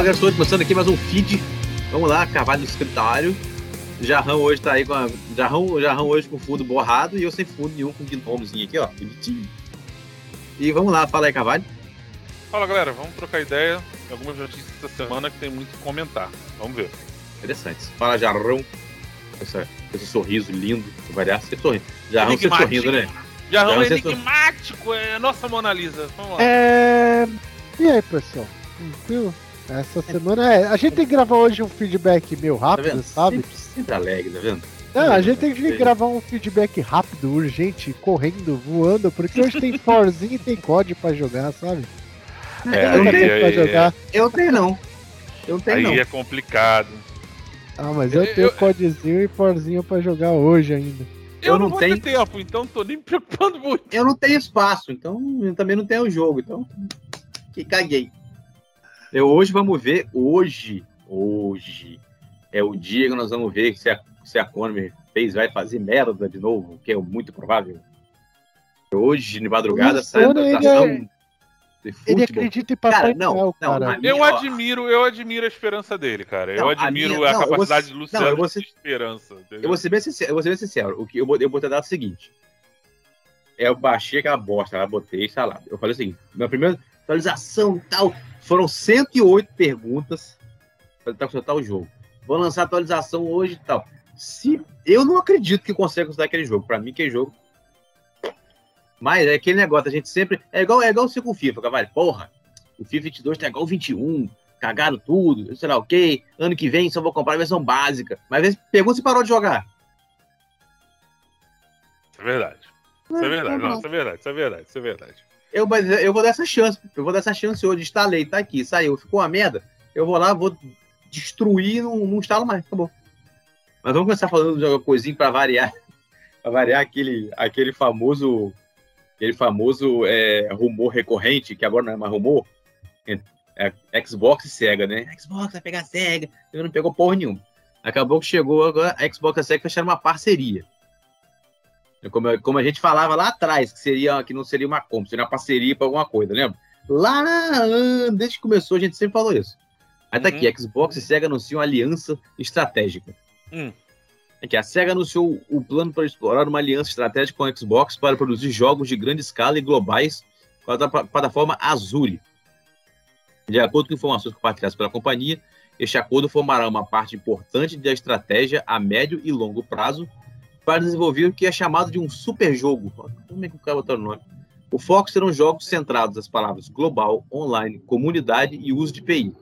Fala, galera, estou começando aqui mais um feed. Vamos lá, Carvalho do escritório. Jarrão hoje tá aí com a. Jarrão, Jarrão hoje com fundo borrado e eu sem fundo nenhum com gnomezinho aqui, ó. Bonitinho. E vamos lá, fala aí, Carvalho. Fala galera, vamos trocar ideia. Algumas notícias essa semana que tem muito que comentar. Vamos ver. Interessante. Fala, Jarrão. Essa, esse sorriso lindo. Variar, você sorrindo. Jarrão sempre sorrindo, né? Jarrão Jarrão é enigmático, é a nossa Mona Lisa. Vamos lá. É... E aí, pessoal? Tranquilo? Essa semana é. A gente tem que gravar hoje um feedback meio Tá rápido, vendo? sabe? Sempre, sempre alegre, tá vendo? Não, a gente tem que gravar um feedback rápido, urgente, correndo, voando, porque hoje tem Forzinho e tem COD pra jogar, sabe? É, muita aí- pra aí- jogar. Eu tenho, não. Eu tenho, Aí não. é complicado. Ah, mas eu Eu- tenho eu- CODzinho e Forzinho pra jogar hoje ainda. Eu, Eu não, não vou tenho. ter tempo, então tô nem me preocupando muito. Eu não tenho espaço, então eu também não tenho o jogo, então que caguei. Eu hoje vamos ver, hoje, hoje é o dia que nós vamos ver se a, se a Conner fez, vai fazer merda de novo, que é muito provável. Hoje, de madrugada, sai a ele atualização é- de Ele acredita em Papai Cara, não, Noel, não, cara. mas- Eu admiro, eu admiro a esperança dele, cara. Eu Não, a admiro minha- a não, eu vou capacidade ser- de não, Luciano eu vou de ser- ter esperança. entendeu? Eu vou ser bem sincero, eu vou ser bem sincero. O que eu, botei- eu botei dar o seguinte. É, eu baixei aquela bosta, lá, botei, sei lá. Eu falei o seguinte: minha primeira atualização e tal. Foram 108 perguntas para consultar o jogo. Vou lançar a atualização hoje e tal. Se eu não acredito que consegue consultar aquele jogo. Para mim, aquele jogo. Mas é aquele negócio, a gente sempre. É igual, é igual você com o FIFA, Cavalho. Porra, o FIFA 22 tá igual o 21. Cagaram tudo, sei lá o quê. Ano que vem só vou comprar a versão básica. Mas vezes, pergunta se parou de jogar. Isso é verdade. Isso é verdade, Tá não, bom. isso é verdade, isso é verdade, isso é verdade. Eu, eu vou dar essa chance. Eu vou dar essa chance hoje. Instalei, tá aqui, saiu, ficou uma merda. Eu vou lá, vou destruir não, não instalo mais. Acabou. Mas vamos começar falando de uma coisinha para variar. Para variar aquele, aquele famoso. Aquele famoso é, rumor recorrente, que agora não é mais rumor. É, é Xbox e Sega, né? Xbox vai pegar a Sega. Eu não pegou porra nenhuma. Acabou que chegou agora a Xbox e a Sega fecharam uma parceria. Como, como a gente falava lá atrás, que, seria, que não seria uma compra, seria uma parceria para alguma coisa, lembra? Lá, desde que começou, a gente sempre falou isso. Aí tá Uhum. aqui, Xbox e Sega anunciam uma aliança estratégica. Hum. Aqui, a Sega anunciou o plano para explorar uma aliança estratégica com a Xbox para produzir jogos de grande escala e globais com a pla- plataforma Azure. De acordo com informações compartilhadas pela companhia, este acordo formará uma parte importante da estratégia a médio e longo prazo para desenvolver o que é chamado de um super jogo. Como é que o cara botou o nome? O foco serão jogos centrados nas palavras global, online, comunidade e uso de PI.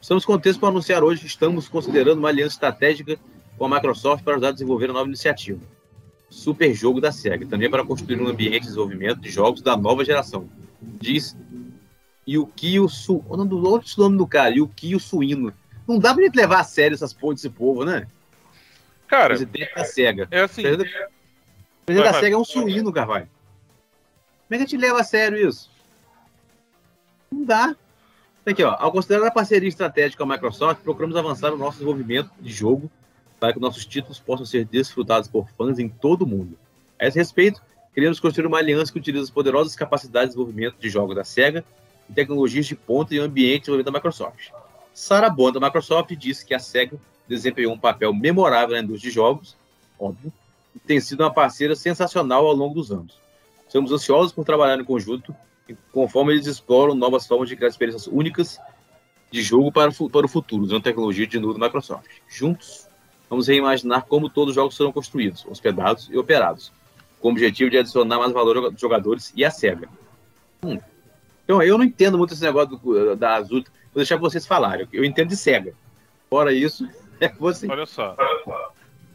Estamos contentes para anunciar hoje que estamos considerando uma aliança estratégica com a Microsoft para ajudar a desenvolver a nova iniciativa. Super jogo da SEGA, também para construir um ambiente de desenvolvimento de jogos da nova geração. Diz Yukio Su... O nome do cara, Yukio Suino. Não dá pra gente levar a sério essas porra desse povo, né? Cara, Presidente da SEGA. é assim, Presidente, presidente Vai, da vai. SEGA é um suíno, Carvalho. Como é que a gente leva a sério isso? Não dá. Aqui, ó. Ao considerar a parceria estratégica com a Microsoft, procuramos avançar no nosso desenvolvimento de jogo para que nossos títulos possam ser desfrutados por fãs em todo o mundo. A esse respeito, queremos construir uma aliança que utiliza as poderosas capacidades de desenvolvimento de jogos da SEGA e tecnologias de ponta e ambiente de desenvolvimento da Microsoft. Sarah Bond, da Microsoft, disse que a SEGA desempenhou um papel memorável na indústria de jogos, óbvio, e tem sido uma parceira sensacional ao longo dos anos. Estamos ansiosos por trabalhar em conjunto, e conforme eles exploram novas formas de criar experiências únicas de jogo para, para o futuro, usando tecnologia de novo da Microsoft. Juntos, vamos reimaginar como todos os jogos serão construídos, hospedados e operados, com o objetivo de adicionar mais valor aos jogadores e à SEGA. Hum. Então, eu não entendo muito esse negócio do- da Azul. Vou deixar vocês falarem. Eu entendo de SEGA. Fora isso, você. olha só.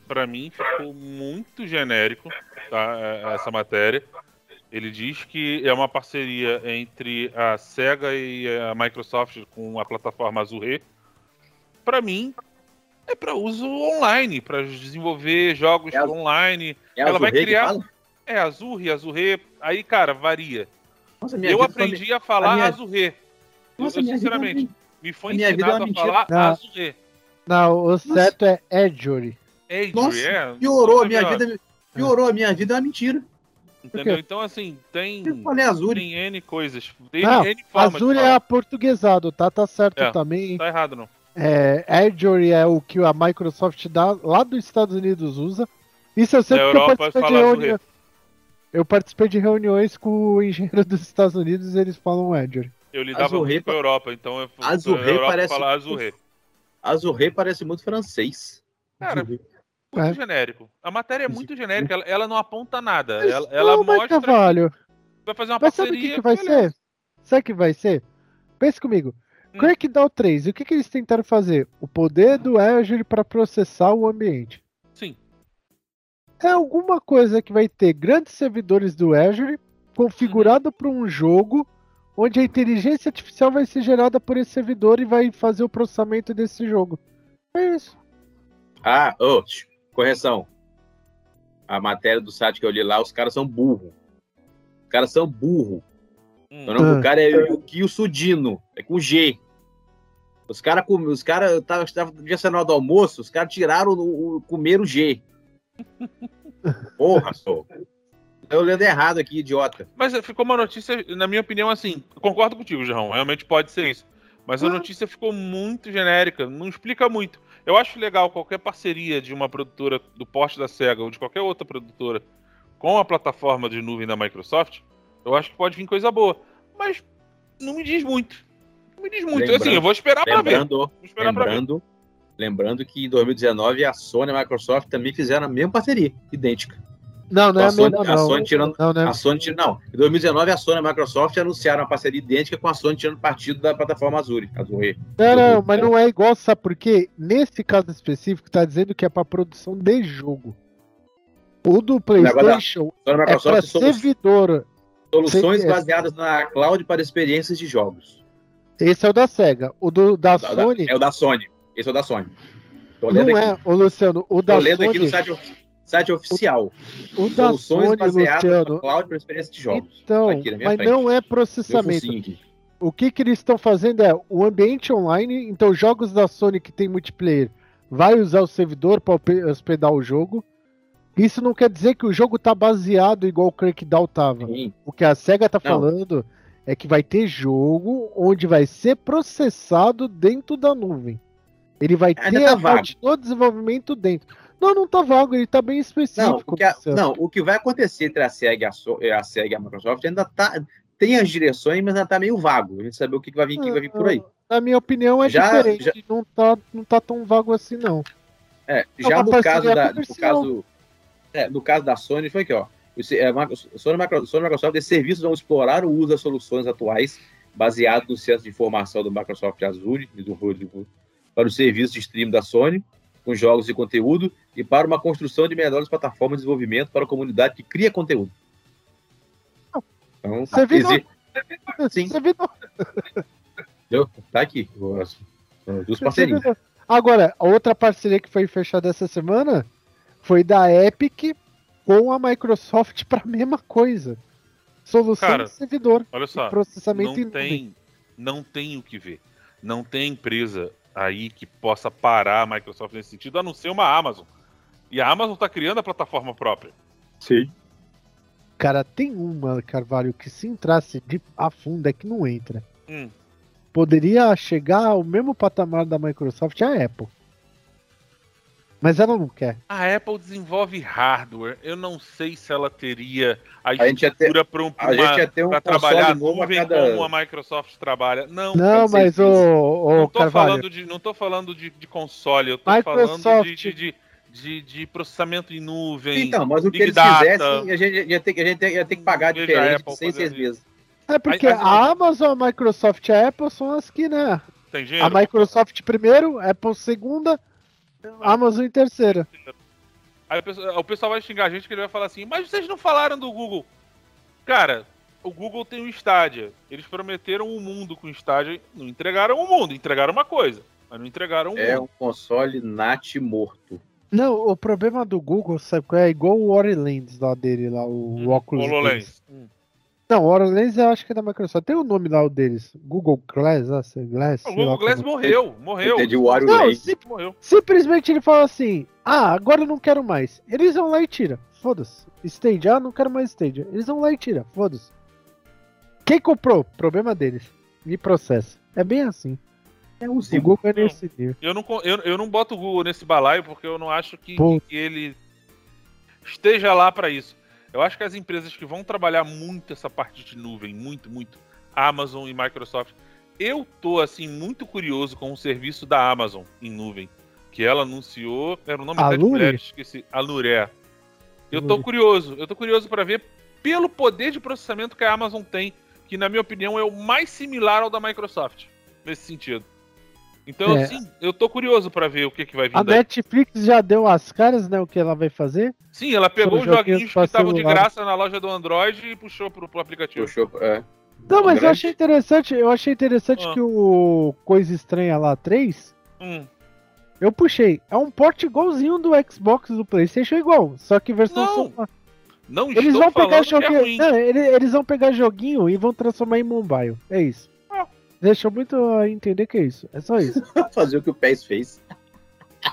Pra mim ficou muito genérico tá, é, essa matéria. Ele diz que é uma parceria entre a Sega e a Microsoft com a plataforma Azure. Pra mim, é pra uso online, pra desenvolver jogos É a- online. É a Ela vai criar-? É Azure, Azure. Aí, cara, varia. Nossa, minha Eu vida foi- aprendi a falar a minha- Azure. Eu, Nossa, eu, minha vida sinceramente, me foi a minha vida é ensinado uma a mentira. falar Não. Azure. Não, o certo é Edgery. Adri, Nossa, é. Piorou a Nossa, minha melhor. vida. Piorou a minha vida, é uma mentira. Entendeu? Então, assim, tem, Eu falei Azure. tem N coisas. Tem Não, N formas de Azure é aportuguesado, tá? Tá certo É. também. Tá errado, não. É, Azure é o que a Microsoft dá, lá dos Estados Unidos usa. Isso eu sei Na porque eu participei de reuniões. Eu participei de reuniões com o engenheiro dos Estados Unidos e eles falam Azure. Eu lidava Azure muito com a Europa, então eu Azure a Europa parece- falar Azure. Azure parece muito francês. Cara. Muito É. genérico. A matéria é muito genérica, ela, ela não aponta nada. Mas Ela, ela não, mas mostra Carvalho. vai fazer uma Mas sabe o parceria. que, que vai beleza. ser? Sabe o que vai ser? Pensa comigo. Hum. Crackdown 3, o que, que eles tentaram fazer? O poder do Azure para processar o ambiente. Sim. É alguma coisa que vai ter grandes servidores do Azure configurado para um jogo onde a inteligência artificial vai ser gerada por esse servidor e vai fazer o processamento desse jogo. É isso. Ah, ô, tch, correção. A matéria do site que eu li lá, os caras são burro. Os caras são burro. Hum. O nome Ah. do cara é Yukio Sudino. É com G. Os caras, os caras, eu tava, tava no dia do almoço, os caras tiraram o, o comer o G. Porra, só. Eu lendo errado aqui, idiota. Mas ficou uma notícia, na minha opinião, assim, concordo contigo, João, realmente pode ser isso. Mas a Ah. notícia ficou muito genérica, não explica muito. Eu acho legal qualquer parceria de uma produtora do porte da SEGA ou de qualquer outra produtora com a plataforma de nuvem da Microsoft, eu acho que pode vir coisa boa. Mas não me diz muito. Não me diz muito. Lembrando- assim, eu vou esperar pra ver. Lembrando, Vou esperar pra ver. lembrando, lembrando que em 2019 a Sony e a Microsoft também fizeram a mesma parceria, idêntica. Não, não é A Sony- mesma, a não. Sony tirando- Não, né? A Sony, não, em 2019 a Sony e a Microsoft anunciaram uma parceria idêntica com a Sony tirando partido da plataforma Azure. Azure. Não, não, mas não é igual, sabe por quê? Nesse caso específico, tá dizendo que é pra produção de jogo. O do PlayStation Sony e é solu- servidor. soluções Sei- baseadas na cloud para experiências de jogos. Esse é o da SEGA. O do, da Da- da- Sony é o da Sony. Esse é o da Sony. Tô lendo não aqui, é, ô Luciano. O da tô lendo aqui no Sony, site, site oficial. o Soluções Sony, baseadas Luciano. na cloud para experiências de jogos. Então, Tá aqui mas frente. não é processamento. O que, que eles estão fazendo é o ambiente online. Então, jogos da Sony que tem multiplayer vai usar o servidor para hospedar o jogo. Isso não quer dizer que o jogo tá baseado igual o Crackdown tava. Sim. O que a SEGA tá Não. falando é que vai ter jogo onde vai ser processado dentro da nuvem. Ele vai Ainda ter tá a parte do desenvolvimento dentro. Não, não tá vago, ele tá bem Não, específico. o que, a- não, o que vai acontecer entre a SEG e a, So- a, SEG e a Microsoft ainda tá. Tem as direções, mas ainda tá meio vago. A gente saber o que, que vai vir, o que vai vir por aí. Na minha opinião, é Já- diferente. Não, tá, não tá tão vago assim, não. É, É já no caso da, no caso, é, no caso da Sony foi aqui, ó. O é, Sony, e Microsoft, esses serviços vão explorar o uso das soluções atuais baseado no centro de informação do Microsoft Azure e do do- para os serviços de streaming da Sony, com jogos e conteúdo, e para uma construção de melhores plataformas de desenvolvimento para a comunidade que cria conteúdo. Então, Você viu, exi- Sim. Você viu? Tá aqui. Duas parcerias. Agora, a outra parceria que foi fechada essa semana foi da Epic com a Microsoft para a mesma coisa. Solução Cara, de servidor, Olha só. processamento não nuvem. tem, não tem o que ver. Não tem empresa aí que possa parar a Microsoft nesse sentido, a não ser uma Amazon. E a Amazon está criando a plataforma própria. Sim. Cara, tem uma, Carvalho, que se entrasse de a fundo é que não entra. Hum. Poderia chegar ao mesmo patamar da Microsoft a Apple. Mas ela não quer. A Apple desenvolve hardware. Eu não sei se ela teria a estrutura para um, um para trabalhar a nuvem cada... como a Microsoft trabalha. Não, Não, mas isso. o, não o tô Carvalho, falando de, não tô falando de, de console, eu tô Microsoft- falando de, de, de, de- processamento em nuvem. Então, mas o que eles Data. fizessem, a gente ia ter, que- a gente ia ter que pagar diferente de seis, meses. é porque aí- a Amazon, a Microsoft e a Apple são as que, né? Tem A? Microsoft primeiro, Apple segunda, Amazon em terceira. Aí o pessoal, o pessoal vai xingar a gente que ele vai falar assim, mas vocês não falaram do Google. Cara, o Google tem um Stadia. Eles prometeram um mundo com o Stadia, não entregaram o mundo, entregaram uma coisa, mas não entregaram o É mundo. um console NAT morto. Não, o problema do Google, sabe qual é? Igual o HoloLens lá dele, lá, o Hum, óculos. HoloLens. deles. Hum. Não, o HoloLens eu acho que é da Microsoft. Tem o nome lá o deles. Google Glass, ah, Glass. O lá Google Glass como- morreu, morreu. Entendi o Wario Não, sim. Morreu. Simplesmente ele fala assim: Ah, agora eu não quero mais. Eles vão lá e tira. Foda-se. Stage, ah, não quero mais stage. Eles vão lá e tira. Foda-se. Quem comprou? Problema deles. Me processa. É bem assim. É um O. Google é nesse nível. Eu não, eu, eu não boto o Google nesse balaio porque eu não acho que, que ele esteja lá para isso. Eu acho que as empresas que vão trabalhar muito essa parte de nuvem, muito, muito, Amazon e Microsoft, eu tô assim muito curioso com o serviço da Amazon em nuvem, que ela anunciou, era o nome Alure? mulher, esqueci, Alure. Eu tô Alure. curioso, eu tô curioso para ver pelo poder de processamento que a Amazon tem, que na minha opinião é o mais similar ao da Microsoft nesse sentido. Então, É. assim, eu tô curioso pra ver o que, que vai vir A daí. Netflix já deu as caras, né? O que ela vai fazer. Sim, ela pegou os joguinhos joguinhos que estavam de graça na loja do Android e puxou pro, pro aplicativo. Puxou, é. Não, mas eu Grande. achei interessante. Eu achei interessante Ah. que o Coisa Estranha lá 3, Hum. eu puxei. É um porte igualzinho do Xbox do PlayStation igual. Só que versão Não. Não Eles estou vão pegar é joguinho. ruim. não, ele- eles vão pegar joguinho e vão transformar em mobile. É isso. Deixa muito a entender que é isso. É só isso. Fazer o que o PES fez.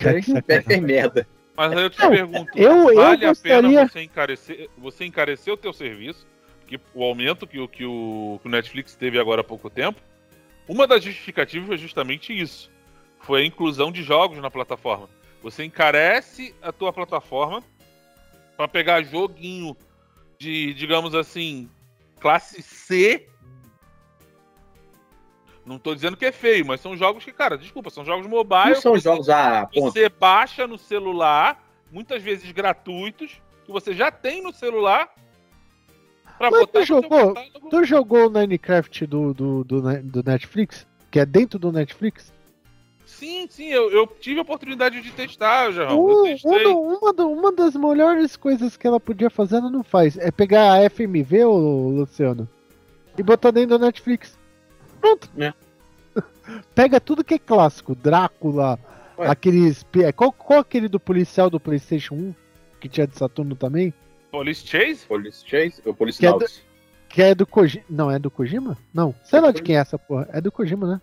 O PES fez merda. Mas aí eu te Não, pergunto, eu- eu vale a gostaria- pena você encarecer, você encarecer o teu serviço? Porque o aumento que, o- que, o, que o Netflix teve agora há pouco tempo, uma das justificativas foi justamente isso. Foi a inclusão de jogos na plataforma. Você encarece a tua plataforma para pegar joguinho de, digamos assim, classe C. Não tô dizendo que é feio, mas são jogos que, cara, desculpa, são jogos mobile. Não são jogos a ponto. você baixa no celular, muitas vezes gratuitos, que você já tem no celular, pra Mas botar tu jogou? Tu jogou o Minecraft do, do, do, do Netflix? Que é dentro do Netflix? Sim, sim, eu, eu tive a oportunidade de testar, Um- testei. uma, uma das melhores coisas que ela podia fazer, ela não faz. É pegar a FMV, ô, Luciano, e botar dentro do Netflix. Pronto. É. Pega tudo que é clássico. Drácula, Ué. aqueles. Qual, qual aquele do policial do PlayStation 1? Que tinha de Saturno também? Police Chase? Police Chase, ou Police Que é Dogs. Que é do Kojima. Não, é do Kojima? Não. Sei lá de quem é essa porra. É do Kojima, né?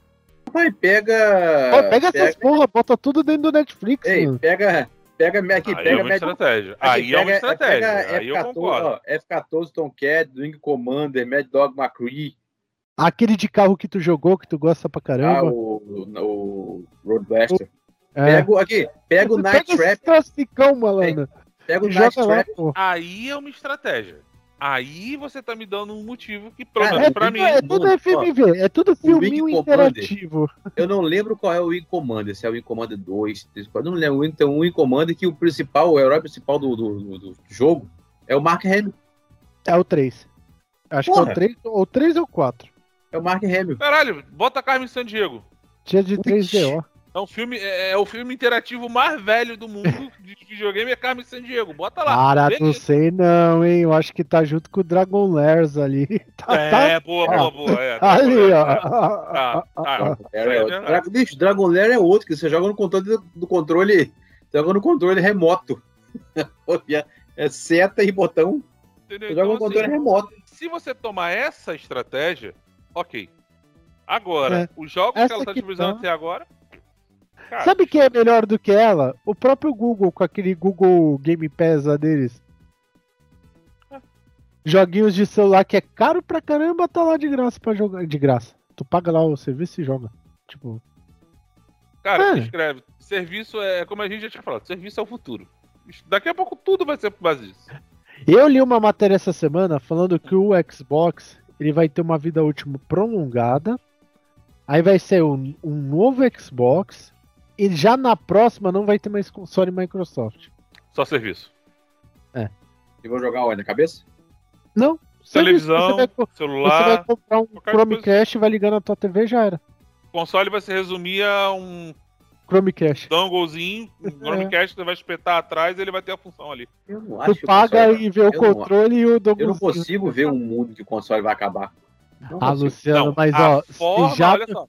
Vai, pega. Pô, pega essas porra, bota tudo dentro do Netflix, Ei, mano. pega. Pega aqui, aí é pega uma Mad estratégia. Aqui, aí é uma pega- estratégia. pega aí eu F14, concordo. ó, F14 Tomcat, Wing Commander, Mad Dog McCree, Aquele de carro que tu jogou, que tu gosta pra ah, caramba. o, o Road Blaster. É. Pega o- aqui, pega o Night Pega Trap, classicão, malandro. pega o Night joga lá, Trap. pô. Aí é uma estratégia. Aí você tá me dando um motivo que, pelo menos É pra tudo, mim, é tudo Ó, FMV, é tudo filminho interativo. Eu não lembro qual é o Wing Commander, se é o Wing Commander 2, 3, 4, não lembro. Tem um Wing Commander que o principal, o herói principal do, do, do- do jogo é o Mark Hamill. É o 3. Acho que é Porra. o 3, ou 3 ou 4. É o Mark Hamill. caralho, bota Carmen Sandiego. Tinha de 3DO. É um filme, é, é o filme interativo mais velho do mundo de videogame é Carmen Sandiego. Bota lá. Cara, não Beleza. sei não, hein? Eu acho que tá junto com o Dragon Lairs ali. Tá, É, tá boa, Ah. boa, boa. É, tá ali, ó. Tá, tá. É, Isso aí é o verdade. Dra- bicho, Dragon Lair é outro, que você joga no controle do, do controle. Joga no controle remoto. é seta e botão. Entendeu? Você joga no Então, controle assim, remoto. se você tomar essa estratégia, ok. Agora, É. os jogos Essa que ela tá que utilizando tá. até agora. Cara, Sabe quem é melhor do que ela? O próprio Google, com aquele Google Game Pass lá deles. Joguinhos de celular que é caro pra caramba, tá lá de graça pra jogar. De graça. Tu paga lá o serviço e joga. Tipo, cara, É. escreve. Serviço é, como a gente já tinha falado, serviço é o futuro. Daqui a pouco tudo vai ser por base disso. Eu li uma matéria essa semana falando que o Xbox ele vai ter uma vida útil prolongada. Aí vai ser um, um novo Xbox. E já na próxima não vai ter mais console Microsoft. Só serviço. E vou jogar onde? Na cabeça? Não. Televisão, Você vai, co- você vai celular. comprar um Chromecast, vai ligar na tua TV já era. Console vai se resumir a um Chromecast. donglezinho, um Chromecast que você vai espetar atrás e ele vai ter a função ali. Eu não acho Tu que o paga console- e vê o eu não- controle e o Eu não consigo ver um mundo que o console vai acabar. Não Ah, consigo. Luciano, Não, mas a ó, forma, já. olha só,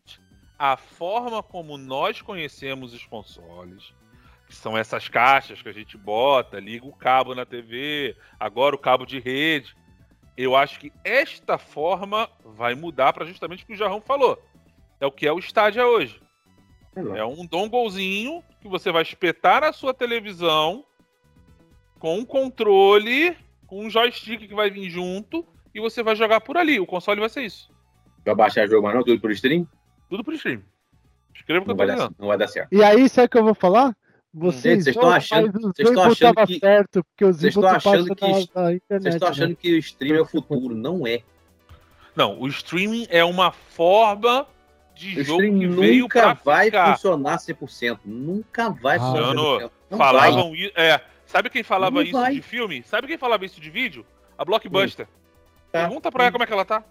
a forma como nós conhecemos os consoles, que são essas caixas que a gente bota, liga o cabo na TV, agora o cabo de rede. Eu acho que esta forma vai mudar para justamente o que o Jarrão falou. É o que é o Stadia hoje. É um donglezinho que você vai espetar na sua televisão com um controle, com um joystick que vai vir junto e você vai jogar por ali. O console vai ser isso. Vai baixar jogo, mas não tudo por stream? Tudo por stream. Escreva o que Não eu vai, tô dar, dizendo. não vai dar certo. E aí, sabe o que eu vou falar? Vocês, Vocês estão achando- vocês estão achando que- certo, porque os vocês estão achando que-. Vocês estão achando né? que o stream é o futuro. Não é. Não, o streaming é uma forma de O jogo que veio nunca pra vai ficar. funcionar 100%. Nunca vai Ah, funcionar Luciano, 100%. Não vai. Falavam isso. É, sabe quem falava Não isso vai. de filme? Sabe quem falava isso de vídeo? A Blockbuster. Tá. Pergunta pra ela como é que ela tá.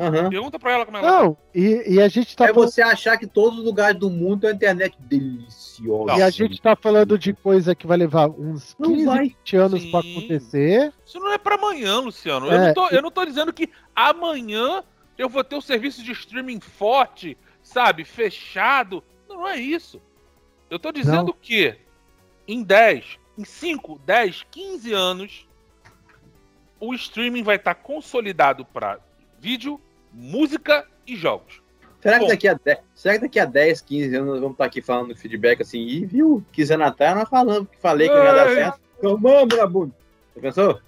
Aham. Pergunta pra ela como ela tá. Não, e, e a gente tá É falando, você achar que todos os lugares do mundo tem uma internet deliciosa. e a gente tá falando de coisa que vai levar uns Não 15, vai. 20 anos pra Sim. acontecer. Isso não é pra amanhã, Luciano. Eu, É. não tô, eu não tô dizendo que amanhã eu vou ter um serviço de streaming forte, sabe? Fechado. Não, não é isso. Eu tô dizendo Não. que em 10, em 5, 10, 15 anos, o streaming vai estar consolidado pra vídeo, música e jogos. Será que, daqui a 10, será que daqui a 10, 15 anos nós vamos estar aqui falando feedback assim? E viu? 15 anos atrás nós falamos que falei que não ia dar certo. Tomamos, Labuno. Você pensou?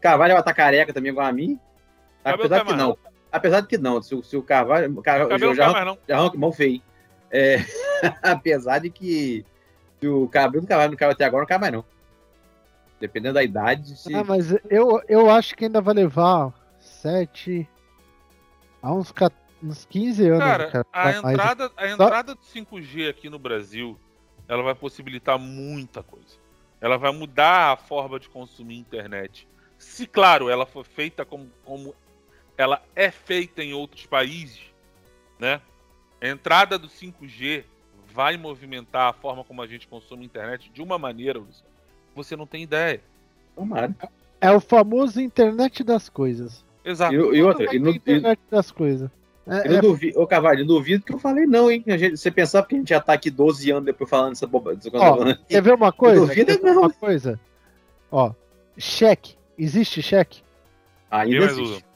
Carvalho vai estar careca também igual a mim. Apesar que mais não. Apesar de que não. Se, o- se o Carvalho. o Car- Cabelo não mais não. Que mão feio. É, apesar de que se o cabelo do Carvalho não caiu até agora, não cai mais não. Dependendo da idade. Se... Ah, mas eu, eu acho que ainda vai levar 7 a uns, uns 15 anos. Cara, cara, a pra mais. entrada, a entrada do 5G aqui no Brasil, ela vai possibilitar muita coisa. Ela vai mudar a forma de consumir internet. Se, claro, ela for feita como, como ela é feita em outros países, né? A entrada do 5G vai movimentar a forma como a gente consome internet de uma maneira, Luciano, que você não tem ideia. Tomara. É o famoso internet das coisas. Exato. E, e outra, e no, ter e, internet das coisas. eu É, não é, duvido, ô Carvalho, eu duvido que eu falei não, hein? A gente, você pensava que a gente já tá aqui 12 anos depois falando essa bobagem. Ó, quer ver uma coisa? duvido Quer ver não. uma coisa? Ó, cheque. Existe cheque? Ainda existe.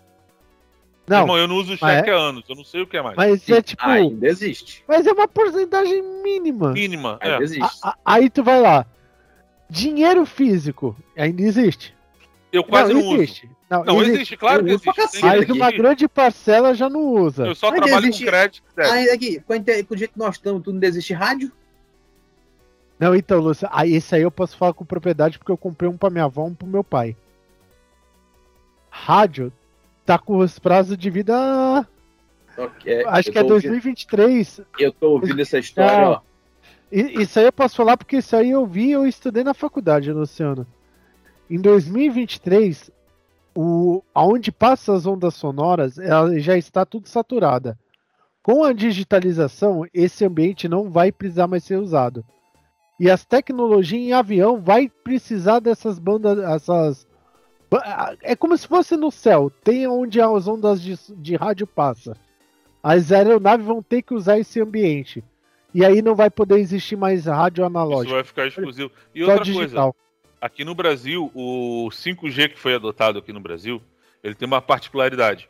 Não, Irmão, eu não uso cheque é- há anos, eu não sei o que é mais. mas Sim, é tipo. Ainda existe. Mas é uma porcentagem mínima. Mínima. Ainda É. existe. A- a- aí tu vai lá. Dinheiro físico ainda existe? Eu quase não, uso. existe. Não, Não, existe. existe, claro Eu que uso existe. Mas uma grande parcela já não usa. Eu só Mas trabalho existe- com crédito. Aí, aqui, com, inter- com o jeito que nós estamos, tudo não existe rádio? Não, então, Lúcio, aí esse aí eu posso falar com propriedade porque eu comprei um pra minha avó, um pro meu pai. Rádio tá com os prazos de vida. Que é- acho que é tô ouvindo- 2023. Eu tô ouvindo essa história, Não. ó. Isso aí eu posso falar porque isso aí eu vi eu estudei na faculdade, Luciano. Em 2023, o, aonde passa as ondas sonoras, ela já está tudo saturada. Com a digitalização, esse ambiente não vai precisar mais ser usado. E as tecnologias em avião vai precisar dessas bandas, essas é como se fosse no céu, tem onde as ondas de, de rádio passa. As aeronaves vão ter que usar esse ambiente. E aí não vai poder existir mais rádio Isso analógico, vai ficar exclusivo. E só outra coisa, digital. aqui no Brasil, o 5G que foi adotado aqui no Brasil, ele tem uma particularidade.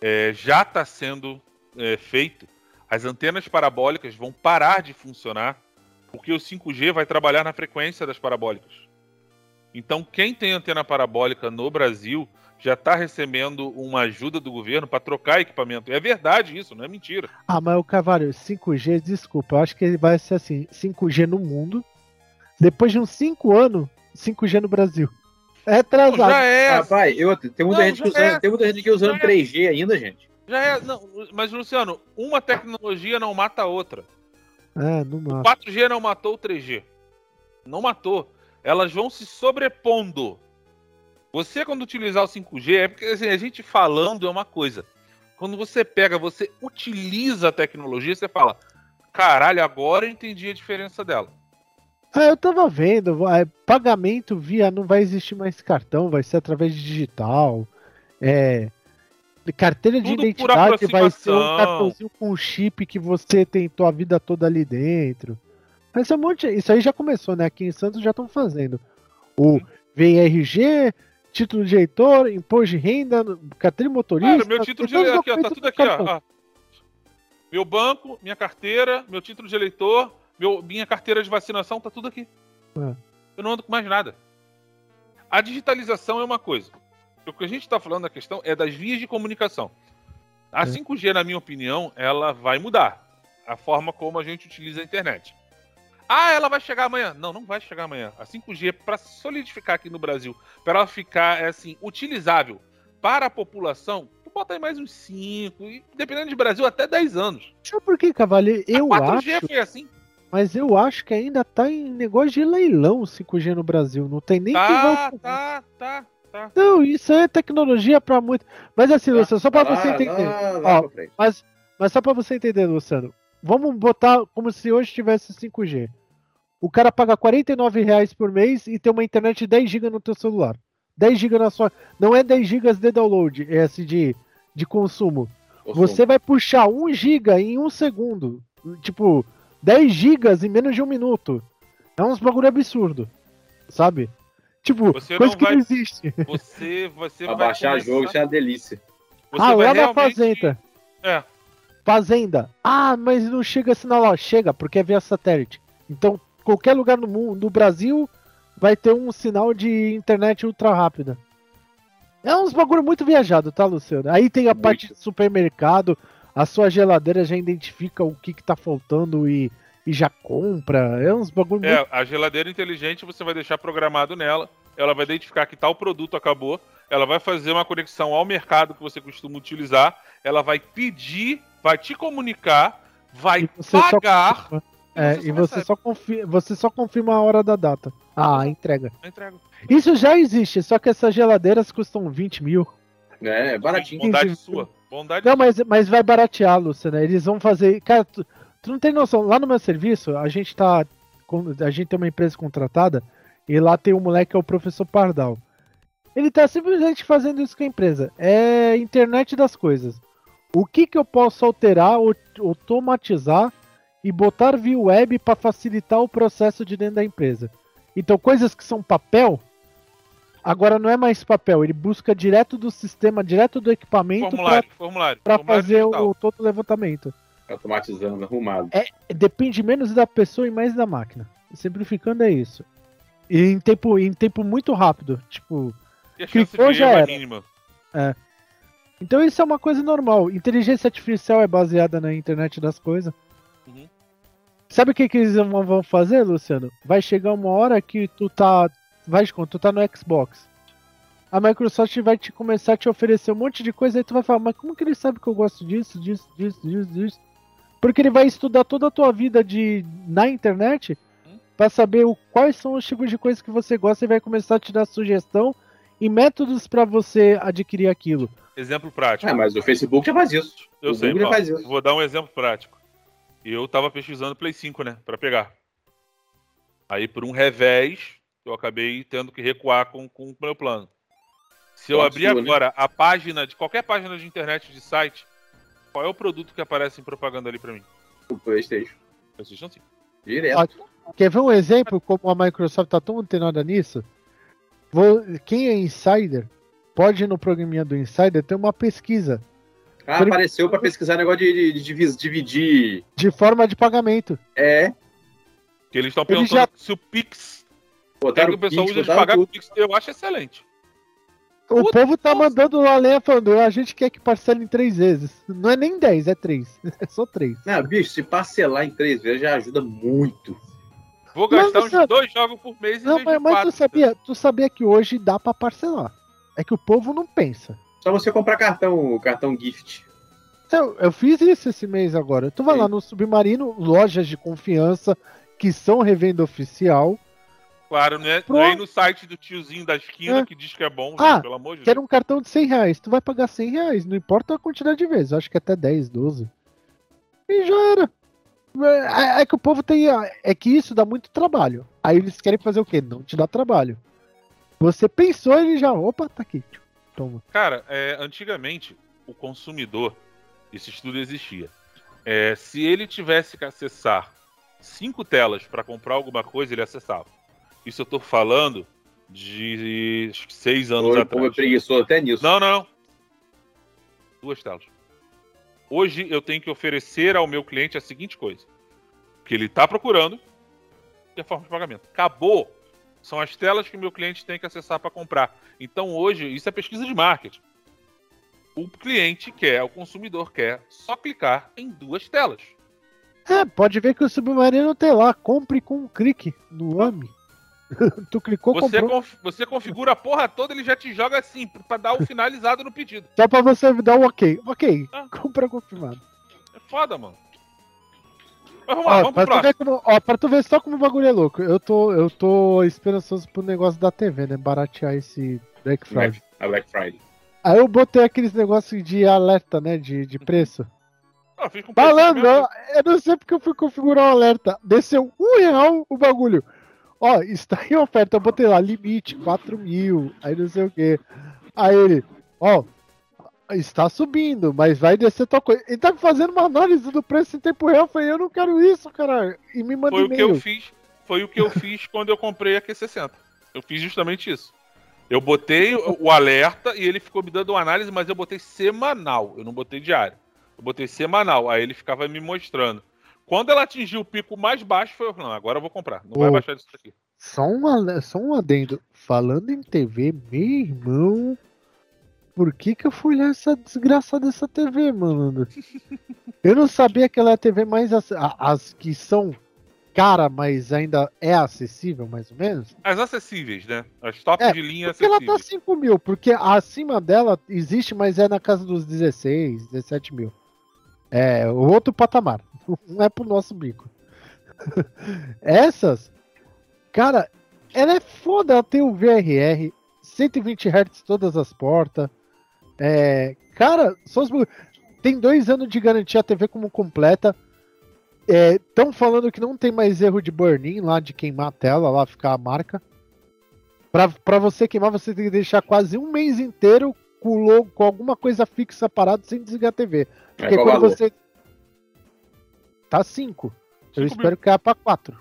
É, já está sendo é, feito, as antenas parabólicas vão parar de funcionar, porque o 5G vai trabalhar na frequência das parabólicas. Então, quem tem antena parabólica no Brasil já está recebendo uma ajuda do governo para trocar equipamento. É verdade isso, não é mentira. Ah, mas o Carvalho, 5G, desculpa, eu acho que ele vai ser assim, 5G no mundo. Depois de uns 5 anos, 5G no Brasil. É Não, atrasado. já é, Rapaz, eu, tem, muita Não, gente que já usando, é. tem muita gente que usando Já é. 3G ainda, gente. já é. Não, mas Luciano, uma tecnologia não mata a outra. É, no O máximo. 4G não matou o 3G. Não matou. Elas vão se sobrepondo. Você, quando utilizar o 5G, é porque assim, a gente falando é uma coisa. Quando você pega, você utiliza a tecnologia, você fala: caralho, agora eu entendi a diferença dela. Ah, eu tava vendo, é, pagamento via não vai existir mais cartão, vai ser através de digital. É, carteira de Tudo identidade vai ser um cartãozinho com chip que você tentou a vida toda ali dentro. Mas é um monte, isso aí já começou, né? Aqui em Santos já estão fazendo. O VRG, título de eleitor, imposto de renda, carteira de motorista. Cara, meu título de eleitor, aqui, ó, tá tudo do aqui, ó. Meu banco, minha carteira, meu título de eleitor, meu, minha carteira de vacinação, tá tudo aqui. É. Eu não ando com mais nada. A digitalização é uma coisa. O que a gente está falando, a questão é das vias de comunicação. A É. 5G, na minha opinião, ela vai mudar a forma como a gente utiliza a internet. Ah, ela vai chegar amanhã. Não, não vai chegar amanhã. A 5G, para solidificar aqui no Brasil, para ela ficar é, assim, utilizável para a população, tu bota aí mais uns 5, e dependendo de Brasil, até 10 anos. Sabe por que, Cavaleiro? Eu a 4G acho, foi assim. mas eu acho que ainda tá em negócio de leilão o 5G no Brasil. Não tem nem quem Tá, vai. tá, tá, tá. Não, isso é tecnologia pra muito. Mas assim, Tá. Luciano, só pra Lá, você entender. lá, lá Ó. Mas, mas só pra você entender, Luciano. Vamos botar como se hoje tivesse 5G. O cara paga 49 reais por mês e tem uma internet de 10 GB no teu celular. 10 GB na sua. Não é 10 GB de download, é assim de, de consumo. Você vai puxar 1 GB em um segundo. Tipo, 10 GB em menos de um minuto. É uns bagulho absurdo. Sabe? Tipo, Você coisa não que vai- não existe. Você, você vai baixar começar- jogo, isso é uma delícia. você ah, vai lá na realmente- fazenda. É. Fazenda. Ah, mas não chega sinal lá. Chega, porque é via satélite. Então, qualquer lugar no mundo, no Brasil, vai ter um sinal de internet ultra rápida. É uns bagulho muito viajado, tá, Luciano? Aí tem a Muito. parte de supermercado, a sua geladeira já identifica o que, que tá faltando e, e já compra. É uns bagulho muito. É, a geladeira inteligente você vai deixar programado nela. Ela vai identificar que tal produto acabou. Ela vai fazer uma conexão ao mercado que você costuma utilizar. Ela vai pedir, vai te comunicar, vai só pagar. confirma. É, você e você recebe. só, confirma, você só confirma a hora da data. Ah, a entrega. a entrega. Isso já existe, só que essas geladeiras custam 20 mil. É, baratinho. Bondade sua. Bondade Não, mas, mas vai baratear, Luciano. Eles vão fazer. Cara, tu, tu não tem noção. Lá no meu serviço, a gente tá. com- A gente tem uma empresa contratada e lá tem um moleque que é o professor Pardal. Ele tá simplesmente fazendo isso com a empresa. É internet das coisas. O que que eu posso alterar, ou automatizar e botar via web para facilitar o processo de dentro da empresa? Então, coisas que são papel, agora não é mais papel. Ele busca direto do sistema, direto do equipamento para fazer digital. o todo o levantamento. Automatizando, arrumado. Depende menos da pessoa e mais da máquina. Simplificando é isso. E em tempo, em tempo muito rápido. Tipo, E a clicou, de já é era. mínima. então isso é uma coisa normal. Inteligência artificial é baseada na internet das coisas. Uhum. Sabe o que, que eles vão fazer, Luciano? Vai chegar uma hora que tu tá. Vai de conta, tu tá no Xbox. A Microsoft vai te começar a te oferecer um monte de coisa e tu vai falar, mas como que ele sabe que eu gosto disso, disso, disso, disso, disso? Porque ele vai estudar toda a tua vida de na internet Hum. pra saber o, quais são os tipos de coisas que você gosta e vai começar a te dar sugestão e métodos pra você adquirir aquilo. Exemplo prático. Ah, mas o Facebook já faz isso. Eu o sei, Google faz isso. vou dar um exemplo prático. Eu tava pesquisando Play 5, né, Pra pegar. Aí por um revés, eu acabei tendo que recuar com, com o meu plano. Se eu abrir sua, né? agora a página de qualquer página de internet de site, qual é o produto que aparece em propaganda ali pra mim? O PlayStation. PlayStation 5. Direto. Quer ver um exemplo como a Microsoft tá tão antenada nisso? Vou- quem é insider pode ir no programinha do Insider ter uma pesquisa Ah, Por- apareceu pra pesquisar negócio de, de- de dividir. de forma de pagamento. É. Que eles estão perguntando já- se o Pix, é Botaram que o pessoal Pix, usa de pagar tudo. o Pix, eu acho excelente. O Puta, povo tá nossa. mandando lá lenha falando, a gente quer que parcele em três vezes. Não é nem 10, é três. É só três. Não, bicho, se parcelar em três vezes já ajuda muito. Vou Mas gastar você- uns dois jogos por mês em Não, mas, de mas quatro. tu sabia, tu sabia que hoje dá pra parcelar. É que o povo não pensa. Só você comprar cartão, cartão gift. Eu, eu fiz isso esse mês agora. Tu vai Sim. lá no Submarino, lojas de confiança que são revenda oficial. Claro, não é, Pronto. não é ir no site do tiozinho da esquina É. que diz que é bom, Ah, gente, pelo amor de Quero Deus. um cartão de 100 reais. Tu vai pagar 100 reais, não importa a quantidade de vezes. Acho que até 10, 12. E já era. É, é que o povo tem. É que isso dá muito trabalho. Aí eles querem fazer o quê? Não te dá trabalho. Você pensou, ele já. Opa, tá aqui. Toma. Cara, é, antigamente, o consumidor, esse estudo existia. É, se ele tivesse que acessar cinco telas para comprar alguma coisa, ele acessava. Isso eu tô falando de seis anos atrás. é preguiçoso até nisso. Não, não, não. Duas telas. Hoje eu tenho que oferecer ao meu cliente a seguinte coisa: o que ele está procurando e a forma de pagamento. Acabou. São as telas que o meu cliente tem que acessar para comprar. Então hoje, isso é pesquisa de marketing. O cliente quer, o consumidor quer só clicar em duas telas. É, pode ver que o Submarino tem lá. Compre com um clique no AMI. tu clicou, Você, conf- você configura a porra toda, ele já te joga assim, para dar o finalizado no pedido. Só pra você dar um ok. Ok, Ah. compra confirmado. É foda, mano. Mas vamos lá, Ó, vamos pra, tu ver como, ó, pra tu ver só como o bagulho é louco. Eu tô, eu tô esperançoso pro negócio da TV, né? Baratear esse Black Friday. Black, a Black Friday. Aí eu botei aqueles negócios de alerta, né? De, de preço. Ah, com Falando, preço eu, eu não sei porque eu fui configurar o alerta. Desceu um real o bagulho. Ó, está em oferta. Eu botei lá, limite, 4 mil. Aí não sei o que. Aí ele, ó, está subindo, mas vai descer tua coisa. Ele tá fazendo uma análise do preço em tempo real. Eu falei, eu não quero isso, cara. E me manda Foi o que eu fiz. Foi o que eu fiz quando eu comprei a Q60. Eu fiz justamente isso. Eu botei o alerta e ele ficou me dando uma análise, mas eu botei semanal. Eu não botei diário. Eu botei semanal. Aí ele ficava me mostrando. Quando ela atingiu o pico mais baixo, foi não, agora eu vou comprar. Não vai Ô. baixar isso aqui. Só um, ale- só um adendo. Falando em TV, meu irmão. Por que que eu fui olhar essa desgraça dessa TV, mano? Eu não sabia que ela é a TV mais. ac- As que são cara, mas ainda é acessível, mais ou menos. As acessíveis, né? As top É, de linha Porque ela acessíveis. tá 5 mil, porque acima dela existe, mas é na casa dos 16, 17 mil. É o outro patamar. Não é pro nosso bico. Essas, cara, ela é foda. Ela tem o VRR, 120 Hz todas as portas. É, cara, só os... bu- tem dois anos de garantia a TV como completa. Estão falando que não tem mais erro de burn-in lá, de queimar a tela, lá ficar a marca. Pra, pra você queimar, você tem que deixar quase um mês inteiro com, logo, com alguma coisa fixa parado sem desligar a TV. Porque qual quando valor? você. Tá 5. Eu espero cair pra 4.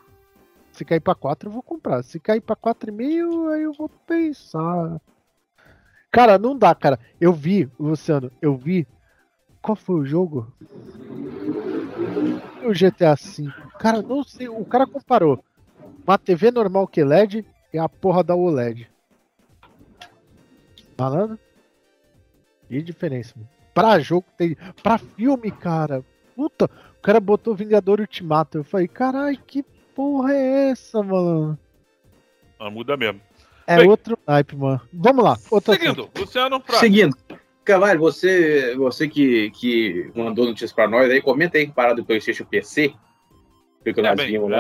Se cair pra 4, eu vou comprar. Se cair pra 4,5, aí eu vou pensar. Cara, não dá, cara. Eu vi, Luciano, eu vi. Qual foi o jogo? O GTA V. Cara, não sei. O cara comparou uma TV normal que LED e a porra da OLED. Falando? Que diferença, mano. Pra jogo tem. Pra filme, cara. Puta, o cara botou Vingador Ultimato. Eu falei, carai, que porra é essa, mano? Ah, muda mesmo. É Bem. outro naipe, mano. Vamos lá, outro Seguindo, Luciano Prado. Seguindo. Cavalho, você, você que, que mandou notícias pra nós aí, comenta aí parado do PlayStation PC. Porque É, bem, lá.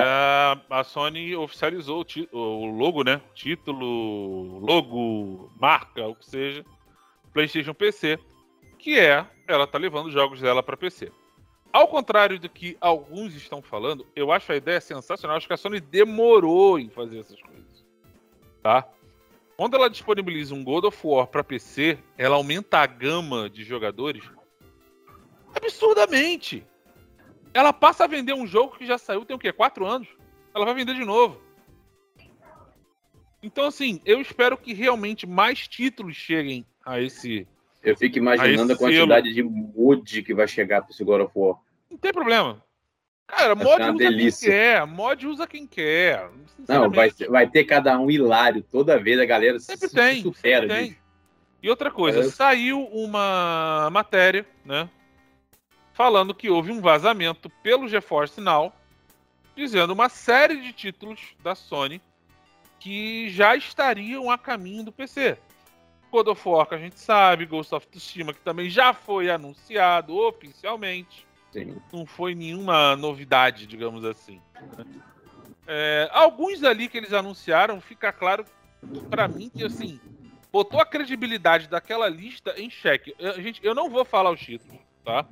é, a Sony oficializou o, ti- o logo, né? Título, logo, marca, o que seja, PlayStation PC, que é ela tá levando os jogos dela para PC. Ao contrário do que alguns estão falando, eu acho a ideia sensacional. Acho que a Sony demorou em fazer essas coisas, tá? Quando ela disponibiliza um God of War para PC, ela aumenta a gama de jogadores absurdamente. Ela passa a vender um jogo que já saiu tem o quê? Quatro anos. Ela vai vender de novo. Então, assim, eu espero que realmente mais títulos cheguem a esse. Eu fico imaginando a quantidade de mod que vai chegar pro esse God of War. Não tem problema. Cara, mod usa delícia. quem quer. Mod usa quem quer. Não, vai, ter- vai ter cada um hilário. Toda vez a galera Sempre se, tem, se supera. sempre tem. E outra coisa, É. saiu uma matéria, né? Falando que houve um vazamento pelo GeForce Now, dizendo uma série de títulos da Sony que já estariam a caminho do PC. God of War, que a gente sabe, Ghost of Tsushima, que também já foi anunciado oficialmente. Sim. Não foi nenhuma novidade, digamos assim. né? É, alguns ali que eles anunciaram, fica claro pra mim que assim botou a credibilidade daquela lista em xeque. Eu, gente, eu não vou falar os títulos, tá?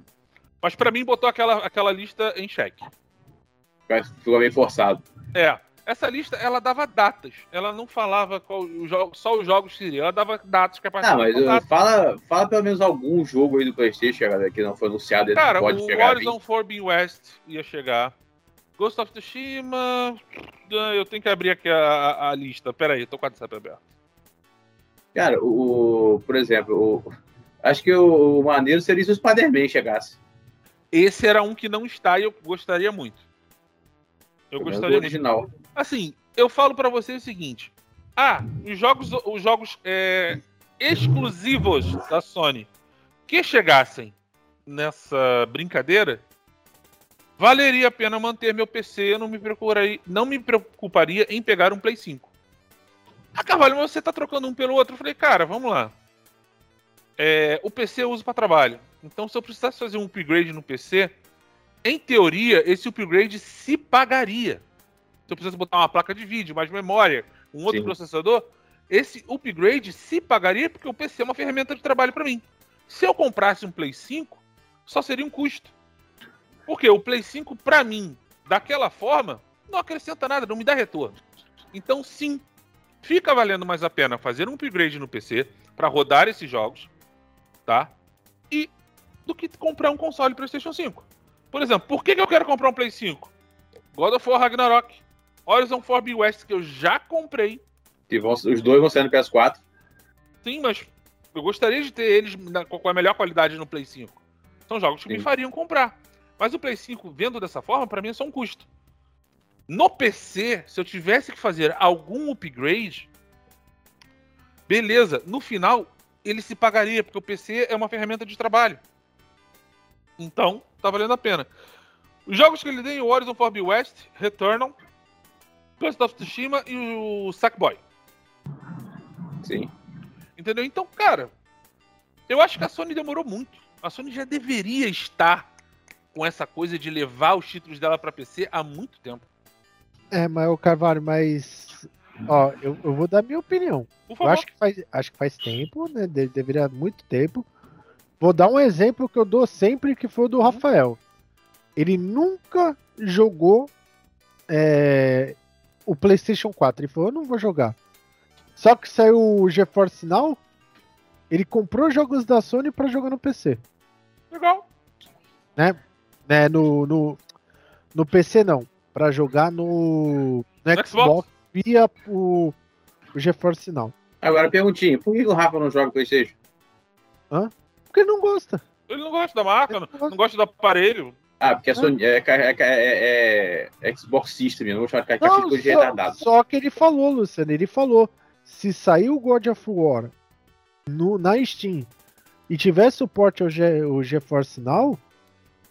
Mas pra mim botou aquela, aquela lista em xeque. Ficou meio forçado. É, essa lista ela dava datas. Ela não falava qual jogo, só os jogos seriam. Ela dava datas que a Ah, mas datas. fala, fala pelo menos algum jogo aí do PlayStation galera, que não foi anunciado. Cara, pode o chegar Horizon Forbidden West ia chegar. Ghost of Tsushima. ah, Eu tenho que abrir aqui a, a- lista. Pera aí, tô com a WhatsApp aberto. Cara, o, o- por exemplo, o- acho que o, o maneiro seria se o Spider-Man chegasse. Esse era um que não está e eu gostaria muito. Eu gostaria muito. original. Assim, eu falo pra você o seguinte: ah, os jogos, os jogos é, exclusivos da Sony que chegassem nessa brincadeira, valeria a pena manter meu PC. Eu não me procuraria, não me preocuparia em pegar um Play 5. Ah, Carvalho, mas você tá trocando um pelo outro? Eu falei, cara, vamos lá. É, o PC eu uso pra trabalho. Então, se eu precisasse fazer um upgrade no PC, em teoria, esse upgrade se pagaria se eu precisasse botar uma placa de vídeo, mais memória, um outro Sim. processador, esse upgrade se pagaria porque o PC é uma ferramenta de trabalho para mim. Se eu comprasse um Play 5, só seria um custo. Porque o Play 5, para mim, daquela forma, não acrescenta nada, não me dá retorno. Então, sim, fica valendo mais a pena fazer um upgrade no PC para rodar esses jogos, tá? E do que comprar um console PlayStation 5. Por exemplo, por que, que eu quero comprar um Play 5? God of War Ragnarok, Horizon 4 West, que eu já comprei. Que vão- os dois vão ser no PS4. Sim, mas eu gostaria de ter eles na- com a melhor qualidade no Play 5. São jogos que me Sim. fariam comprar. Mas o Play 5, vendo dessa forma, pra mim é só um custo. No PC, se eu tivesse que fazer algum upgrade, beleza, no final ele se pagaria, porque o PC é uma ferramenta de trabalho. Então, tá valendo a pena. Os jogos que ele tem, o Horizon Forbidden West, Returnal, Ghost of Tsushima e o Sackboy. Sim. Entendeu? Então, cara, eu acho que a Sony demorou muito. A Sony já deveria estar com essa coisa de levar os títulos dela pra PC há muito tempo. É, mas o Carvalho, mas. Ó, eu, eu vou dar minha opinião. Por Eu favor. acho que faz, acho que faz tempo, né? de- deveria muito tempo. Vou dar um exemplo que eu dou sempre, que foi o do Rafael. Ele nunca jogou é, o PlayStation 4. Ele falou: Eu não vou jogar. Só que saiu o GeForce Now. Ele comprou jogos da Sony pra jogar no PC. Legal. Né, no, no, no PC não. Pra jogar no, no No Xbox, Xbox. via o, o GeForce Now. Agora, perguntinha. Por que que o Rafa não joga PlayStation? Porque ele não gosta. Ele não gosta da marca, Ele não, não gosta. não gosta do aparelho. Ah, porque a Sony é, é, é, é Xbox System, eu não vou chamar de de só, só que ele falou, Luciano, ele falou, se sair o God of War no, na Steam e tiver suporte ao Ge, o GeForce Now,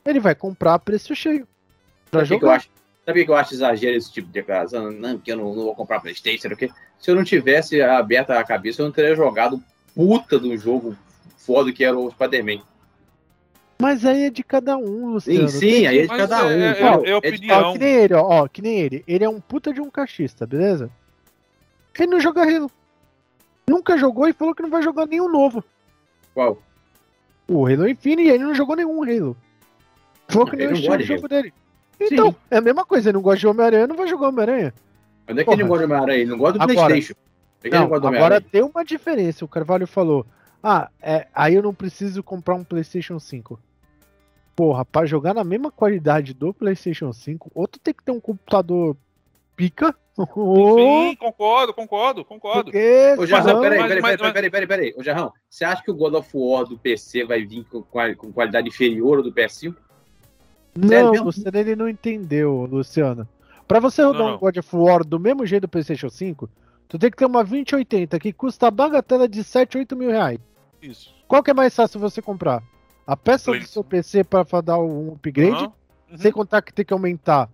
ele vai comprar a preço cheio. Pra Sabe o que que eu acho? Sabe o que eu acho exagero esse tipo de declaração? Não, porque eu não, não vou comprar Playstation, quê. Se eu não tivesse aberto a cabeça, eu não teria jogado puta do jogo foda que era o Spider-Man. Mas aí é de cada um, Sim, Luciano. sim, aí é de Mas cada um. é, é- Não, é é de- opinião. Ó, que nem ele, ó, ó, que nem ele. Ele é um puta de um cachista, beleza? Ele não joga Halo. Nunca jogou e falou que não vai jogar nenhum novo. Qual? O Halo Infinite, ele não jogou nenhum Halo. Falou que Ele não é o gosta de de jogo dele. Então, é a mesma coisa, ele não gosta de Homem-Aranha, não vai jogar Homem-Aranha. Onde é que ele não Porra. gosta do Homem-Aranha? Ele não gosta do Agora- Playstation. Não Não, gosta do agora tem uma diferença. O Carvalho falou: Ah, é, aí eu não preciso comprar um PlayStation 5. Porra, pra jogar na mesma qualidade do PlayStation 5, ou tu tem que ter um computador pica. Sim, concordo, concordo, concordo. Porque Ô, Jarrão, peraí, mas- peraí, mas- peraí, peraí, peraí, peraí. Ô, Jarrão, você acha que o God of War do PC vai vir com, com qualidade inferior ao do PS5? Sério Não? Luciano, ele não entendeu, Luciano. Pra você rodar Não, um. God of War do mesmo jeito do PlayStation 5, tu tem que ter uma 2080 que custa a bagatela de 7, 8 mil reais. Isso. Qual que é mais fácil você comprar? A peça Play- do seu PC pra fa- dar um upgrade, Aham. Uhum. sem contar que tem que aumentar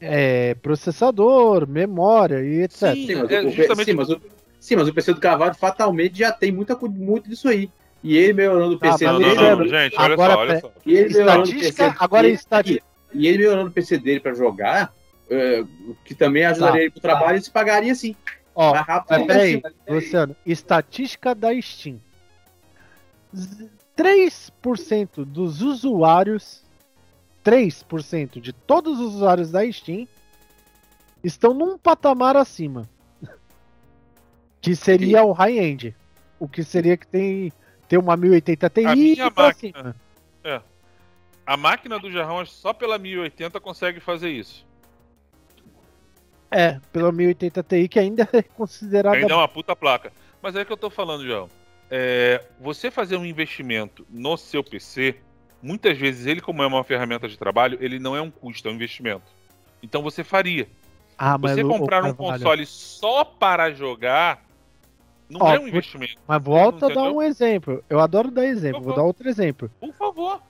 é, processador, memória e etc. Sim, mas, é o, justamente- sim, mas o, sim, mas o PC do Cavalo fatalmente já tem muita, muito disso aí. E ele melhorando o PC Ah, Não, mas não, dele. não, gente, olha Agora, só, olha pera- só. E ele melhorando o Estatística, PC agora dele, estatística. E ele melhorando o PC dele pra jogar, é, que também ajudaria Tá. ele pro trabalho, ele se pagaria sim. Ó, rápido. mas o peraí, PS5. Luciano, estatística da Steam. Z- 3% dos usuários, 3% de todos os usuários da Steam estão num patamar acima. Que seria o high-end. O que seria que tem, tem uma 1080 Ti A minha e pra máquina. cima. A máquina do Jarrão, só pela 1080, consegue fazer isso. É, pela 1080 Ti, que ainda é considerada. Ainda é uma puta placa. Mas é que eu tô falando, João. É, você fazer um investimento no seu PC, muitas vezes ele, como é uma ferramenta de trabalho, ele não é um custo, é um investimento. Então você faria. Ah, Você comprar um console só para jogar não Ó, é um investimento. Mas volta a dar um exemplo. Eu adoro dar exemplo, vou dar outro exemplo. Por favor.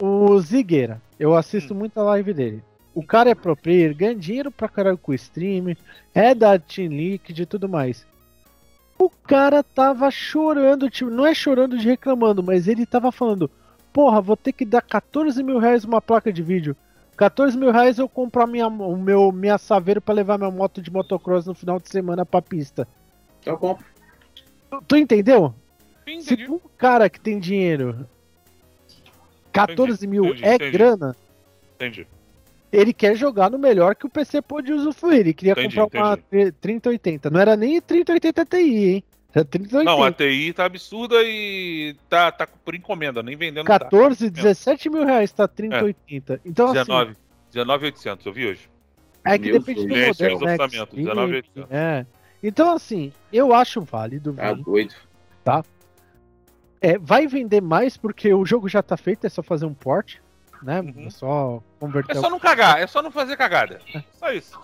O Zigueira, eu assisto Hum. muito a live dele. O cara é pro player, ganha dinheiro pra caralho com o stream, é da Team Liquid e tudo mais. O cara tava chorando, tipo, não é chorando de reclamando, mas ele tava falando: Porra, vou ter que dar 14 mil reais uma placa de vídeo. 14 mil reais eu comprar minha, o meu, minha saveiro pra levar minha moto de motocross no final de semana pra pista. Então compra. Tu, tu entendeu? Sim, Se entendi. um cara que tem dinheiro, 14 mil entendi, é entendi. grana, Entendi. Ele quer jogar no melhor que o PC pode usufruir. Ele queria Entendi, comprar uma tri- 3080. Não era nem 3080 Ti, hein? Era 3080. Não, a TI tá absurda e tá, tá por encomenda, nem vendendo. 14, 17 mil reais tá 3080. Então, tá. assim, 19. 19,800, eu vi hoje. é que Meu depende do é modelo, né? orçamento, Extreme, 19,800. É. Então, assim, eu acho válido. Tá Vini. doido. É, vai vender mais porque o jogo já tá feito, é só fazer um port, né? Uhum. É só converter É só não cagar, é só não fazer cagada. Só isso.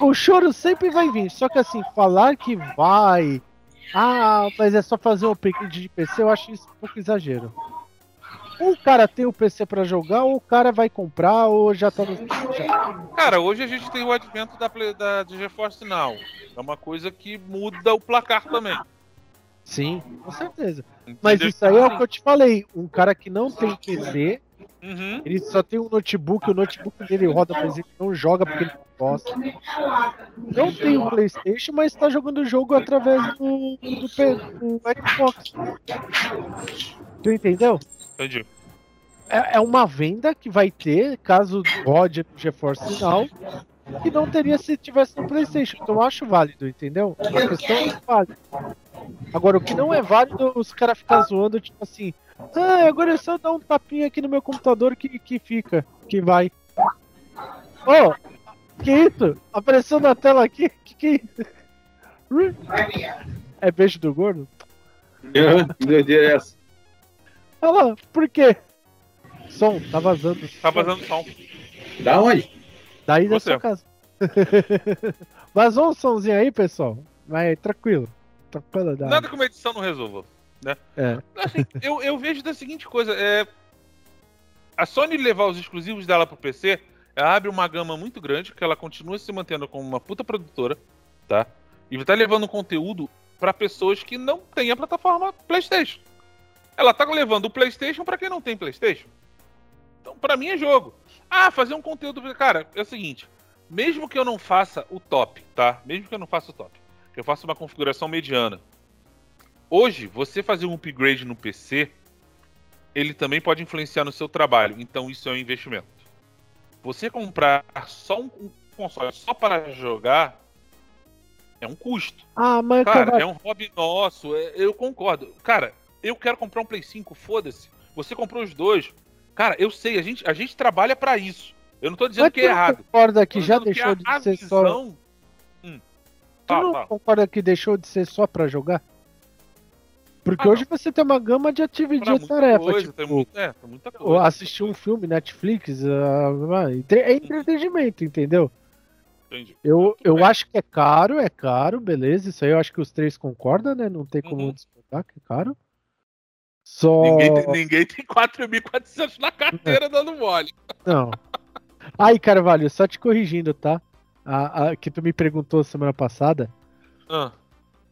O choro sempre vai vir, só que assim, falar que vai. Ah, mas é só fazer um upgrade de PC, eu acho isso um pouco exagero. Ou o cara tem o PC pra jogar, ou o cara vai comprar, ou já tá no. Cara, hoje a gente tem o advento da, Play- da de GeForce Now. É uma coisa que muda o placar também. Sim, com certeza. Mas entendeu? isso aí é o que eu te falei. Um cara que não tem PC, Uhum. ele só tem um notebook, o notebook dele roda, mas ele não joga porque ele não gosta. Não tem o Playstation, mas tá jogando o jogo através do, do, do Xbox. Tu entendeu? Entendi. é, é uma venda que vai ter, caso rode no GeForce Now, que não teria se tivesse no PlayStation. Então eu acho válido, entendeu? A questão é válida. Agora, o que não é válido, os caras ficam zoando, tipo assim, ah, agora é só dar um tapinha aqui no meu computador que, que fica, que vai. Ô, que isso? Apareceu na tela aqui? Que que é isso? É beijo do gordo? Que doideira é essa? Olha lá, por quê? Som, tá vazando. Tá som. vazando som. Da onde? Daí da Você. sua casa. Vazou um somzinho aí, pessoal. Mas tranquilo. Tranquilo. Dá. Nada que uma edição não resolva. É. Assim, eu, eu vejo da seguinte coisa: é, a Sony levar os exclusivos dela pro PC, ela abre uma gama muito grande, que ela continua se mantendo como uma puta produtora, tá? E tá levando conteúdo pra pessoas que não têm a plataforma PlayStation. Ela tá levando o PlayStation pra quem não tem PlayStation. Então, pra mim é jogo. Ah, fazer um conteúdo. Cara, é o seguinte: mesmo que eu não faça o top, tá? Mesmo que eu não faça o top, que eu faça uma configuração mediana. Hoje, você fazer um upgrade no PC, ele também pode influenciar no seu trabalho. Então, isso é um investimento. Você comprar só um console só para jogar é um custo. Ah, mas Cara, cara, é um hobby nosso. é- Eu concordo. Cara, eu quero comprar um Play 5, foda-se. Você comprou os dois. Cara, eu sei, a gente, a gente trabalha pra isso. Eu não tô dizendo mas que é errado. concorda que já deixou a- de a ser só. visão- Hum. Tu não fala. concorda que deixou de ser só pra jogar? Porque Ah, hoje você tem uma gama de atividade muita tarefa. coisa, tipo, tem muito- é, tem muita coisa. assistir um filme, Netflix, entre- é entretenimento, entendeu? Entendi. Eu, Tudo eu bem. acho que é caro, é caro, beleza. Isso aí eu acho que os três concordam, né? Não tem como Uhum. disputar que é caro. Só. Ninguém, tem- ninguém tem 4.400 na carteira dando mole. Não. Aí, Carvalho, só te corrigindo, tá? A, a- que tu me perguntou semana passada. Ah,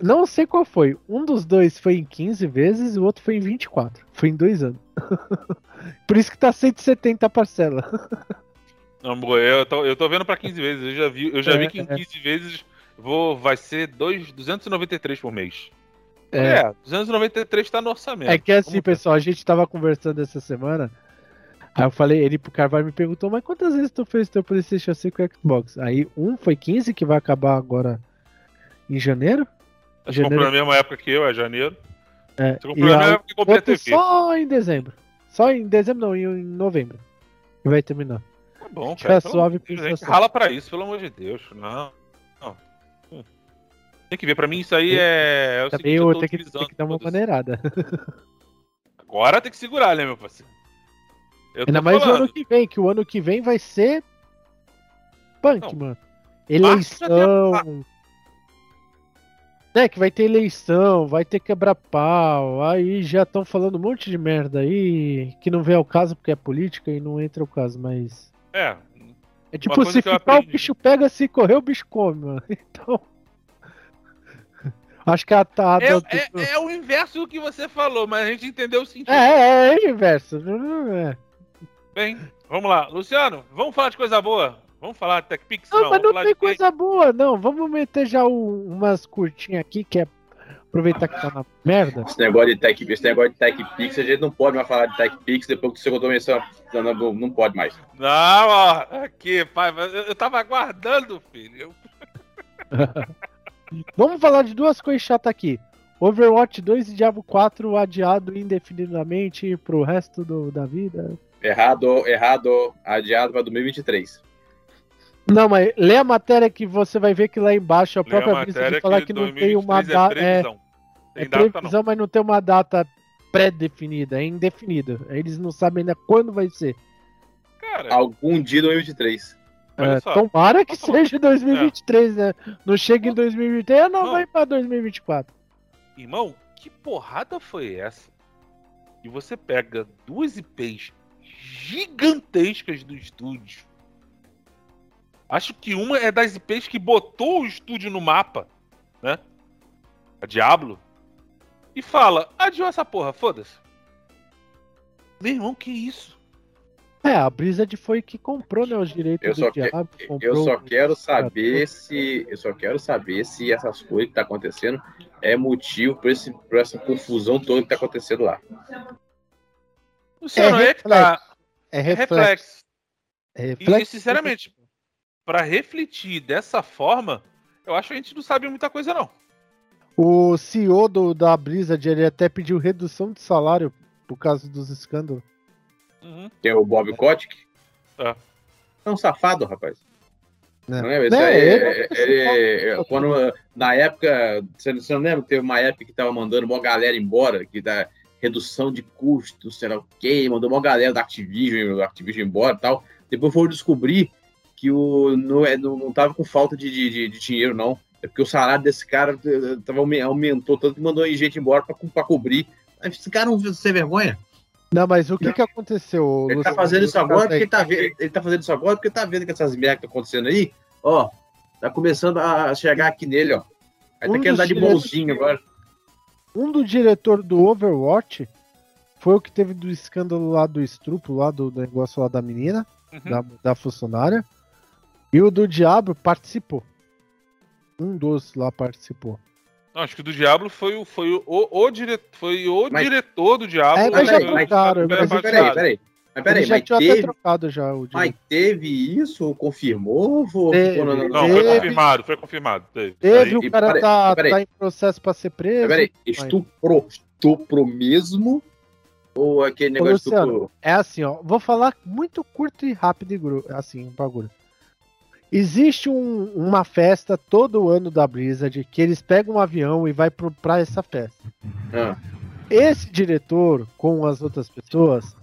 Não sei qual foi. Um dos dois foi em 15 vezes e o outro foi em 24. Foi em dois anos. Por isso que tá 170 a parcela. não, eu, tô, eu tô vendo pra 15 vezes. Eu já vi, eu já É, vi que em é. 15 vezes vou, vai ser dois, 293 por mês. É. É, 293 tá no orçamento. É que assim, ver. pessoal, a gente tava conversando essa semana. Aí eu falei, ele pro Carvalho me perguntou, mas quantas vezes tu fez teu Playstation 5 e Xbox? Aí um foi 15, que vai acabar agora em janeiro. Você comprou janeiro. na mesma época que eu, é janeiro. É, Você e comprou na mesma época que eu comprei a TV. só em dezembro. Só em dezembro não, em novembro. E vai terminar. bom, Tiver cara. pelo suave, Deus, a gente rala pra isso, pelo amor de Deus. Não. não. Hum. Tem que ver, pra mim isso aí é. é o Também eu tô tenho que, tem que dar uma maneirada. Agora tem que segurar, né, meu parceiro? Eu Ainda mais o falando. ano que vem, que o ano que vem vai ser punk, Não. mano. Março já tem a-. É, que vai ter eleição, vai ter quebra-pau, aí já estão falando um monte de merda aí, que não vem ao caso porque é política e não entra ao caso, mas. É. É tipo, se ficar o bicho pega, se correr o bicho come, mano. Então. Acho que a Tada. É, é, é o inverso do que você falou, mas a gente entendeu o sentido. É, é, é inverso. não- não é. Bem, vamos lá. Luciano, vamos falar de coisa boa? Vamos falar de TechPix? Não, mas vamos não tem de coisa boa, não. Vamos meter já um- umas curtinhas aqui, que é aproveitar que tá na merda. Esse negócio de Tech, esse negócio de Tech Pix, a gente não pode mais falar de Tech Pix depois que você contou menção. Não, não, não pode mais. Não, ó, aqui, pai, mas eu, eu tava aguardando, filho. Vamos falar de duas coisas chatas aqui. Overwatch 2 e Diablo 4 adiado indefinidamente pro resto do- da vida. Errado, errado, adiado para 2023. Não, mas lê a matéria que você vai ver que lá embaixo a Lê a própria matéria de falar que, não tem uma 2023 é data. É, previsão. Tem é data, previsão, mas não tem uma data pré-definida, é indefinido. Eles não sabem ainda quando vai ser. não. Cara, Algum dia 2023. olha É, tomara que Tá seja em 2023, né? Não chega em 2023, não, Não. vai pra 2024. Irmão, que porrada foi essa? E você pega duas IPs gigantescas do estúdio. Acho que uma é das IPs que botou o estúdio no mapa, né? A Diablo. E fala, adiou essa porra, foda-se. Meu irmão, que isso? É, a Blizzard foi que comprou, né, os direitos Eu do só, que- Diablo. eu só o- quero saber se. Eu só quero saber se essas coisas que tá acontecendo é motivo por, esse, por essa confusão toda que tá acontecendo lá. Luciano, É é, que tá. É É reflexo. reflexo. É E, reflexo. e, sinceramente, pra refletir dessa forma, eu acho que a gente não sabe muita coisa, não. O CEO do, da Blizzard, ele até pediu redução de salário por causa dos escândalos. Uhum. Que é o Bob Kotick. É. É um safado, rapaz. Não é? Esse Né, é- é- é- é- quando, na época, você, você não lembra teve uma época que tava mandando uma galera embora, que dá redução de custos, sei lá o quê, mandou uma galera da Activision, da Activision embora e tal. Depois foram descobrir que o, não, é, não, não tava com falta de, de, de- dinheiro, não. É porque o salário desse cara eh, tava, aume- aumentou tanto que mandou gente embora pra cobrir. Esse cara não sem vergonha. Não, mas o que que aconteceu? Ele tá fazendo isso agora porque tá, vendo, ele tá fazendo isso agora porque tá vendo que essas merdas que estão acontecendo aí, ó, tá começando a chegar aqui nele, ó. Aí Um tá querendo dar de bonzinho agora. Um do diretor do Overwatch foi o que teve do escândalo lá do estrupo, lá do negócio lá da menina, Uhum. da, da funcionária. E o do Diabo participou. Um dos lá participou. Não, acho que o do Diablo foi o, foi o, o, o dire- foi o Mas- diretor do Diablo. É, mas já que- trocaram, mas que- Peraí, peraí. Mas peraí, já mas tinha até teve, trocado já o mas teve isso? Confirmou? Ou Teve. ficou no- Não, foi Teve- confirmado, foi confirmado. Teve. Teve, Aí- o cara peraí, tá, peraí. tá em processo pra ser preso. Peraí, estupro, estupro mesmo? Ou aquele negócio Luciano, estupro? É assim, ó. Vou falar muito curto e rápido e gru- assim, um bagulho. Existe um- uma festa todo ano da Blizzard que eles pegam um avião e vai pro, pra essa festa. Ah, Esse diretor, com as outras pessoas,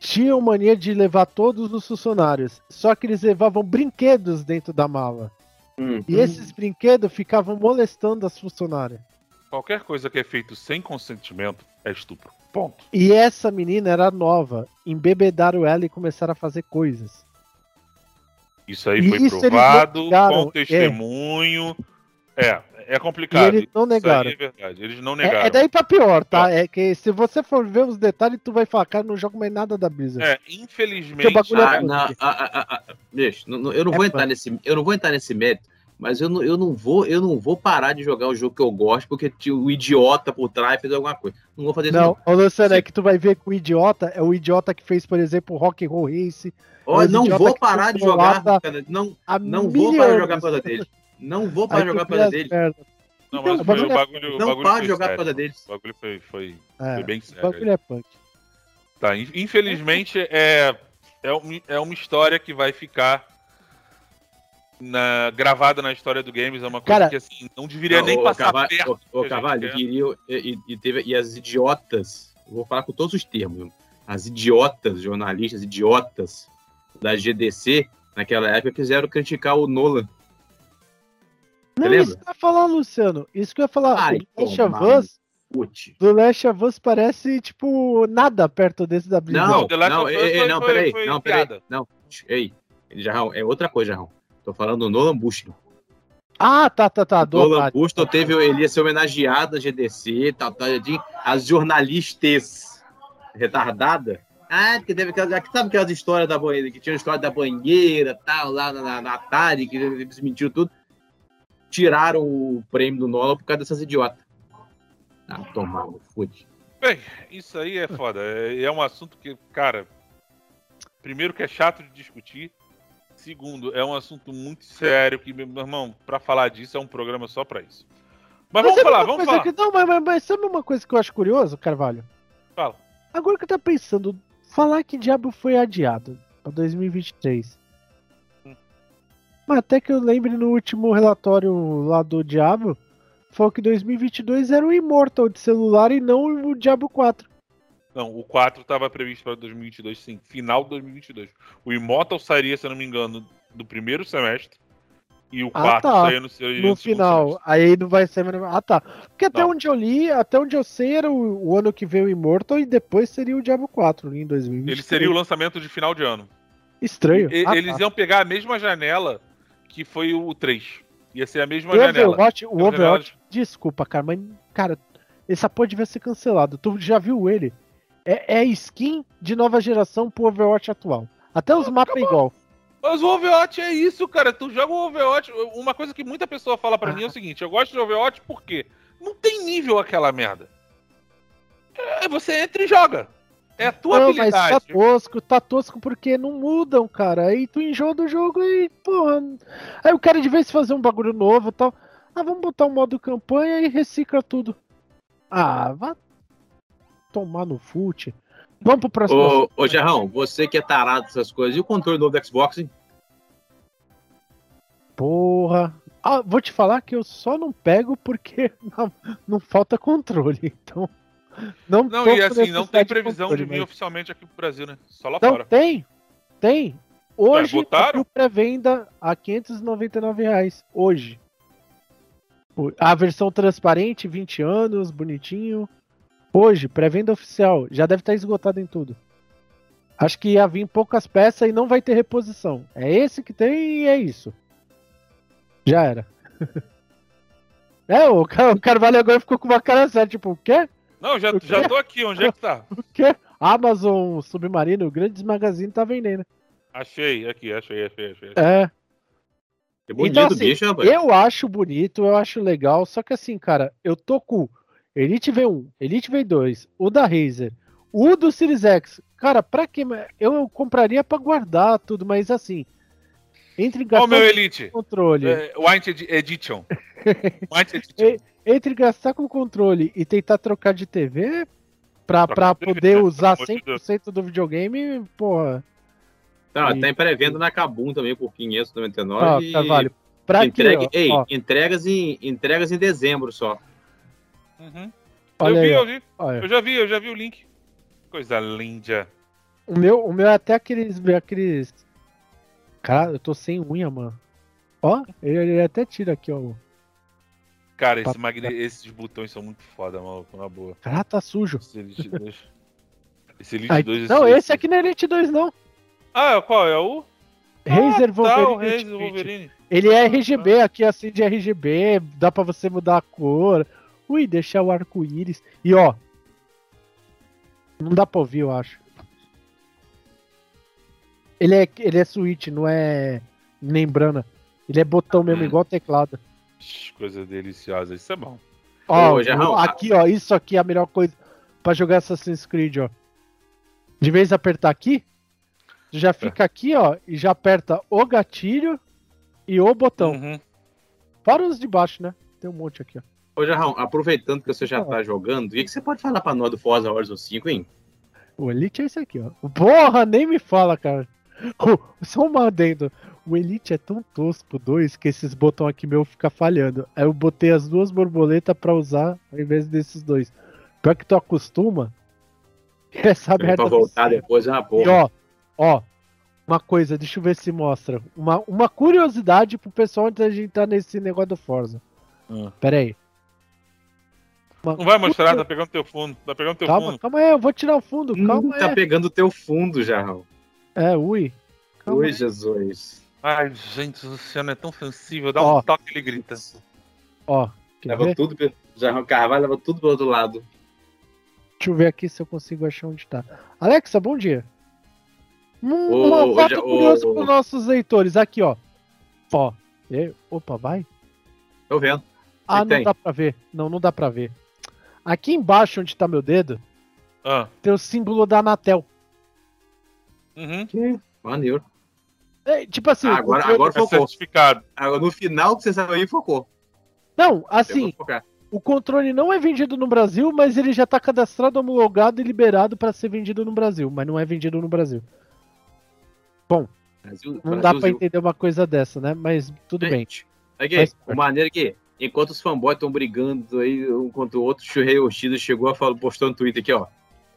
tinham mania de levar todos os funcionários. Só que eles levavam brinquedos dentro da mala. hum. E esses brinquedos ficavam molestando as funcionárias. Qualquer coisa que é feito sem consentimento é estupro. Ponto. E essa menina era nova. Embebedaram ela e começaram a fazer coisas. Isso aí E foi isso provado negaram, com é. testemunho. É, é E complicado. eles não Isso aí negaram. é verdade. Eles não É, negaram. é daí pra pior, tá? É que se você for ver os detalhes, tu vai falar, cara, não jogo mais nada da Blizzard. É, Porque infelizmente. é Ah, não, ah, ah, ah, bicho, não- não- eu não É vou entrar nesse, eu não vou entrar nesse mérito, mas eu não, eu não vou, eu não vou parar de jogar o jogo que eu gosto porque tinha o idiota por trás fez alguma coisa. Não vou fazer isso. Não, ô Luciano, é que tu vai ver que o idiota é o idiota que fez, por exemplo, o Rock and Roll Race. Mas não vou parar de jogar, cara, não, não vou parar de jogar por causa dele. Não vou parar de jogar por causa dele. merda. Não, Então, mas o foi, bagulho o é- bagulho, o Não bagulho para foi de jogar por sério. causa deles. O bagulho foi, foi, É, foi bem o sério. bagulho é punk. Tá, in- infelizmente, é. é, um, é uma história que vai ficar na, gravada na história do games. É uma coisa Cara, que assim, não deveria Não, nem ô, passar Carvalho, perto. Carvalho, quer. queria, e, e, teve, e as idiotas, vou falar com todos os termos, as idiotas, jornalistas idiotas da GDC, naquela época, quiseram criticar o Nolan. Não, lembra? isso que eu ia falar, Luciano. Isso que eu ia falar. Ai, o Last of Us, do Last of Us parece, tipo, nada perto desse da Blizzard. Não, não, ei, foi- não, foi- peraí, não, peraí, não, ei, Jarrão, é outra coisa, Jarrão. Tô falando do Nolan Bushnell. Ah, tá, tá, tá. Do Nolan. Bushnell teve, ele ia ser homenageado na GDC, tal, tal, tal, as jornalistas retardadas. Ah, porque teve aquelas, sabe aquelas histórias da banheira, que tinha a história da banheira, tal, lá na, na, na Atari, que eles mentiram tudo. Tiraram o prêmio do Nolan por causa dessas idiotas. Ah, tomar no fute. Bem, isso aí é foda. É, é um assunto que, cara, primeiro que é chato de discutir. Segundo, é um assunto muito sério que, meu irmão, pra falar disso é um programa só pra isso. Mas vamos sabe falar, uma vamos falar. que- não, mas, mas, mas sabe uma coisa que eu acho curioso, Carvalho? Fala. Agora que eu tô pensando, falar que Diabo foi adiado pra 2023. Hum. Mas até que eu lembre no último relatório lá do Diabo, falou que 2022 era o Immortal de celular e não o Diabo 4. Não, o 4 estava previsto para 2022, sim, final de 2022. O Immortal sairia, se eu não me engano, do primeiro semestre. E o Ah, 4 tá. sairia no, No segundo final. semestre. Aí não vai ser. Ah, tá. Porque até Não. onde eu li, até onde eu sei, era o, o ano que veio o Immortal e depois seria o Diabo 4 em 2023. Ele seria o lançamento de final de ano. Estranho. E- Ah, eles tá. iam pegar a mesma janela que foi o 3. Ia ser a mesma O janela. Overwatch, o Uma janela Overwatch, desculpa, cara, mas, cara, essa porra devia ser cancelado. Tu já viu ele? É, é skin de nova geração pro Overwatch atual. Até os mapas é igual. Mas o Overwatch é isso, cara. Tu joga o Overwatch. Uma coisa que muita pessoa fala pra mim é o seguinte: eu gosto de Overwatch porque não tem nível aquela merda. É, você entra e joga. É a tua Não, mas tá habilidade. tosco, tá tosco porque não mudam, cara. Aí tu enjoa do jogo e, porra. Aí o cara de vez fazer um bagulho novo e tal. Ah, vamos botar um modo campanha e recicla tudo. Ah, vá tomar no fute. Vamos pro próximo. Ô, ô Jarrão, você que é tarado dessas coisas, e o controle novo do Xbox, hein? Porra. Ah, vou te falar que eu só não pego porque não, não falta controle. Então. Não, Não, e assim, não tem previsão de controle, vir mas- oficialmente aqui pro Brasil, né? Só lá Não, fora. tem. Tem. Hoje botaram? abriu pré-venda a 599 reais. Hoje. O- A versão transparente, 20 anos, bonitinho. Hoje, pré-venda oficial. Já deve estar esgotado em tudo. Acho que ia vir poucas peças e não vai ter reposição. É esse que tem e é isso. Já era. é, o Car- o Carvalho agora ficou com uma cara séria, tipo, o quê? Não, já, quê? já tô aqui, onde é que tá? O quê? Amazon Submarino, Grandes Magazine tá vendendo. Achei, aqui, achei, achei, achei. É. Que bonito, Então, assim, bicho, rapaz. Eu acho bonito, eu acho legal, só que assim, cara, eu tô com Elite V1, Elite V2, o da Razer, o do Series X. Cara, pra que? Eu compraria pra guardar tudo, mas assim, entre Ó, gastar meu com Elite. controle, É, White Edi- Edition. White Edition. entre gastar com controle e tentar trocar de TV pra, Trocar pra TV, poder usar Pelo amor de Deus. 100% do videogame, porra. Tá, e- tá em pré-venda na Kabum também por 599. Ó, e Carvalho, pra entregue, ei, Ó, entregas, em, entregas em dezembro só. Uhum. olha eu vi, aí, eu vi. olha. Eu já vi, eu já vi o link. Coisa linda. O meu, o meu é até aqueles. aqueles... Cara, eu tô sem unha, mano. Ó, ele, ele até tira aqui, ó. Cara, esse Papo magne... esses botões são muito foda, maluco, na boa. Cara, tá sujo. Esse Elite 2. Esse Elite Ai, 2 não, esse aqui não é Elite 2, não. Ah, qual? É o? Razer ah, tá, Wolverine. Ultimate. Wolverine. Ele é RGB aqui, assim, de RGB. Dá pra você mudar a cor. Ui, deixar o arco-íris. E ó. Não dá pra ouvir, eu acho. Ele é, ele é switch, não é membrana. Ele é botão mesmo, igual teclado. Coisa deliciosa, isso é bom. Ó, Ô, Jarrão, aqui, ó, isso aqui é a melhor coisa pra jogar Assassin's Creed, ó. De vez em apertar aqui, tu já fica aqui, ó, e já aperta o gatilho e o botão. Uhum. Fora os de baixo, né? Tem um monte aqui, ó. Ô, Jarrão, aproveitando que você já tá jogando, o que, que você pode falar pra nós do Forza Horizon 5, hein? O Elite é esse aqui, ó. Porra, nem me fala, cara. Só um adendo. O Elite é tão tosco, dois, que esses botões aqui meu fica falhando. Aí eu botei as duas borboletas pra usar ao invés desses dois. Pior que tu acostuma. Essa Pra merda. voltar depois é uma E porra. ó, ó, uma coisa, deixa eu ver se mostra. Uma, uma curiosidade pro pessoal antes da gente entrar nesse negócio do Forza. Hum. Pera aí. Não vai mostrar, tá pegando teu fundo. Tá pegando teu Calma, fundo. calma aí, eu vou tirar o fundo. Hum, Calma tá aí. pegando o teu fundo já, Raul. É, ui. Calma Oi, aí. Jesus. Ai, gente, o Luciano é tão sensível. Dá Ó. um toque ele grita. Ó, Leva ver? tudo, já Carvalho leva tudo pro outro lado. Deixa eu ver aqui se eu consigo achar onde tá. Alexa, bom dia. Um, Ô, uma foto já- curiosa ô. pros nossos leitores. Aqui, ó. Ó. E- Opa, vai? Tô vendo. Ah, não tem? dá pra ver. Não, não dá pra ver. Aqui embaixo, onde tá meu dedo, Ah, tem o símbolo da Anatel. uhum. Maneiro. É, tipo assim. Ah, agora- controle- agora É Focou. certificado. Agora, no final que você saiu aí, focou. Não, assim, o controle não é vendido no Brasil, mas ele já tá cadastrado, homologado e liberado pra ser vendido no Brasil, mas não é vendido no Brasil. Brasil, Não dá Brasil, pra entender uma coisa dessa, né? Mas tudo bem. Aqui, Faz o maneiro aqui, enquanto os fanboys estão brigando aí um contra o outro, o Shurei Yoshida chegou a falar, postou no Twitter aqui, ó.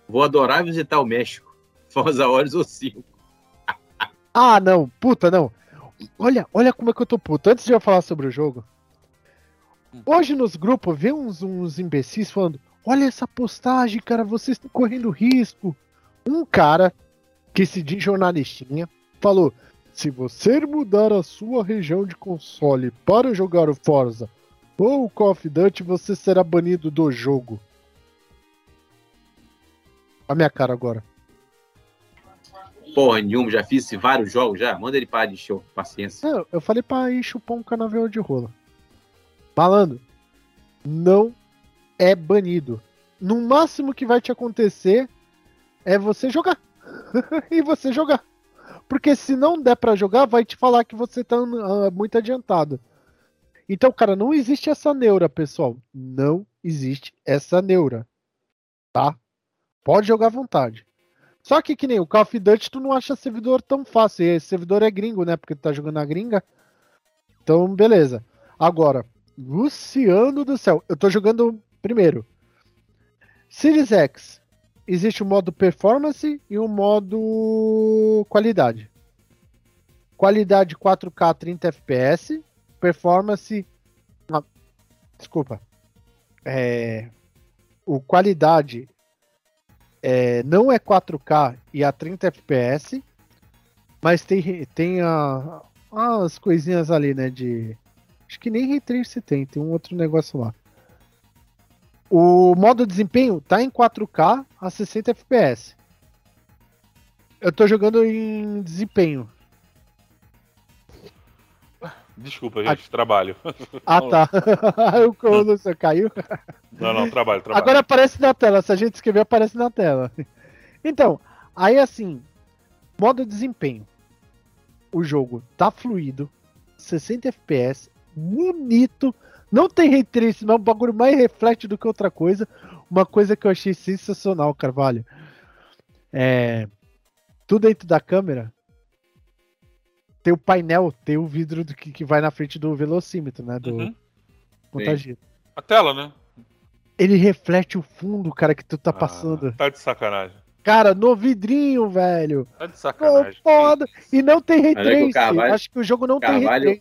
Vou adorar visitar o México. Forza Horas ou 5. Ah, não, puta, não. Olha, olha como é que eu tô puto. Antes de eu falar sobre o jogo, hoje nos grupos vê uns, uns imbecis falando: Olha essa postagem, cara, vocês estão correndo risco. Um cara que se diz jornalistinha falou: Se você mudar a sua região de console para jogar o Forza ou o Call of Duty, você será banido do jogo. A minha cara agora. Porra nenhuma, já fiz vários jogos já. Manda ele parar de show, paciência. Não, eu falei pra ir chupar um canavial de rola. Malandro, não é banido. No máximo que vai te acontecer é você jogar. e você jogar. Porque se não der pra jogar, vai te falar que você tá ah, muito adiantado. Então, cara, não existe essa neura, pessoal. Não existe essa neura. Tá? Pode jogar à vontade. Só que que nem o Call of Duty, tu não acha servidor tão fácil. Esse servidor é gringo, né? Porque tu tá jogando na gringa. Então, beleza. Agora, Luciano do céu. Eu tô jogando primeiro. Series X. Existe o modo performance e o modo qualidade. Qualidade 4K 30 FPS. Performance. desculpa. É, o qualidade é, não é 4K e a 30 FPS, mas tem, tem a, as coisinhas ali, né? De. Acho que nem Ray Trace tem, tem um outro negócio lá. O modo desempenho tá em 4K a 60 FPS. Eu tô jogando em desempenho. Desculpa, gente, trabalho. Ah, tá. o o Luciano caiu. Não, não, trabalho, trabalho. Agora aparece na tela. Se a gente escrever, aparece na tela. Então, aí assim, modo desempenho. O jogo tá fluido, 60 FPS, bonito. Não tem ray tracing, mas é um bagulho mais reflete do que outra coisa. Uma coisa que eu achei sensacional, Carvalho. É. Tudo dentro da câmera. Tem o painel, tem o vidro do que, que vai na frente do velocímetro, né? Do Uhum. contagiro. A tela, né? Ele reflete o fundo, cara, que tu tá Ah, passando. tá de sacanagem. Cara, no vidrinho, velho. Tá de Pô, sacanagem. foda. E não tem ray Mas que o trace. Carvalho- Acho que o jogo não tem ray Carvalho-.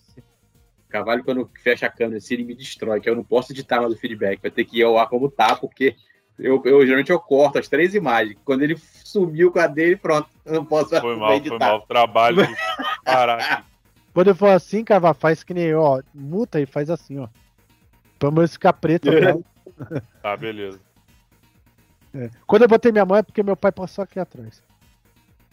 Carvalho, quando fecha a câmera, se ele me destrói, que eu não posso editar mais o feedback, vai ter que ir ao ar como tá, porque eu, eu geralmente eu corto as três imagens. Quando ele sumiu com a dele, pronto. Eu não posso Foi mal, foi editar. mal. Trabalho. Caraca. Quando eu for assim, Carvalho, faz que nem ó. Muta e faz assim, ó. Pra menos ficar preto. tá? Tá, beleza. É. Quando eu botei minha mão é porque meu pai passou aqui atrás.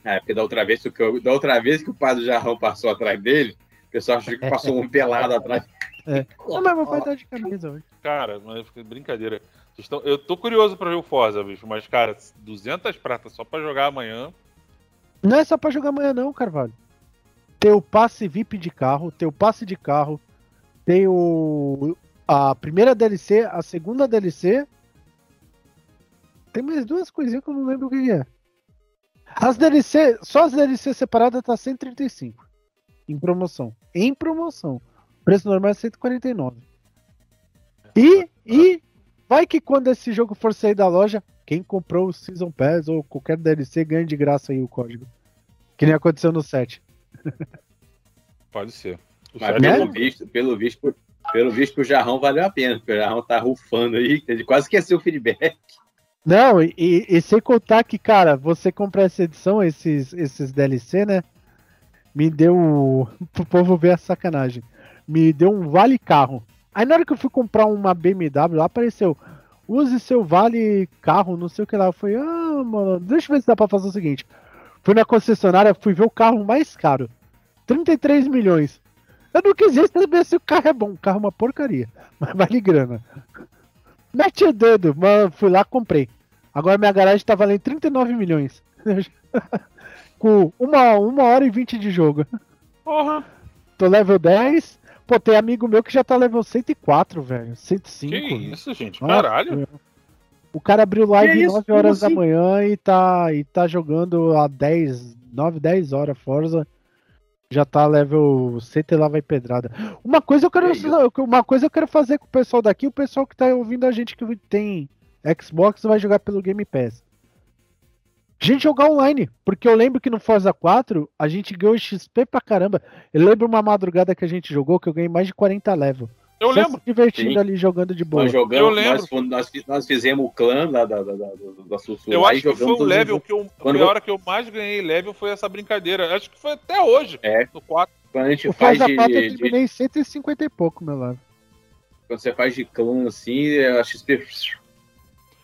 É, porque da outra vez que, eu, da outra vez que o padre Jarrão passou atrás dele, o pessoal achou que passou um pelado atrás. É. Não, mas meu pai tá de camisa hoje. Cara, mas fica brincadeira. Vocês tão- Eu tô curioso pra ver o Forza, bicho, mas, cara, 200 pratas só pra jogar amanhã. Não é só pra jogar amanhã, não, Carvalho. Tem o passe VIP de carro, tem o passe de carro, tem o. A primeira DLC, a segunda DLC. Tem mais duas coisinhas que eu não lembro o que é. As DLC, só as DLC separadas tá 135. Em promoção. Em promoção. Preço normal é 149. E, e vai que quando esse jogo for sair da loja, quem comprou o Season Pass ou qualquer DLC ganha de graça aí o código. Que nem aconteceu no 7. Pode ser. O Mas Né? pelo visto, pelo visto, pelo visto pro Jarrão valeu a pena, porque o Jarrão tá rufando aí, ele quase esqueceu o feedback. Não, e, e sem contar que, cara, você comprar essa edição, esses, esses DLC, né? Me deu. Pro povo ver a sacanagem. Me deu um vale carro. Aí na hora que eu fui comprar uma BMW, lá apareceu. Use seu vale carro, não sei o que lá. Eu falei, ah, mano, deixa eu ver se dá pra fazer o seguinte. Fui na concessionária, fui ver o carro mais caro. 33 milhões. Eu não quis saber se o carro é bom. O carro é uma porcaria. Mas vale grana. Mete o dedo, mano. Fui lá, comprei. Agora minha garagem tá valendo 39 milhões. Com uma, uma hora e 20 de jogo. Porra, Tô level 10. Pô, tem amigo meu que já tá level 104, velho. 105. que isso, gente? Nossa, Caralho. O cara abriu live Que isso? 9 horas Como da manhã e tá, e tá jogando a 10, 9, 10 horas Forza. Já tá level 100 e lá vai pedrada. Uma coisa eu quero, Que uma coisa eu quero fazer com o pessoal daqui, o pessoal que tá ouvindo a gente que tem Xbox vai jogar pelo Game Pass. A gente jogar online, porque eu lembro que no Forza 4 a gente ganhou XP pra caramba. Eu lembro uma madrugada que a gente jogou que eu ganhei mais de 40 level. Eu Só lembro. se divertindo Sim. ali jogando de boa. Nós jogamos, Eu lembro. Nós, nós, fi- nós fizemos o clã da, da, da, da, da Sussurra Eu acho que foi o level que eu. Quando a eu- hora que eu mais ganhei level foi essa brincadeira. Acho que foi até hoje. É. No 4. Quando a gente O faz Forza de, 4 eu de- terminei 150 e pouco, meu lado. Quando você faz de clã assim, a XP.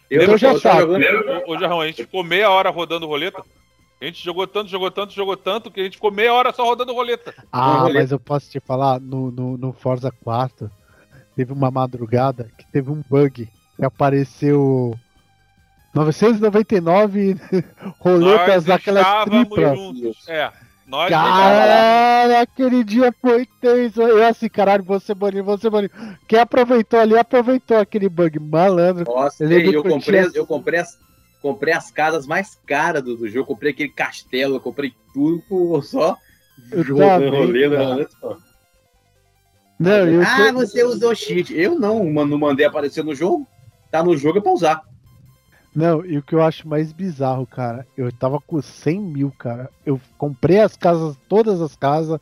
Eu já tava sabe. jogando. Ô, Jarrão, a gente ficou meia hora rodando roleta. A gente jogou tanto, jogou tanto, jogou tanto, que a gente ficou meia hora só rodando roleta. Ah, rolê. mas eu posso te falar, no, no, no Forza 4, teve uma madrugada que teve um bug que apareceu 999 roletas daquelas triplas. juntos. É. Nós Cara, aquele dia foi tenso. Eu assim, caralho, você bonito, você bonito. Quem aproveitou ali, aproveitou aquele bug. Malandro. Nossa, Eu eu, comprei, tinha- eu comprei as, comprei as casas mais caras do, do jogo, comprei aquele castelo, eu comprei tudo por só Eu jogando rolê, né? Só. Não, eu Ah, você usou cheat. Eu não, mano, não mandei aparecer no jogo. Tá no jogo é pra usar. Não, e o que eu acho mais bizarro, cara, eu tava com 100 mil, cara. Eu comprei as casas, todas as casas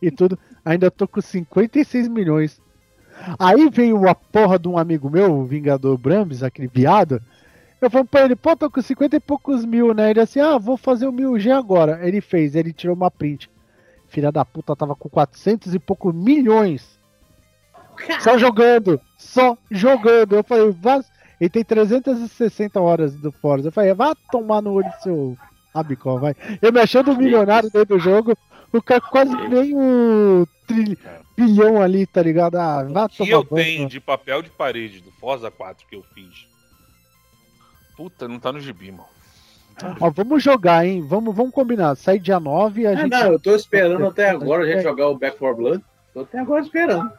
e tudo, ainda tô com 56 milhões. Aí veio a porra de um amigo meu, o Vingador Brambis, aquele viado. Eu falei pra ele, pô, tô com 50 e poucos mil, né? Ele assim, ah, vou fazer o 1000G agora. Ele fez, ele tirou uma print. Filha da puta tava com 400 e poucos milhões. Só jogando, só jogando. Eu falei, vá. Ele tem 360 horas do Forza. Eu falei, vá tomar no olho do seu Abicó, vai. Eu me achando um milionário dentro do jogo, o cara quase meio trilhão, bilhão ali, tá ligado? Ah, vá O que tomar eu banho. tenho de papel de parede do Forza 4 que eu fiz. Puta, não tá no gibi, mano. Ó, vamos jogar, hein? Vamos, vamos combinar. Sai dia 9 e a Ah, gente. não, eu tô esperando até agora a gente jogar o Back 4 Blood. Tô até agora esperando.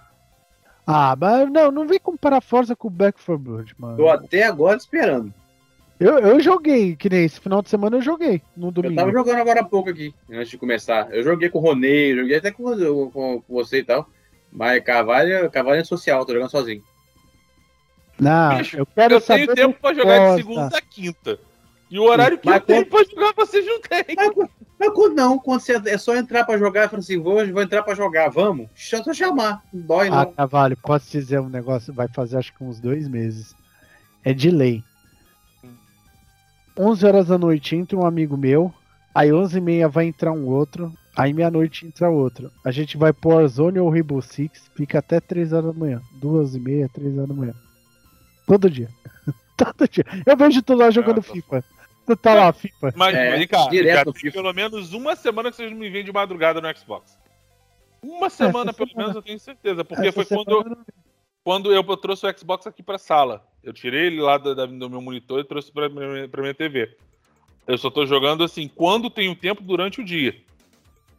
Ah, mas não, não vem comparar Forza com Back 4 Blood, mano. Tô até agora esperando. Eu, eu joguei, que nem esse final de semana eu joguei no Eu domingo. tava jogando agora há pouco aqui, antes de começar. Eu joguei com o Ronei, joguei até com, com- com você e tal. Mas Cavalho, Cavalho é social, tô jogando sozinho. Não, Bicho, eu quero Eu saber tenho tempo pra jogar de segunda a quinta. E o horário que Mas eu tenho pra jogar, vocês não têm. Mas, mas quando não, quando você é só entrar pra jogar e falar assim, vou, vou entrar pra jogar, vamos? Só chamar, não dói Ah, não. Cavalho, posso dizer um negócio? Vai fazer acho que uns dois meses. É de lei. 11 horas da noite entra um amigo meu, aí 11 e meia vai entrar um outro, aí meia-noite entra outro. A gente vai pro Warzone ou Rainbow Six, fica até 3 horas da manhã. 2 e meia, 3 horas da manhã. Todo dia. Todo dia. Eu vejo tu lá jogando Ah. FIFA. Tá lá, FIFA. Mas, É, vem cá, direto FIFA. pelo menos uma semana que vocês me veem de madrugada no Xbox. Uma semana, pelo semana. menos, eu tenho certeza. Porque Essa foi quando eu, não quando eu, trouxe o Xbox aqui pra sala. Eu tirei ele lá da- do meu monitor e trouxe pra, minha- pra minha TV. Eu só tô jogando assim, quando tenho tempo durante o dia.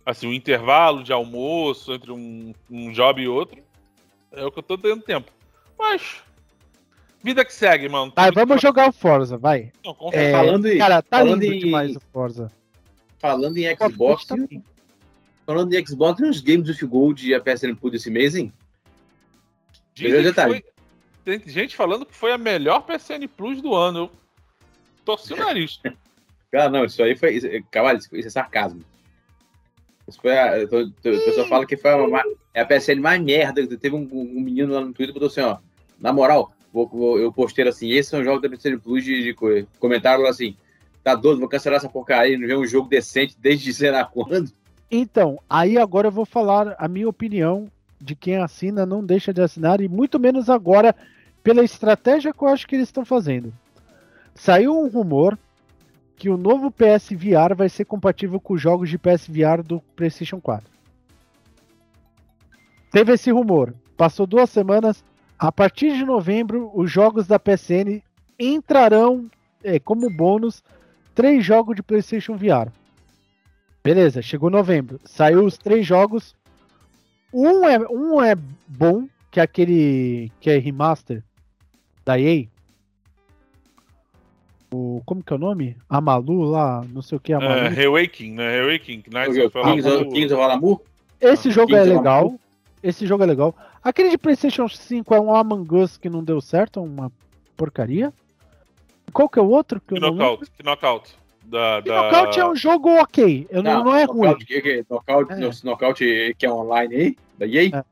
Assim, o intervalo de almoço entre um, um job e outro. É o que eu tô tendo tempo. Mas. Vida que segue, mano. Muito vamos jogar o Forza, vai. Não. É, falando em- cara, tá falando lindo em- demais o Forza. Falando em Xbox, Tá falando em Xbox, tem uns games of Gold e a PSN Plus esse mês, hein? Que detalhe. foi- Tem gente falando que foi a melhor PSN Plus do ano. Eu torci o nariz. Ah, não, isso aí foi. Cavalo, isso, isso é sarcasmo. Isso foi a, eu tô- tô- o pessoal fala que foi a, é a PSN mais merda. Teve um, um menino lá no Twitter que botou assim, ó. Na moral, vou- vou- eu postei assim, esses são jogos da PSN Plus de, de. Comentaram assim, tá doido, vou cancelar essa porcaria, não vê um jogo decente desde sei lá quando. Então, aí agora eu vou falar a minha opinião de quem assina, não deixa de assinar, e muito menos agora pela estratégia que eu acho que eles estão fazendo. Saiu um rumor que o novo PS VR vai ser compatível com os jogos de PS VR do PlayStation 4. Teve esse rumor. Passou duas semanas. A partir de novembro, os jogos da PSN entrarão eh, como bônus três jogos de PlayStation VR. Beleza, chegou novembro. Saiu os três jogos. Um é, um é bom, que é aquele que é remaster da EA. O, como que é o nome? Amalu lá, não sei o que, Amalu. É, Reawaking, né? Reawaking. Knights of Kings, of- Kings of Alamur. Esse Ah, jogo é Kings of legal. Esse jogo é legal. Aquele de PlayStation 5 é um Among Us que não deu certo, uma porcaria. Qual que é o outro que não knockout. Knockout. Da, da... Knockout é um jogo ok, eu não, não é ruim. knockout, que- que- Knockout, É. knockout que é online aí, da EA. É.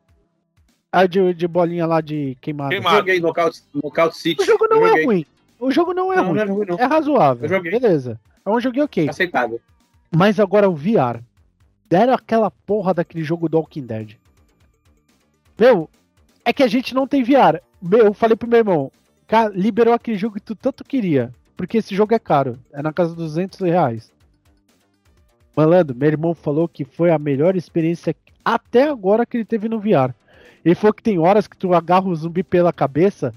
A de, de bolinha lá de queimada. Queimada. Joguei Knockout, knockout City. O jogo não é ruim. O jogo não é Não, ruim. não é ruim, não. É razoável. Eu joguei. Beleza. É um joguinho ok. Aceitável. Mas agora o VR. Deram aquela porra daquele jogo do Walking Dead. Meu, é que a gente não tem VR. Meu, Eu falei pro meu irmão, cara, liberou aquele jogo que tu tanto queria. Porque esse jogo é caro. É na casa dos 200 reais. Malandro, meu irmão falou que foi a melhor experiência até agora que ele teve no VR. Ele falou que tem horas que tu agarra o zumbi pela cabeça,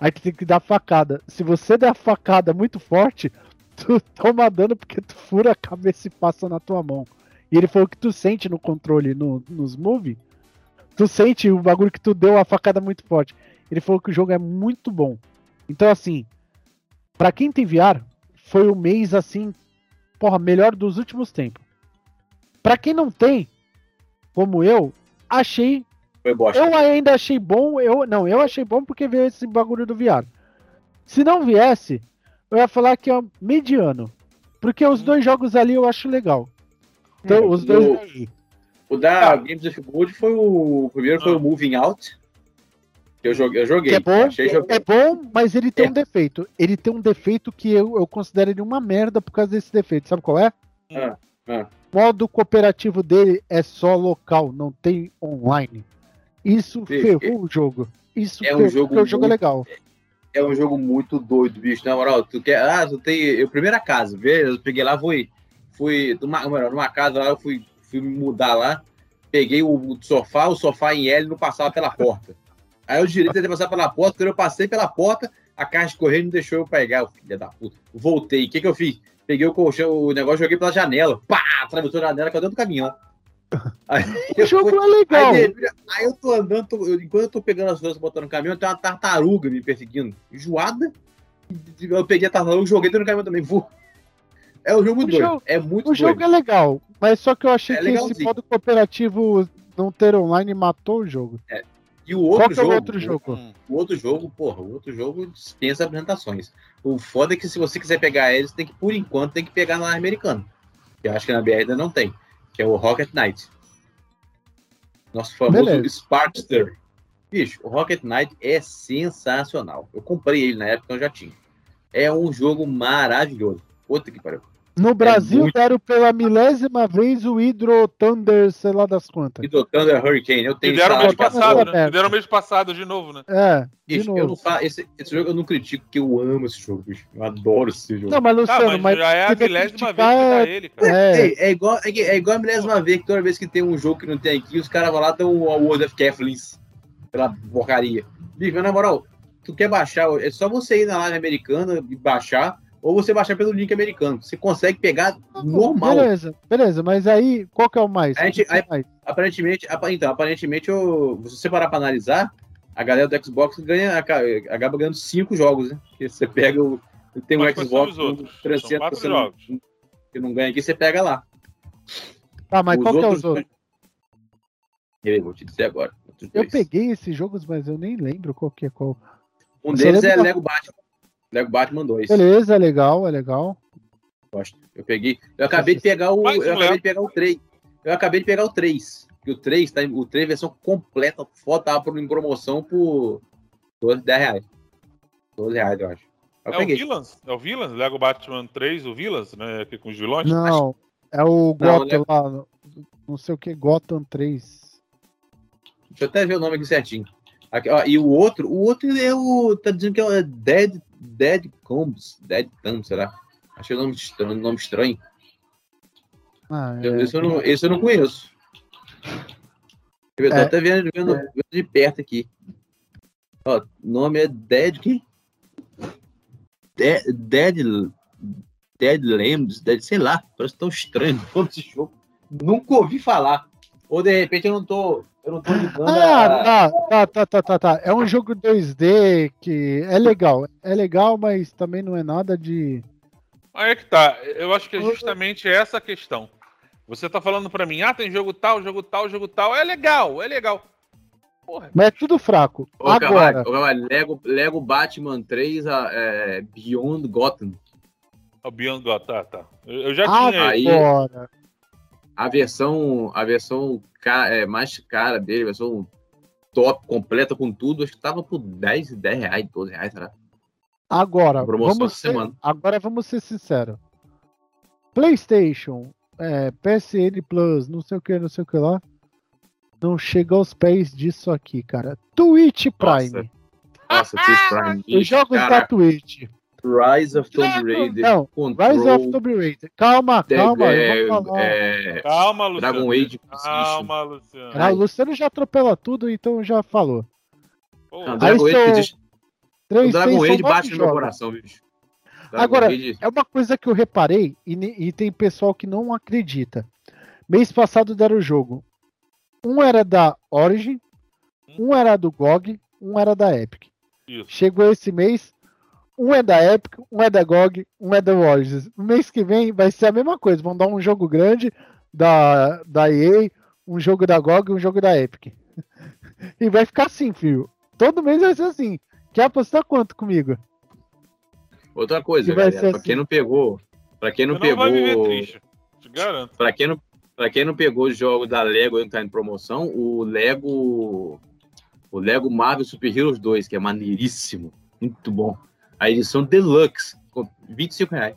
aí tu tem que dar facada. Se você der a facada muito forte, tu toma dano porque tu fura a cabeça e passa na tua mão. E ele falou que tu sente no controle, no, nos move, tu sente o bagulho que tu deu a facada muito forte. Ele falou que o jogo é muito bom. Então, assim, pra quem tem VR, foi o mês, assim, porra, melhor dos últimos tempos. Pra quem não tem, como eu, achei eu ainda achei bom, eu não, eu achei bom porque veio esse bagulho do VR. Se não viesse, eu ia falar que é mediano. Porque os dois jogos ali eu acho legal. Então, É, os dois. O da Ah. Games of Gold foi o. O primeiro foi Ah. o Moving Out. Que eu joguei. Eu joguei. Que é bom, Achei joguei. é bom, mas ele tem É. um defeito. Ele tem um defeito que eu, eu considero ele uma merda por causa desse defeito. Sabe qual é? Ah, ah. O modo cooperativo dele é só local, não tem online. Isso Sim, ferrou o jogo. Isso é um ferrou, jogo porque o jogo é legal. É um jogo muito doido, bicho. Na moral, tu quer. Ah, tu tem. Eu, primeira casa, vê? Eu peguei lá, fui. Fui. Numa, numa casa lá, eu fui, fui mudar lá. Peguei o, sofá, o sofá em L não passava pela porta. Aí eu direito de passar pela porta, quando eu passei pela porta, a caixa de correio não deixou eu pegar, filha da puta. Voltei. O que, que eu fiz? Peguei o colchão, o negócio, joguei pela janela. Pá! Atravessou a janela, caiu dentro do caminhão. Aí, O eu jogo fui- é legal. Aí, aí eu tô andando, tô- eu- enquanto eu tô pegando as coisas botando no caminhão, tem uma tartaruga me perseguindo. Enjoada. Eu peguei a tartaruga joguei dentro do caminhão também. Vou. É um jogo O doido. jogo- é muito O doido. jogo é legal, mas só que eu achei É que esse modo cooperativo não ter online matou o jogo. E o outro Qual que é jogo. o outro jogo? Hum. O outro jogo, porra, o outro jogo dispensa apresentações. O foda é que se você quiser pegar eles, tem que, por enquanto, tem que pegar na americana. Que eu acho que na BR ainda não tem. Que é o Rocket Knight. Nosso famoso Beleza. Sparkster. Bicho, o Rocket Knight é sensacional. Eu comprei ele na época, eu já tinha. É um jogo maravilhoso. Puta que pariu. No Brasil muito- deram pela milésima vez o Hydro Thunder, sei lá das quantas. Do Thunder Hurricane, eu tenho E deram mês passado, né? E deram mês passado de novo, né? É, de Bicho, eu não novo. esse, esse jogo eu não critico, porque eu amo esse jogo, bicho. Eu adoro esse jogo. Não, mas Ah, Luciano, mas, mas, já é a milésima vez que dá ele, cara. É, é igual, é, é igual a milésima vez que toda vez que tem um jogo que não tem aqui, os caras vão lá e dão o World of Cathlings pela porcaria. Bicho, mas na moral, tu quer baixar, é só você ir na live americana e baixar, ou você baixar pelo link americano. Você consegue pegar normal. beleza, beleza, mas aí qual que é o mais? A gente- que é mais? Aparentemente, apa- então, aparentemente, eu, se você parar pra analisar, a galera do Xbox ganha, aca- acaba ganhando cinco jogos, né? Porque você pega o. Tem um Xbox os outros? com 300, São quatro você não- jogos. que não ganha aqui, você pega lá. Tá, mas Os qual que é os outros? Eu vou te dizer agora. Eu dois. peguei esses jogos, mas eu nem lembro qual que é qual. Um Você deles é Lego Batman. Lego Batman 2. Beleza, é legal, é legal. Gosto. Eu peguei. Eu acabei de pegar o. Um Eu acabei de pegar o 3. Eu acabei de pegar o 3. Que o 3 tá em, o 3 versão completa, foda, tava por- em promoção por 12, 10 reais. 12 reais, eu acho. Eu É o peguei. Villains? É o Villains? Lego Batman 3, o Villains, né? Aqui com os vilões? Não, é o Não, Gotham Lego- lá, no- não sei o que, Gotham 3. Deixa eu até ver o nome aqui certinho. Aqui, ó, e o outro, o outro é o. Tá dizendo que é o Dead, Dead Combs. Dead Thumb, será? Achei o nome estranho. Nome estranho. Ah, é, esse, eu não, esse eu não conheço. Eu tô É. até vendo, vendo- vendo de perto aqui. Ó, o nome é Dead. Que? Dead. Dead. Dead Lambs, Dead, sei lá, parece tão estranho desse jogo. Nunca ouvi falar. Ou de repente eu não tô. Eu não tô ligando Ah, tá, tá, tá, tá, tá, tá. É um jogo 2D que é legal. É legal, mas também não é nada de. Aí é que tá. Eu acho que é justamente essa a questão. Você tá falando pra mim, ah, tem jogo tal, jogo tal, jogo tal. É legal, é legal. Porra, Mas é tudo fraco. Ô, Agora, Lego, Lego Batman 3 a- é, Beyond Gotham. o Beyond God, tá, tá. Eu eu já tinha. aí- agora. A versão, a versão ca- é, mais cara dele, a versão top, completa com tudo, acho que tava por 10, 10 reais, 12 reais, será? Agora, vamos ser, agora vamos ser sinceros. PlayStation, é, PSN Plus, não sei o que, não sei o que lá. Não chega aos pés disso aqui, cara. Twitch Prime. Nossa, Twitch Prime. Os jogos da Caraca, Twitch. Rise of Tomb Raider. Não, Control, Rise of Tomb Raider. Calma, calma. é, é, Calma, Luciano. Dragon Age. Calma, Luciano. Ah, o Luciano já atropela tudo, então já falou. Pô, Não, Dragon Aí Age são Inquisition. O Três, Dragon Age bate no meu coração, bicho. Dragon Agora, Age- É uma coisa que eu reparei e, e tem pessoal que não acredita. Mês passado deram o jogo. Um era da Origin, um era do GOG, um era da Epic. Isso. Chegou esse mês, um é da Epic, um é da GOG, um é da Origin. No mês que vem vai ser a mesma coisa. Vão dar um jogo grande da, da EA, um jogo da GOG e um jogo da Epic. E vai ficar assim, filho. Todo mês vai ser assim. Quer apostar quanto comigo? Outra coisa, galera, pra assim. quem não pegou, pra quem não, não vai viver pegou, triste. Te garanto. pra quem não, pra quem não pegou os jogos da Lego que tá em promoção, o Lego, o Lego Marvel Super Heroes 2, que é maneiríssimo, muito bom. A edição Deluxe, com 25 reais.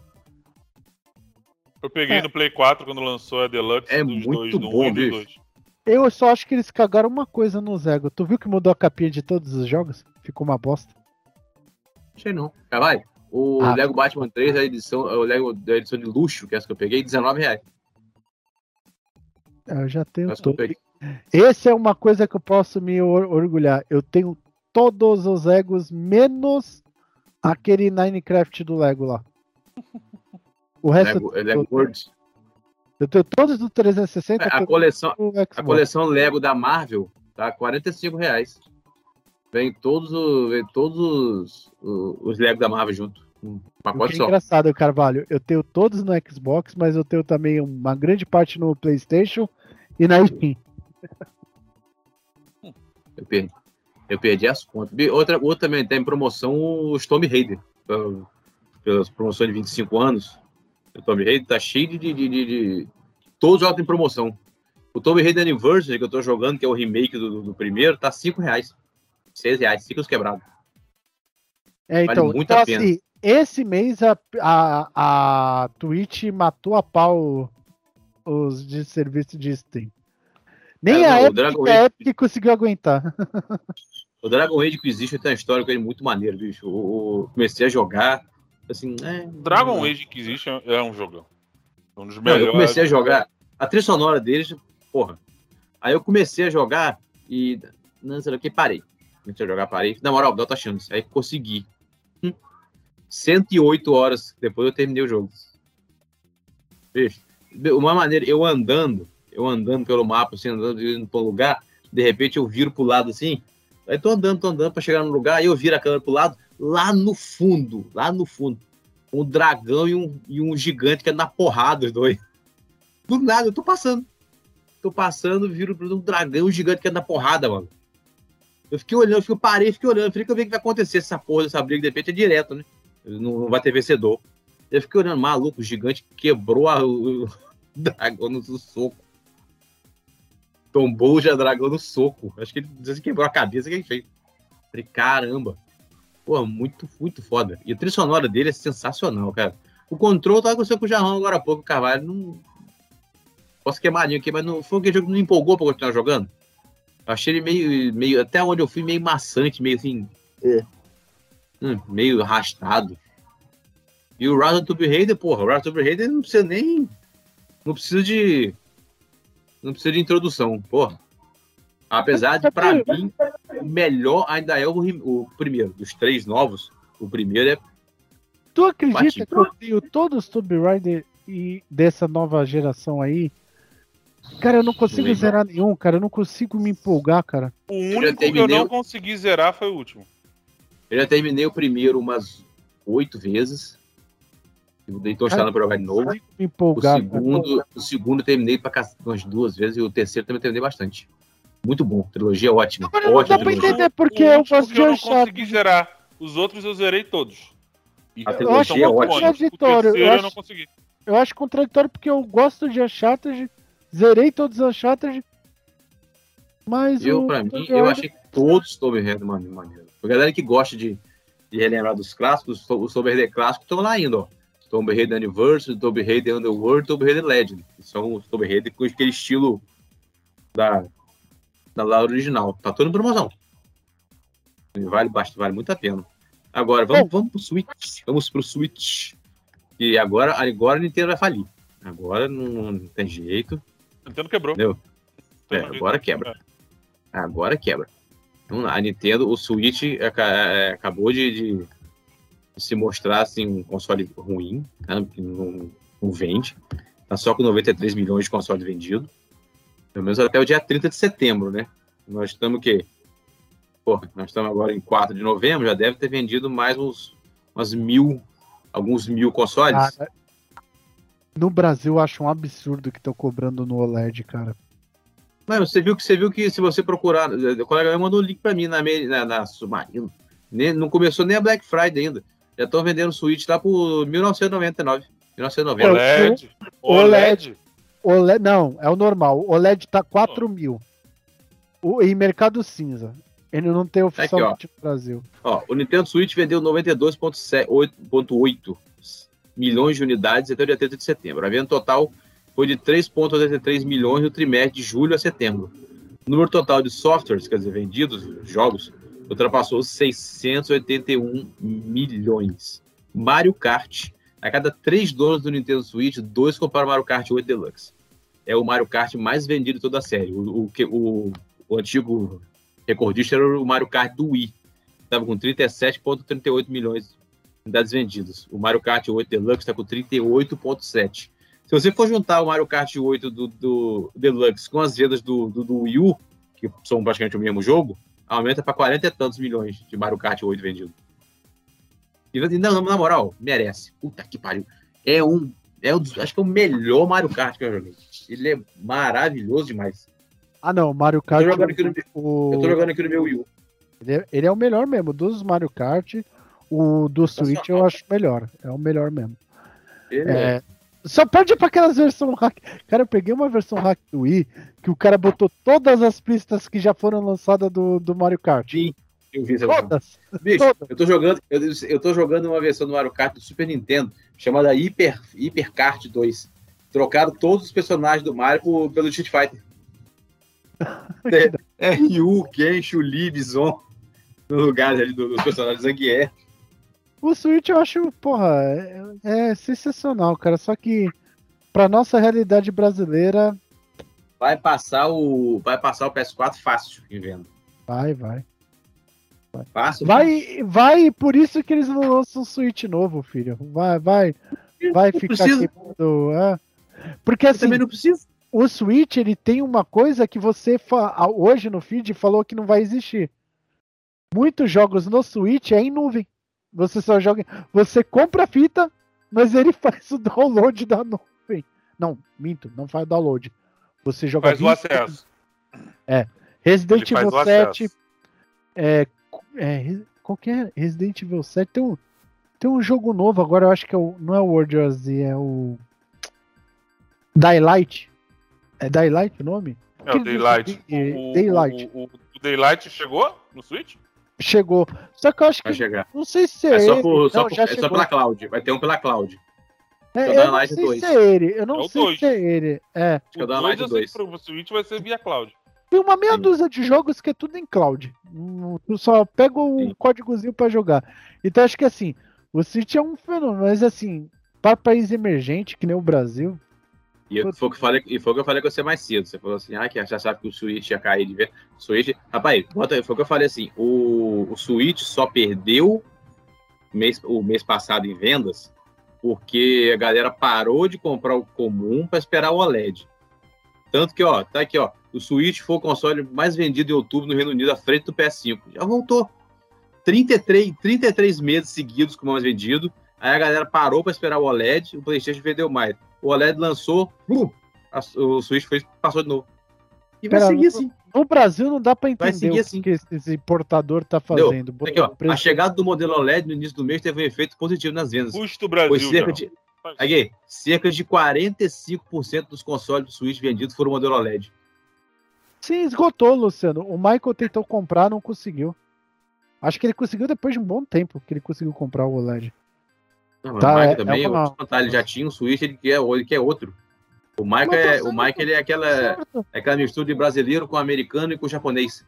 Eu peguei É. no Play 4 quando lançou a Deluxe É dos muito dois, do bom, do bicho. Eu só acho que eles cagaram uma coisa no Zego. Tu viu que mudou a capinha de todos os jogos? Ficou uma bosta. Achei não. Ah, vai. O Ah. Lego Batman 3, a edição, o Lego da edição de luxo, que é essa que eu peguei, 19 reais. Eu já tenho Essa que eu todo. peguei. Esse é uma coisa que eu posso me or- orgulhar. Eu tenho todos os Legos, menos aquele Minecraft do Lego lá. O resto Lego, eu, Lego eu tenho todos do 360 A todos coleção. A coleção Lego da Marvel tá 45 reais. Vem todos, o, vem todos os, o- os Lego da Marvel junto. Um O que pacote é só. engraçado, Carvalho. Eu tenho todos no Xbox, mas eu tenho também uma grande parte no PlayStation e na Steam. Eu perdi, eu perdi as contas. Outra, outra também tem em promoção os Tomb Raider. pela- Pelas promoções de 25 anos. O Tomb Raider tá cheio de, de, de, de- Todos os jogos em promoção. O Tomb Raider Anniversary que eu tô jogando, que é o remake do, do- primeiro, tá 5 reais. 6 reais, 5 os quebrados. É, Vale então, muito então a pena. assim, esse mês a, a, a Twitch matou a pau os de serviço de stream. Nem É, a, não, o Epic, Dragon a Epic conseguiu aguentar. O Dragon Age Inquisition tem uma história com ele muito maneiro, bicho. O- comecei a jogar, assim, é, Dragon não. Age Inquisition é um jogão. Um dos Não, melhores. eu comecei a jogar. A trilha sonora deles, porra. Aí eu comecei a jogar e. Não sei o que, parei. Comecei a jogar, parei. Na moral, dá outra chance. Aí consegui. Hum. 108 horas depois eu terminei o jogo. Bicho, de uma maneira, eu andando, eu andando pelo mapa, assim, andando indo pra um lugar, de repente eu viro pro lado assim. Aí tô andando, tô andando pra chegar no lugar, aí eu viro a câmera pro lado, lá no fundo, lá no fundo. um dragão e um, e um gigante que é na porrada, os dois. Do nada, eu tô passando. Tô passando, viro um dragão um gigante que é na porrada, mano. Eu fiquei olhando, eu parei, fiquei olhando, falei que eu ver o que vai acontecer essa porra dessa briga, de repente é direto, né? Não, não vai ter vencedor. Eu fiquei olhando, maluco, o gigante quebrou a, o, o dragão no soco. Tombou o dragão no soco. Acho que ele quebrou a cabeça que ele fez. Falei, caramba. Pô, muito, muito foda. E a trilha sonora dele é sensacional, cara. O controle tava acontecendo com o Jarrão agora há pouco, o Carvalho. Não... Posso queimadinho aqui, mas não foi aquele jogo que não empolgou pra continuar jogando. Eu achei ele meio, meio. Até onde eu fui, meio maçante, meio assim. É. Hum, meio arrastado. E o Rise of Tomb Raider, porra, o Rise of Tomb Raider não precisa nem. Não precisa de. Não precisa de introdução, porra. Apesar de, pra mim, o melhor ainda é o, o primeiro. Dos três novos, o primeiro é. Tu acredita que eu tenho todos os Tomb Raider e dessa nova geração aí? Cara, eu não consigo Legal. zerar nenhum, cara. Eu não consigo me empolgar, cara. O único que eu não consegui zerar foi o último. Eu já terminei o primeiro umas oito vezes. Eu dei tostada pra jogar de novo. Me empolgar, o segundo, o segundo eu terminei pra umas duas vezes e o terceiro também terminei bastante. Muito bom, trilogia ótima. Não, não dá pra entender porque eu gosto de eu não consegui zerar. Os outros eu zerei todos. E a trilogia é ótima. Contraditório. Eu, eu, não consegui. Eu acho contraditório porque eu gosto de Uncharted, zerei todos os Uncharted, mas eu, o, pra mim, eu achei todos os Tomb Raider maneiro. A galera que gosta de, de relembrar dos clássicos, os Tomb Raider clássicos estão lá ainda, ó. Tomb Raider Anniversary, Tomb Raider Underworld, Tomb Raider Legend. Que são os Tomb Raider com aquele estilo da, da lá original. Tá todo em promoção. Vale, vale muito a pena. Agora, vamos, vamos pro Switch. Vamos pro Switch. E agora, agora a Nintendo vai falir. Agora não, não tem jeito. Nintendo quebrou. Entendeu? É, agora quebra. Agora quebra. Então, a Nintendo, o Switch é, é, acabou de, de, se mostrar assim, um console ruim, né, que não, não vende. Tá só com 93 milhões de consoles vendidos. Pelo menos até o dia 30 de setembro, né? Nós estamos o quê? Porra, nós estamos agora em 4 de novembro, já deve ter vendido mais uns, umas mil, alguns mil consoles. Cara, no Brasil, eu acho um absurdo que estão cobrando no OLED, cara. Mas você viu que você viu que se você procurar, o colega mandou o link para mim na, na, na Submarino. Nem, não começou nem a Black Friday ainda. Já estão vendendo Switch lá por 1999. 1990. OLED. OLED. OLED, não, é o normal. O OLED tá 4 oh. mil. O, em mercado cinza. Ele não tem oficialmente Aqui, no Brasil. Ó, o Nintendo Switch vendeu 92,8 milhões de unidades até o dia 30 de setembro. A venda total foi de 3,83 milhões no trimestre de julho a setembro. O número total de softwares, quer dizer, vendidos, jogos, ultrapassou 681 milhões. Mario Kart a cada três donos do Nintendo Switch, dois compraram Mario Kart 8 Deluxe. É o Mario Kart mais vendido de toda a série. O, o, o, o antigo recordista era o Mario Kart do Wii. Estava com 37,38 milhões de unidades vendidas. O Mario Kart 8 Deluxe está com 38,7. Se você for juntar o Mario Kart 8 do, do Deluxe com as vendas do, do, do, Wii U, que são praticamente o mesmo jogo, aumenta para 40 e tantos milhões de Mario Kart 8 vendido. E não, na moral, merece. Puta que pariu. É um. É um acho que é o melhor Mario Kart que eu joguei. Ele é maravilhoso demais. Ah, não, Mario Kart. Eu tô jogando aqui no, o... eu tô jogando aqui no meu Wii U. Ele é, ele é, o melhor mesmo. Dos Mario Kart, o do Switch eu acho melhor. É o melhor mesmo. Ele é. é. Só perde pra aquelas versões hack. Cara, eu peguei uma versão hack do Wii que o cara botou todas as pistas que já foram lançadas do, do Mario Kart. Sim. Eu vi essa Todas. Bicho, Todas. eu tô jogando, eu, eu tô jogando uma versão do Mario Kart do Super Nintendo chamada Hyper, Hyper Kart 2. Trocaram todos os personagens do Mario por, pelo Street Fighter. é, é Ryu, Ken, Chun-Li, Bison no lugar ali dos do personagens Zangief. O Switch eu acho, porra, é, é, sensacional, cara. Só que pra nossa realidade brasileira. Vai passar o. Vai passar o PS4 fácil em venda. Vai, vai. Fácil. Vai, vai, por isso que eles não lançam um Switch novo, filho. Vai, vai, vai não ficar queimando. É. Porque assim, também não precisa. O Switch ele tem uma coisa que você hoje no feed falou que não vai existir. Muitos jogos no Switch é em nuvem. Você só joga, você compra a fita mas ele faz o download da nuvem. Não, minto, não faz o download. Você joga Faz o acesso. Resident Ele faz Evil o 7. acesso. É, é, qual que é? Resident Evil 7 tem um, tem um jogo novo agora, eu acho que é o, não é o World War Z, é o Daylight. É Daylight o nome? É o Daylight. É, O, Daylight. O, o- o Daylight chegou no Switch? Chegou. Só que eu acho Vai que. chegar. Não sei se é, É só, ele. por, só, não, por- é só pela cloud. Vai ter um pela cloud. É, Só eu não sei 2. se é ele. Eu não É sei dois. se é ele. É. Acho que é o O Daylight 2 eu sei 2. que pro Switch vai ser via cloud. Tem uma meia Sim. dúzia de jogos que é tudo em cloud. Tu só pega o Sim. códigozinho pra jogar. Então acho que assim, o Switch é um fenômeno, mas assim, para país emergente, que nem o Brasil, E foi o que eu falei, e foi que eu falei com você mais cedo. Você falou assim, ah, que já sabe que o Switch ia cair de ver. Switch. Rapaz, bota, foi o que eu falei assim: o, o Switch só perdeu mês, o mês passado em vendas porque a galera parou de comprar o comum para esperar o OLED. Tanto que, ó, tá aqui, ó. O Switch foi o console mais vendido em outubro no Reino Unido à frente do PS5. Já voltou. 33, 33 meses seguidos como mais vendido. Aí a galera parou para esperar o OLED, o PlayStation vendeu mais. O OLED lançou, a- o Switch foi, passou de novo. E vai Pera, seguir assim. no Brasil não dá pra Vai entender seguir o assim. que esse, importador tá fazendo. Aqui, ó, a chegada do modelo OLED no início do mês teve um efeito positivo nas vendas. Custo Foi Brasil. cerca já. de, aqui, cerca de 45% dos consoles do Switch vendidos foram modelo OLED. Sim, esgotou, Luciano. O Michael tentou comprar, não conseguiu. Acho que ele conseguiu depois de um bom tempo que ele conseguiu comprar o OLED. Não, Tá, o Michael é- também, é uma- eu ele já tinha um Switch, ele quer, ele quer outro. O tá é, o. Michael ele é aquela, Certo. é aquela mistura de brasileiro com americano e com japonês.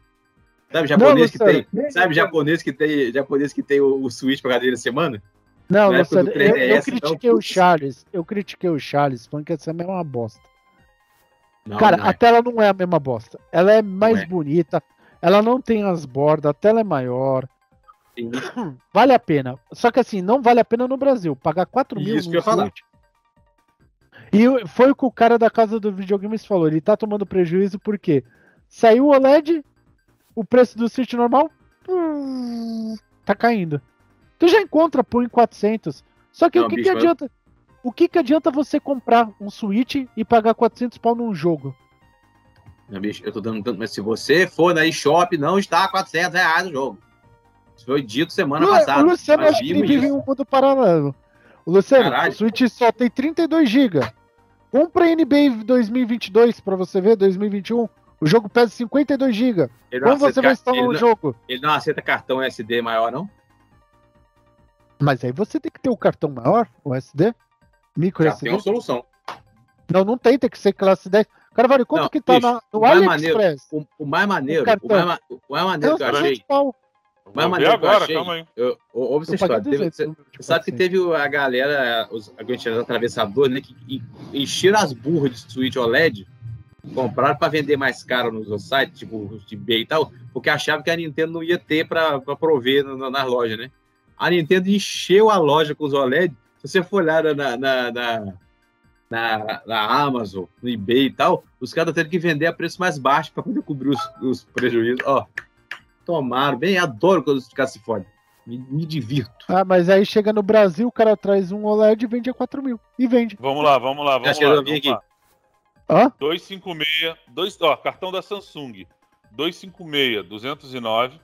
Sabe japonês que tem, sabe japonês que tem, japonês que tem o, o Switch pra cadeira de semana? Não, Na Luciano, eu, eu 3DS, critiquei não, o Charles. Eu critiquei o Charles, falando que essa é uma bosta. Não, Cara, não é. a tela não é a mesma bosta. Ela é mais é. bonita, ela não tem as bordas, a tela é maior. Sim. Vale a pena. Só que assim, não vale a pena no Brasil. Pagar 4 mil Isso que eu ia falar. E foi o que o cara da casa do videogames falou. Ele tá tomando prejuízo porque saiu o OLED, o preço do Switch normal hum, tá caindo. Tu já encontra por em 400. Só que Não, o que, bicho, que mas- adianta? O que, que adianta você comprar um Switch e pagar 400 pau num jogo? Não, bicho, eu tô dando tanto, mas se você for na eShop, não está a 400 reais o jogo. Isso foi dito semana Lu- passada. o Luciano acha que vive em isso. um mundo paralelo. O Luciano, Caralho. o Switch só tem 32 GB. Compra NBA 2022 pra você ver, 2021. O jogo pesa 52 GB. Como você vai instalar um não- jogo? Ele não aceita cartão SD maior, não? Mas aí você tem que ter o cartão maior, o SD. Micro Já SD. tem uma solução. Não, não tem, tem que ser classe 10. Carvalho, quanto Não, que tá bicho, na, no o mais maneiro- AliExpress? O, o mais maneiro, O o, mais, ma- o mais maneiro que eu É achei. 200 pau. Mas Vou eu agora, achei- calma aí. Eu, eu, ouve essa Eu paguei história. Teve- 200 Você você sabe que 400. teve a galera, os os atravessadores, né? Que en- encheram as burras de Switch OLED, compraram para vender mais caro nos sites, tipo os de eBay e tal, porque achavam que a Nintendo não ia ter para prover na, na, nas lojas, né? A Nintendo encheu a loja com os OLED. Se você for olhar na, na, na, na, na Amazon, no eBay e tal, os caras tendo que vender a preço mais baixo para poder cobrir os, os prejuízos. Ó, tomaram bem, adoro quando se fodem. Me, me divirto. Ah, mas aí chega no Brasil, o cara traz um OLED e vende a 4 mil. E vende. Vamos lá, vamos lá, vamos que lá. Vamos aqui. lá. Hã? 256, dois, ó, cartão da Samsung. 256, 209.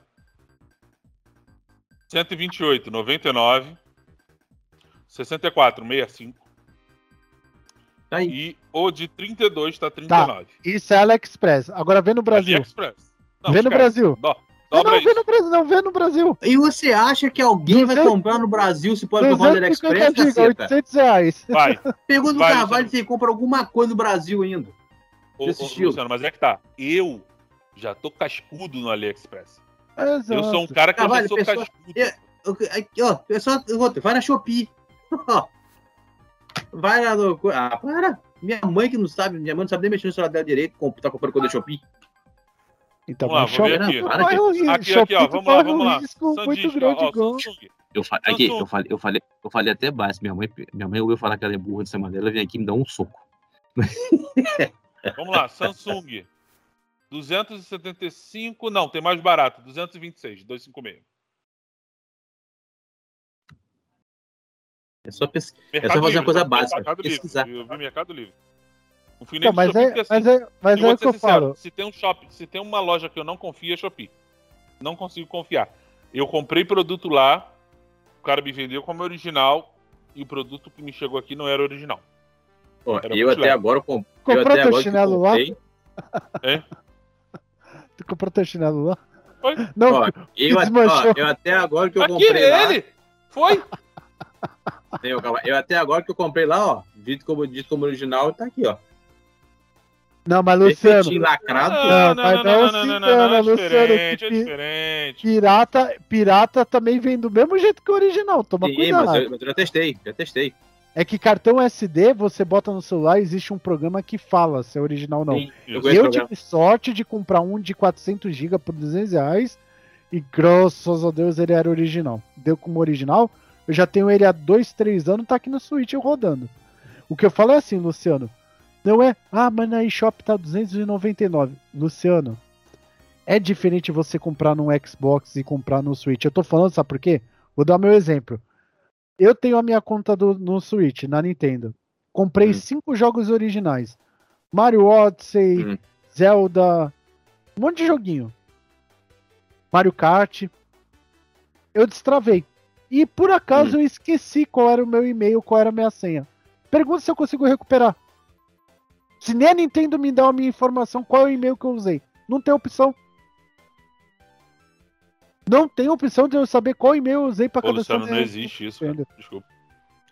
128, 99. 64, 65. Tá aí. E o de 32 tá 39. Isso é AliExpress. Agora vê no Brasil. AliExpress. Não, Vê no esquece. Brasil. Do- Não, vê no Brasil, não, vê no Brasil. E você acha que alguém vai 200 comprar no Brasil se pode comprar no 250 AliExpress, caceta? 800 reais. Vai. Pergunta do Vai, Carvalho se ele compra alguma coisa no Brasil ainda. Ô, ô. Luciano, mas é que tá. Eu já tô cascudo no AliExpress. Exato. Eu sou um cara que Carvalho, eu já sou pessoa- cascudo. É. Eu- Aqui, ó, pessoal, vai na Shopee. Vai lá no. Ah, para! Minha mãe que não sabe, minha mãe não sabe nem mexer no celular dela direito, tá comprando coisa da Shopee. Então, Vamos lá, mas vamos ver Shopee aqui. risco- Aqui, Shopee aqui, ó. Vamos lá, vamos lá. risco muito grande, ó, igual. Eu, fa- aqui, eu, falei, eu, falei, eu falei até baixo. Minha mãe, minha mãe ouviu falar que ela é burra dessa maneira, ela vem aqui e me dá um soco. Vamos lá, Samsung. 275, não, tem mais barato. 226, 256. É só, pes... é só fazer uma Livre, coisa tá? básica. Mercado Livre. Pesquisar. Eu vi Mercado Livre. Fui Então, mas Shopee, é, assim, mas é, mas é o que eu sincero, falo. Se tem um shopping, se tem uma loja que eu não confio, é Shopee. Não consigo confiar. Eu comprei produto lá, o cara me vendeu como original, e o produto que me chegou aqui não era original. Ó, Era eu até leve. agora com- eu Comprou até teu agora chinelo lá? comprei, Tu comprou teu chinelo lá? Foi? Não, ó, eu, ó, eu até agora que eu Aqui, comprei lá, ele! Foi? eu, calma, eu até agora que eu comprei lá, ó, dito como, dito como original, tá aqui, ó. Não, mas Luciano, lacrado. Não, mas não se engana, é Luciano, diferente, é que- diferente. pirata, pirata também vem do mesmo jeito que o original. Toma Sim, cuidado. mas eu, mas eu já testei, já testei. É que cartão SD, você bota no celular, existe um programa que fala se é original ou não. Sim, eu Eu tive sorte de comprar um de 400 GB por 200 reais e graças a Deus ele era original. Deu como original. Eu já tenho ele há 2, 3 anos, tá aqui no Switch rodando. O que eu falo é assim, Luciano. Não é, ah, mas na eShop tá 299. Luciano, é diferente você comprar no Xbox e comprar no Switch. Eu tô falando, sabe por quê? Vou dar meu exemplo. Eu tenho a minha conta do, no Switch, na Nintendo. Comprei Hum. cinco jogos originais. Mario Odyssey, Hum. Zelda, um monte de joguinho. Mario Kart. Eu destravei. E por acaso eu esqueci qual era o meu e-mail, qual era a minha senha. Pergunta se eu consigo recuperar. Se nem a Nintendo me dá a minha informação, qual é o e-mail que eu usei? Não tem opção. Não tem opção de eu saber qual e-mail eu usei pra Ô, cadastrar. Luciano, não existe isso, cara. Desculpa.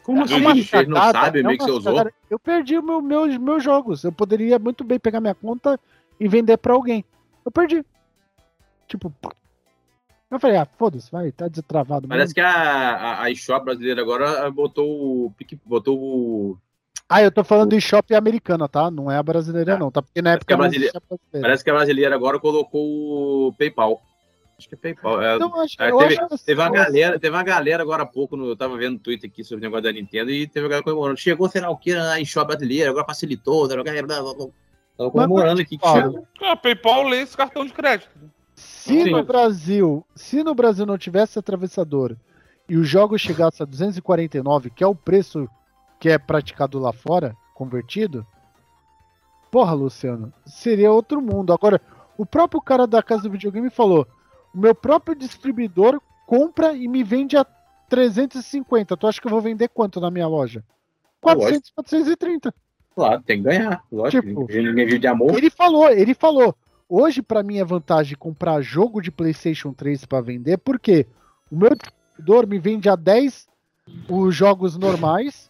Como Não assim? existe. Ele não sabe o é e-mail que você usou? Eu perdi o meu, meus, meus jogos. Eu poderia muito bem pegar minha conta e vender pra alguém. Eu perdi. Tipo. Eu falei, ah, foda-se, vai, tá destravado. Parece mesmo. que a, a, a eShop brasileira agora botou o. Botou o. Ah, eu tô falando de shopping americana, tá? Não é a brasileira, Tá. não, tá? Porque na época que a brasileira-. Parece que a brasileira agora colocou o PayPal. Acho que é PayPal. É, Então, acho, é, teve- acho Teve uma galera, teve uma galera agora há pouco, no, eu tava vendo no Twitter aqui sobre o negócio da Nintendo e teve uma galera comemorando. Chegou, sei lá o que, na eShop brasileira, agora facilitou, galera, blá, blá, blá. Tava comemorando aqui chegou. Ah, PayPal lê esse cartão de crédito. Se Sim. no Brasil, se no Brasil não tivesse atravessador e os jogos chegassem a 249, que é o preço que é praticado lá fora, convertido, porra, Luciano, seria outro mundo. Agora, o próprio cara da casa do videogame falou: o meu próprio distribuidor compra e me vende a 350. Tu acha que eu vou vender quanto na minha loja? 400, 430. Claro, tem que ganhar. Lógico, Tipo, ninguém, vive de amor. Ele falou, ele falou. Hoje, pra mim, é vantagem comprar jogo de PlayStation 3 pra vender, porque o meu distribuidor me vende a 10 os jogos normais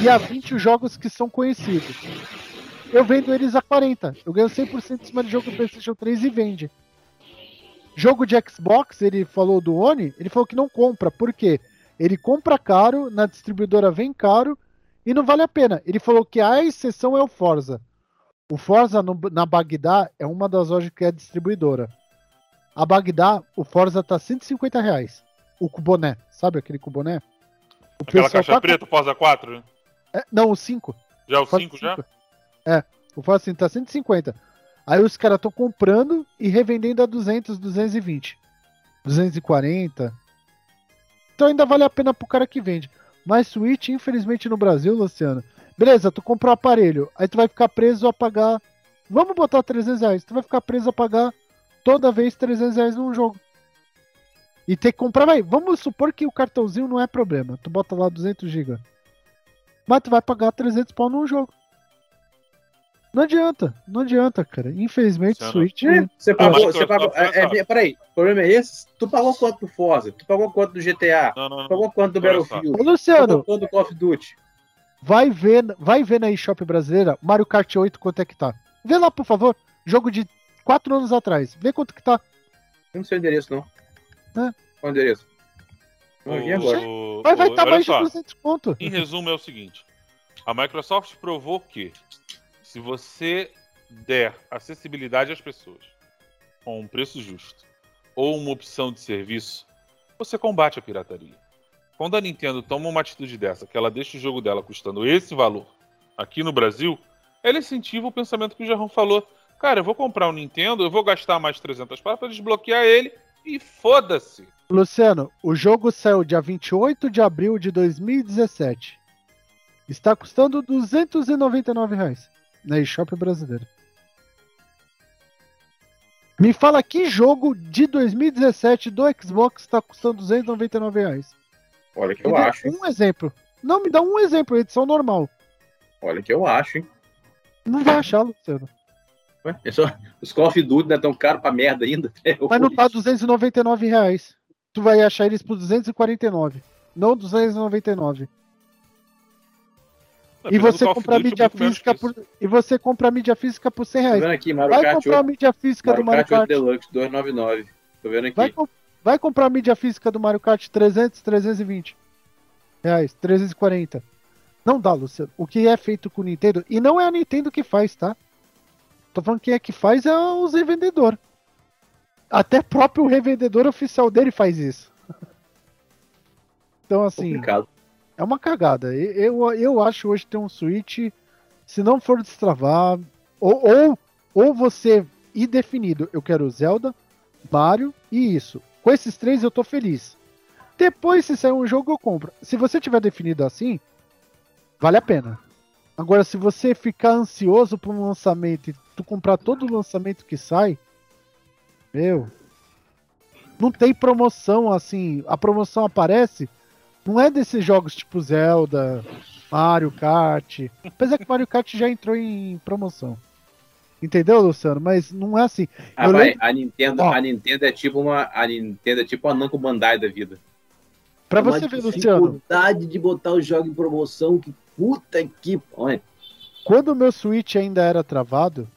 e a 20 os jogos que são conhecidos. Eu vendo eles a 40. Eu ganho 100% em cima de jogo do PlayStation 3 e vende. Jogo de Xbox, ele falou do Oni, ele falou que não compra. Por quê? Ele compra caro, na distribuidora vem caro e não vale a pena. Ele falou que a exceção é o Forza. O Forza no- na Bagdá é uma das lojas que é distribuidora. A Bagdá, o Forza tá 150 reais. O cuboné, sabe aquele cuboné? O Aquela caixa tá- preta, Forza 4, né? É, não, o 5. Já o Forza 5 já? É, o Forza assim, tá 150. Aí os caras estão comprando e revendendo a 200, 220. 240. Então ainda vale a pena pro cara que vende. Mas Switch, infelizmente no Brasil, Luciano. Beleza, tu comprou o aparelho. Aí tu vai ficar preso a pagar. Vamos botar 300 reais. Tu vai ficar preso a pagar toda vez 300 reais num jogo. E ter que comprar, vai. Vamos supor que o cartãozinho não é problema. Tu bota lá 200 GB. Mas tu vai pagar 300 pau num jogo. Não adianta, não adianta, cara. Infelizmente, Luciano. Switch. É, Você pagou, mas você pagou. Microsoft É, vai é, peraí, o problema é esse? Tu pagou quanto do Forza? Tu pagou quanto do GTA? Não, não, Tu não. pagou quanto do. Battlefield? Ô, Tu Luciano, pagou quanto do Call of Duty? vai ver, vai ver na eShop brasileira Mario Kart 8 quanto é que tá. Vê lá, por favor. Jogo de 4 anos atrás. Vê quanto que tá. Eu não sei o endereço, não. É. Qual o endereço? Não agora. O- Vai vai o- tá mais de só. 200 conto. Em resumo, é o seguinte: a Microsoft provou que se você der acessibilidade às pessoas com um preço justo ou uma opção de serviço, você combate a pirataria. Quando a Nintendo toma uma atitude dessa, que ela deixa o jogo dela custando esse valor aqui no Brasil, ela incentiva o pensamento que o Jarrão falou. Cara, eu vou comprar um Nintendo, eu vou gastar mais 300 para desbloquear ele E foda-se. Luciano, o jogo saiu dia 28 de abril de 2017. Está custando 299 reais na eShop brasileira. Me fala que jogo de 2017 do Xbox está custando 299 reais. Olha que Me eu acho, um exemplo. Não, me dá um exemplo, edição normal. Olha que eu acho, hein? Não vai achar, Luciano. Ué, é só- os Call of Duty não é tão caro pra merda ainda. Mas não tá 299 reais. Tu vai achar eles por 249. Não 299. E Dependendo do você Duty, mídia menos física por. E você comprar mídia física por 100 Tô reais. aqui, Mario Vai Kart comprar 8, mídia física do Mario Mario Kart 8 Kart. Deluxe 299. Tô vendo aqui. Vai, vai comprar mídia física do Mario Kart 300, 320 reais, 340. Não dá, Luciano. O que é feito com o Nintendo, e não é a Nintendo que faz, tá? Tô falando que é que faz é os revendedores. Até próprio revendedor oficial dele faz isso. Então, assim, Complicado. é uma cagada. Eu, eu acho hoje ter um Switch, se não for destravar, ou, ou, ou você ir definido, eu quero Zelda, Mario e isso. Com esses três eu tô feliz. Depois, se sair um jogo, eu compro. Se você tiver definido assim, vale a pena. Agora, se você ficar ansioso por um lançamento e tu comprar todo o lançamento que sai, meu, não tem promoção assim. A promoção aparece, não é desses jogos tipo Zelda, Mario Kart. Apesar que Mario Kart já entrou em promoção. Entendeu, Luciano? Mas não é assim. Ah, vai, lembro- a Nintendo, Ó. a Nintendo é tipo uma. A Nintendo é tipo a Namco Bandai da vida. Pra Uma você ver, Luciano, dificuldade de botar o jogo em promoção, que puta que. Olha, quando o meu Switch ainda era travado,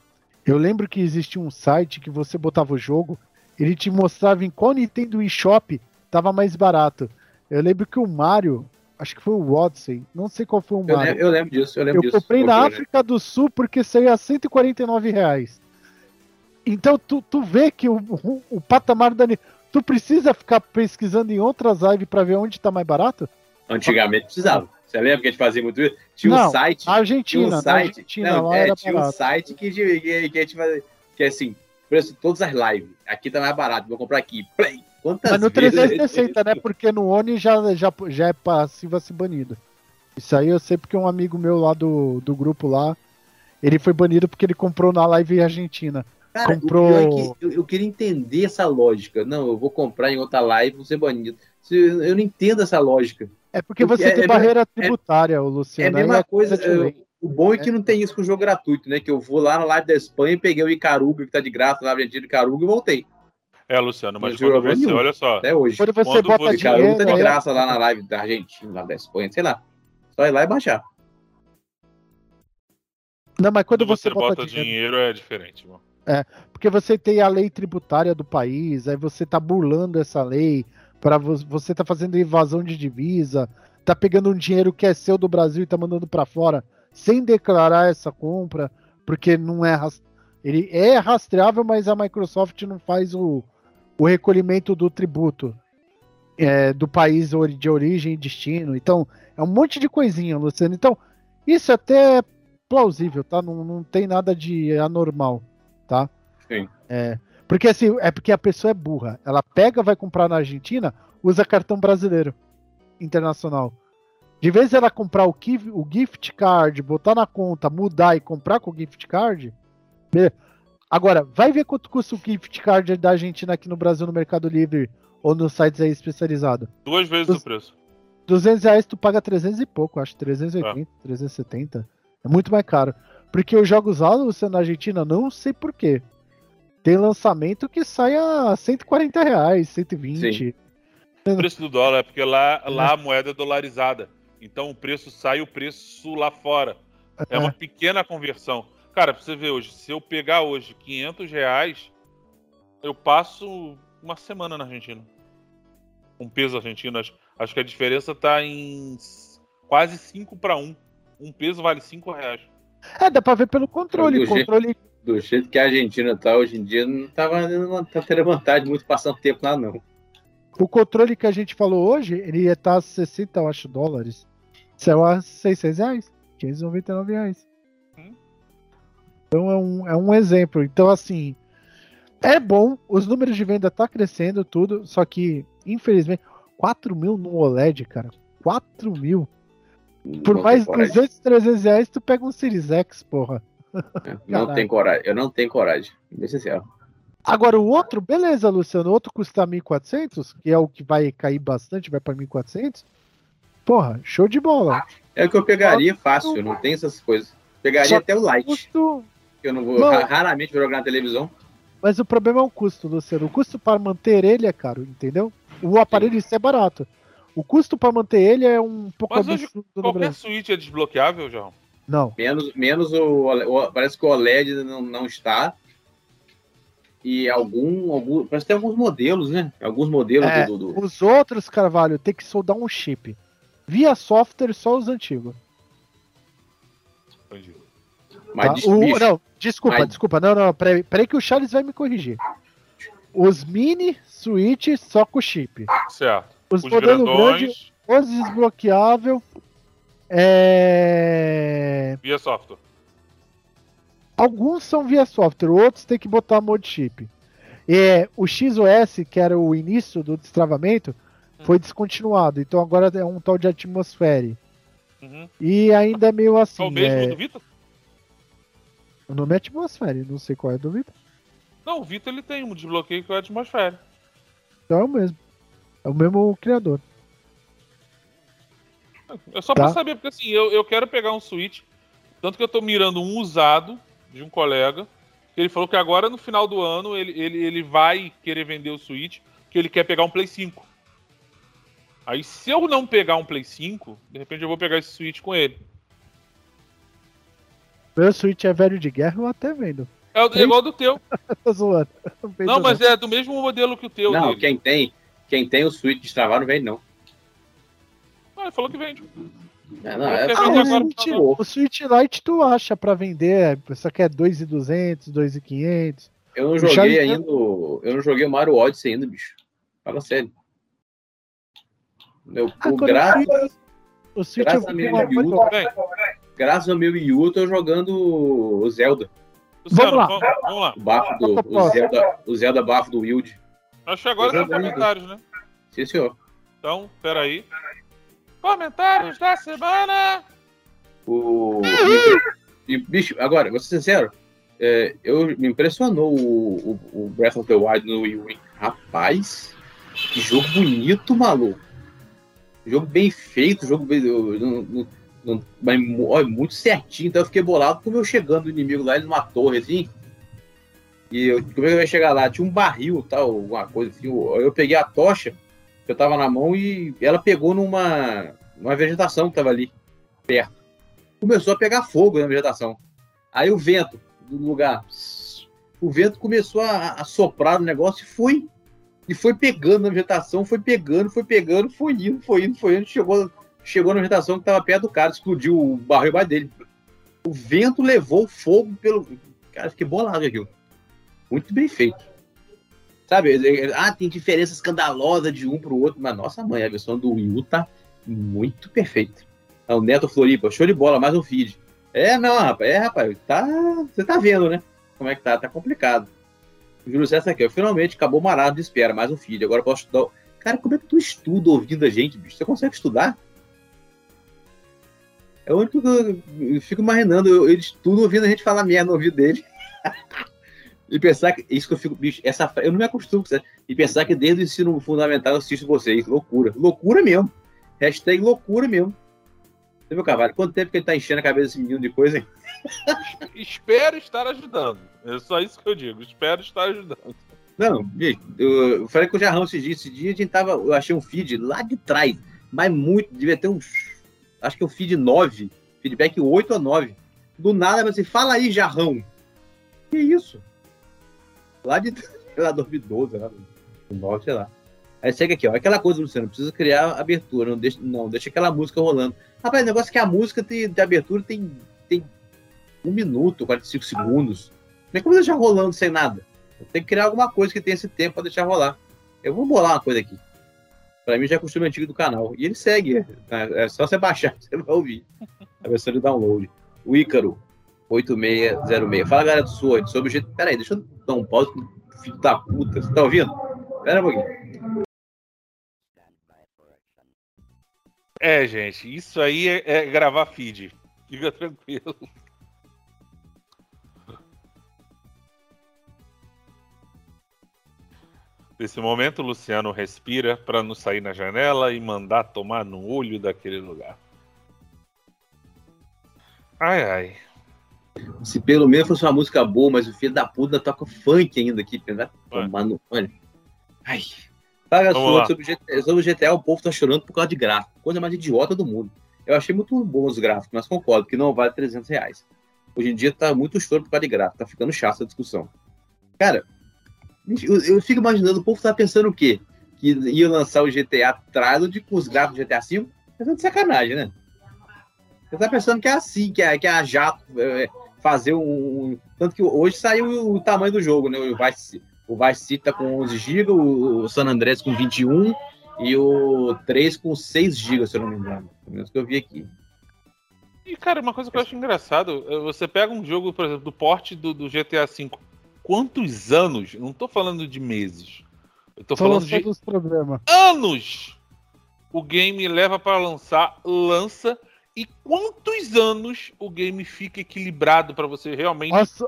eu lembro que existia um site que você botava o jogo, ele te mostrava em qual Nintendo eShop tava mais barato. Eu lembro que o Mario, acho que foi o Odyssey, não sei qual foi o Eu, Mario. lembro, eu lembro disso, eu lembro Eu disso. comprei na? África do Sul porque saiu a 149 reais. Então tu, tu vê que o, o, o patamar da. Ni- Tu precisa ficar pesquisando em outras lives pra ver onde tá mais barato? Antigamente precisava. Você lembra que a gente fazia muito isso? Tinha Não, um site. A Tinha Argentina, um site. Argentina não, é, tinha um barato. site que, que, que, a gente fazia. Que é assim, preço de todas as lives. Aqui tá mais barato, vou comprar aqui. Play. Quantas Mas no vezes 360, né? Porque no Oni já, já, já é passivo a ser banido. Isso aí eu sei porque um amigo meu lá do, do grupo lá, ele foi banido porque ele comprou na live argentina. Cara, comprou- o pior é que eu, eu queria entender essa lógica. Não, eu vou comprar em outra live, vou ser banido. Eu não entendo essa lógica. É porque Porque você é- tem é- barreira tributária, o É Luciano. a mesma coisa. diferente. eu- o bom é que não tem isso com o jogo gratuito, né? Que eu vou lá na live da Espanha, peguei o Icaruga, que tá de graça na Argentina, Icaruga, e voltei. É, Luciano, mas quando você, nenhum. olha só, Até hoje. Quando você Quando bota você- O Icaruga dinheiro, tá de aí- graça lá na live da Argentina, lá da Espanha, sei lá. Só ir lá e baixar. Não, mas quando quando você, você bota, bota dinheiro, dinheiro é diferente, irmão. porque você tem a lei tributária do país, aí você tá burlando essa lei, para você tá fazendo evasão de divisa, tá pegando um dinheiro que é seu do Brasil e tá mandando para fora sem declarar essa compra, porque não é ele é rastreável, mas a Microsoft não faz o, o recolhimento do tributo é, do país de origem e destino. Então, é um monte de coisinha, Luciano. Então, isso até é plausível, tá? Não, não tem nada de anormal, tá? Sim. É, porque assim, é porque a pessoa é burra. Ela pega, vai comprar na Argentina, usa cartão brasileiro internacional. De vez ela comprar o, gif- o gift card, botar na conta, mudar e comprar com o gift card, beleza. Agora, vai ver quanto custa o gift card da Argentina aqui no Brasil no Mercado Livre ou nos sites aí especializados. Duas vezes o preço. 200 reais tu paga 300 e pouco, acho 380, 370. É muito mais caro. Porque os jogos Luciano, na Argentina, não sei porquê. Tem lançamento que sai a 140 reais, 120. O preço do dólar é porque lá, lá a moeda é dolarizada. Então o preço sai o preço lá fora. É uma pequena conversão. Cara, pra você ver hoje, se eu pegar hoje 500 reais, eu passo uma semana na Argentina. Um peso argentino. Acho, acho que a diferença tá em quase 5 para 1. Um peso vale 5 reais. É, dá pra ver pelo controle. Do controle Do jeito que a Argentina tá hoje em dia, não tava não tá tendo vontade muito passando tempo lá, não. O controle que a gente falou hoje, ele ia estar a 60, eu acho, dólares. Saiu a 600 reais. 599 reais. Hum. Então é um, é um exemplo. Então, assim, É bom, os números de venda tá crescendo, tudo, só que, infelizmente, 4 mil no OLED, cara. 4 mil. Por Não mais tenho coragem. 200, 300 reais, tu pega um Series X, porra. Não Caralho. tem coragem. Eu não tenho coragem. Bem sincero. Agora, o outro, beleza, Luciano, o outro custa 1.400, que é o que vai cair bastante, vai pra 1.400. Porra, show de bola. É o que eu pegaria fácil, não tem essas coisas. Pegaria Só até o Lite, Custo, eu não vou Não. ra- raramente vou jogar na televisão. mas o problema é o custo, Luciano. O custo para manter ele é caro, entendeu? O aparelho em si é barato. O custo para manter ele é um pouco Mas hoje, Qualquer Brasil. Switch é desbloqueável, João? Não. Menos, menos o, o- Parece que o OLED não, não está. E algum, algum. Parece que tem alguns modelos, né? Alguns modelos É, do, do- Os outros, Carvalho, tem que soldar um chip. Via software, só os antigos. Entendi. Mas tá? O- não, desculpa, mas- desculpa. Não, não, peraí, peraí que o Charles vai me corrigir. Os mini Switch só com chip. Certo. Os, Os modelos grandões, os desbloqueável. É... via software. Alguns são via software, outros tem que botar mod chip. É, o XOS, que era o início do destravamento, foi descontinuado. Então agora é um tal de atmosfere. Uhum. E ainda é meio assim. é o mesmo é, do Vita? O nome é atmosfere, não sei qual é do Vita. Não, o Vita ele tem um desbloqueio que é atmosfera. Então é o mesmo. É o mesmo criador. É só Tá. pra saber, porque assim, eu, eu quero pegar um Switch. Tanto que eu tô mirando um usado de um colega. Ele falou que agora no final do ano ele, ele, ele vai querer vender o Switch, que ele quer pegar um Play 5. Aí se eu não pegar um Play 5, de repente eu vou pegar esse Switch com ele. Meu Switch é velho de guerra, eu até vendo. É, o- é igual do teu. Tô zoando. Não, Não, mas é do mesmo modelo que o teu Não, dele. quem tem, quem tem o Switch destravado não vende, não. Ah, ele falou que vende. É, não, é, Ah, o, agora Switch, pô. o Switch Lite tu acha pra vender, só que é 2,200, 2,500. eu não joguei Charlie- ainda. Eu não joguei o Mario Odyssey ainda, bicho. Fala sério. Meu, Ah, o quando gra... O Switch Graças a meu Bem, graças ao meu Wii U, eu tô jogando o Zelda. Luciano, lá. vamos, vamos lá. O bafo do. O Zelda, o Zelda bafo do Wild. Acho que agora joguei. comentários, né? Sim, senhor. Então, peraí. Comentários da semana! O. E, bicho, agora, vou ser sincero. é, eu, me impressionou o, o, o Breath of the Wild no Wii U? Rapaz, que jogo bonito, maluco. Jogo bem feito, jogo bem. eu- não- não- não- mas ó, muito certinho. Então eu fiquei bolado como eu chegando o inimigo lá, ele numa torre assim. E eu, como é que eu ia chegar lá? Tinha um barril, tal, alguma coisa assim. Eu, peguei a tocha que eu tava na mão e ela pegou numa, numa vegetação que tava ali perto. Começou a pegar fogo na vegetação. Aí o vento do lugar, o vento começou a, a soprar no negócio e foi. E foi pegando na vegetação, foi pegando, foi pegando, foi indo, foi indo, foi indo. Chegou, chegou na vegetação que tava perto do cara, explodiu o barril mais dele. O vento levou fogo pelo. Cara, fiquei bolado aquilo. Muito bem feito. Sabe, é, é, ah, tem diferença escandalosa de um pro outro, mas nossa mãe, a versão do Wii U tá muito perfeita. Ah, O Neto Floripa, show de bola, mais um feed. É, não, rapaz, é, rapaz, tá, você tá vendo, né? Como é que tá, tá complicado. O Júlio César aqui, finalmente acabou o marado de espera, mais um feed. Agora posso estudar. Cara, como é que tu estuda ouvindo a gente, bicho? Você consegue estudar? É o único que eu, fico imaginando, eu, ele estuda ouvindo a gente falar merda no ouvido dele. e pensar que. Isso que eu fico, bicho, essa, eu não me acostumo com isso. E pensar que desde o ensino fundamental eu assisto vocês. Loucura. Loucura mesmo. Hashtag loucura mesmo. Você viu, Carvalho? Quanto tempo que ele tá enchendo a cabeça desse menino de coisa, hein? Espero estar ajudando. É só isso que eu digo. Espero estar ajudando. Não, bicho, eu, eu falei com o Jarrão esse dia. Esse dia a gente tava. Eu achei um feed lá de trás. Mas muito, devia ter uns. Acho que é o feed 9. Feedback 8 ou 9. Do nada, você fala aí, Jarrão. Que isso? Lá de. Lá, 2012, lá. 9, sei lá. Aí chega aqui, ó. Aquela coisa, Luciano, precisa criar abertura. Não deixa, não, deixa aquela música rolando. Rapaz, o negócio é que a música de abertura tem, tem um minuto, 45 segundos. Não é como deixar rolando sem nada. Tem que criar alguma coisa que tenha esse tempo pra deixar rolar. Eu vou bolar uma coisa aqui. Pra mim já é costume antigo do canal. E ele segue. É é só você baixar, você vai ouvir. A versão de download. O Ícaro, 8606. Fala, galera do Sword, sobre o jeito. Peraí, deixa eu dar um pause. O filho da puta. Você tá ouvindo? Pera um pouquinho. É, gente, isso aí é, é gravar feed. Fica tranquilo. Nesse momento, Luciano respira para não sair na janela e mandar tomar no olho daquele lugar. Ai, ai. Se pelo menos fosse uma música boa, mas o filho da puta toca funk ainda aqui. Né? Tomar no... Olha. Ai. Paga sobre, GTA, sobre o GTA, o povo tá chorando por causa de gráfico. Coisa mais idiota do mundo. Eu achei muito bom os gráficos, mas concordo que não vale 300 reais. Hoje em dia tá muito choro por causa de gráfico. Tá ficando chato a discussão. Cara, eu, eu, fico imaginando, o povo tá pensando o quê? Que ia lançar o GTA Trilogy com os gráficos do GTA V? Pensando de sacanagem, né? Você tá pensando que é assim, que é, que é a jato é, fazer um. Tanto que hoje saiu o tamanho do jogo, né? O Vice, o Vice City tá com 11 GB, o San Andreas com 21 e o 3 com 6 GB, se eu não me engano. Pelo menos que eu vi aqui. E, cara, uma coisa que eu acho engraçado, é você pega um jogo, por exemplo, do porte do, do GTA V quantos anos, não tô falando de meses, eu tô, tô falando de anos o game leva para lançar, lança, e quantos anos o game fica equilibrado para você realmente Nossa.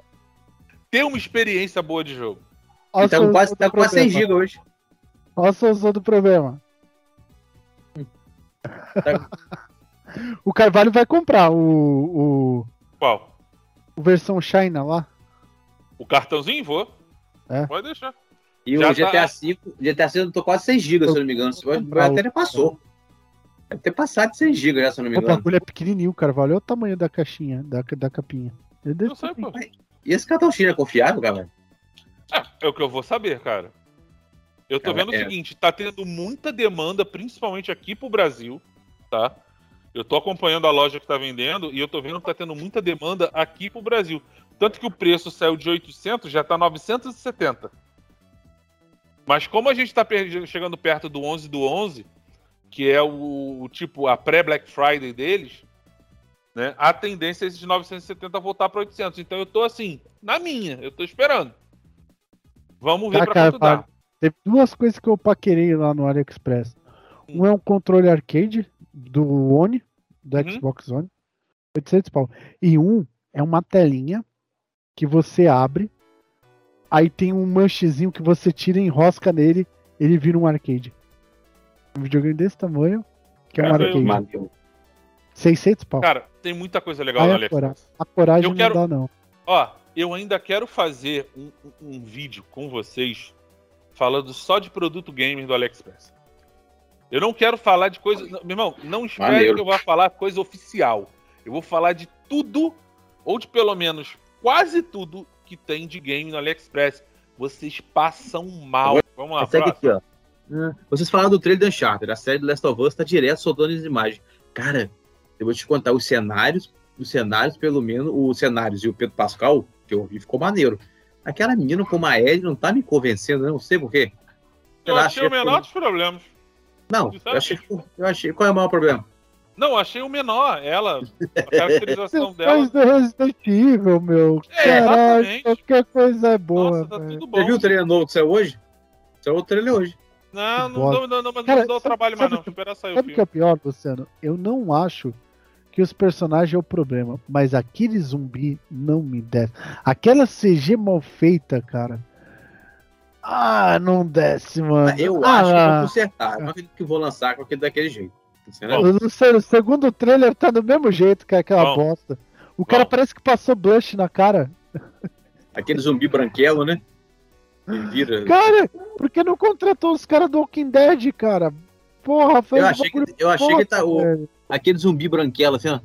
ter uma experiência boa de jogo. Nossa, então quase, tá quase 100 GB hoje. Olha a solução do problema. o Carvalho vai comprar o, o. Qual? O versão China lá. O cartãozinho? Vou. É. Pode deixar. E Já o GTA tá... V, GTA V eu tô quase 6 GB, se eu não me engano. Até passou. Deve ter passado de 6 GB já, se eu não me engano. O bagulho é pequenininho, cara. Olha o tamanho da caixinha, da, da capinha. Eu sei, pô. E esse cartão China é confiável, galera? É, é o que eu vou saber, cara. Eu tô cara, vendo é... o seguinte, tá tendo muita demanda, principalmente aqui pro Brasil, tá? Eu tô acompanhando a loja que tá vendendo e eu tô vendo que tá tendo muita demanda aqui pro Brasil. Tanto que o preço saiu de 800, já tá 970. Mas como a gente tá chegando perto do 11 do 11, que é o, o tipo a pré-Black Friday deles, né? A tendência é esses 970 voltar para 800. Então eu tô assim, na minha, eu tô esperando. Vamos ver tá, para quanto dá. Teve duas coisas que eu paquerei lá no AliExpress. Um é um controle arcade do One, do uhum. Xbox One, 800 pau. E um é uma telinha que você abre, aí tem um manchezinho que você tira e enrosca nele, ele vira um arcade. Um videogame desse tamanho, que é um arcade. Eu... 600 pau. Cara, tem muita coisa legal aí no AliExpress. A coragem eu quero... não dá, não. Ó, eu ainda quero fazer um, um vídeo com vocês falando só de produto gamer do AliExpress. Eu não quero falar de coisa. Meu irmão, não espere Valeu. que eu vá falar coisa oficial. Eu vou falar de tudo, ou de pelo menos quase tudo que tem de game no AliExpress. Vocês passam mal. Vamos lá, Segue aqui, ó. Vocês falaram do trailer do Uncharted, a série do Last of Us tá direto soltando as imagens. Cara, eu vou te contar os cenários, os cenários, pelo menos, os cenários e o Pedro Pascal, que eu vi, ficou maneiro. Aquela menina com a Ellie não tá me convencendo, não sei porquê. Eu, achei o menor dos problemas. Não, eu achei, eu achei. Qual é o maior problema? Não, achei o menor. Ela, a caracterização dela. Depois do Resident Evil, meu. É, Caralho, exatamente. qualquer coisa é boa. Nossa, tá tudo bom. Você viu o trailer novo que saiu hoje? Saiu o trailer hoje. Não, não, não, não, não, mas Cara, não dá o trabalho mais não. Espera sair sabe o que é pior, Luciano? Eu não acho que os personagens é o problema, mas aquele zumbi não me desce. Aquela CG mal feita, cara. Ah, não desce, mano. Eu ah, acho que vou consertar. Não acredito que vou lançar com aquele daquele jeito. O segundo trailer tá do mesmo jeito que aquela Bom. bosta. O cara Bom. parece que passou blush na cara. Aquele zumbi branquelo, né? Ele vira. Cara, por que não contratou os caras do Walking Dead, cara? Porra, foi Eu achei que, eu achei que tá. O, aquele zumbi branquelo, assim, ó.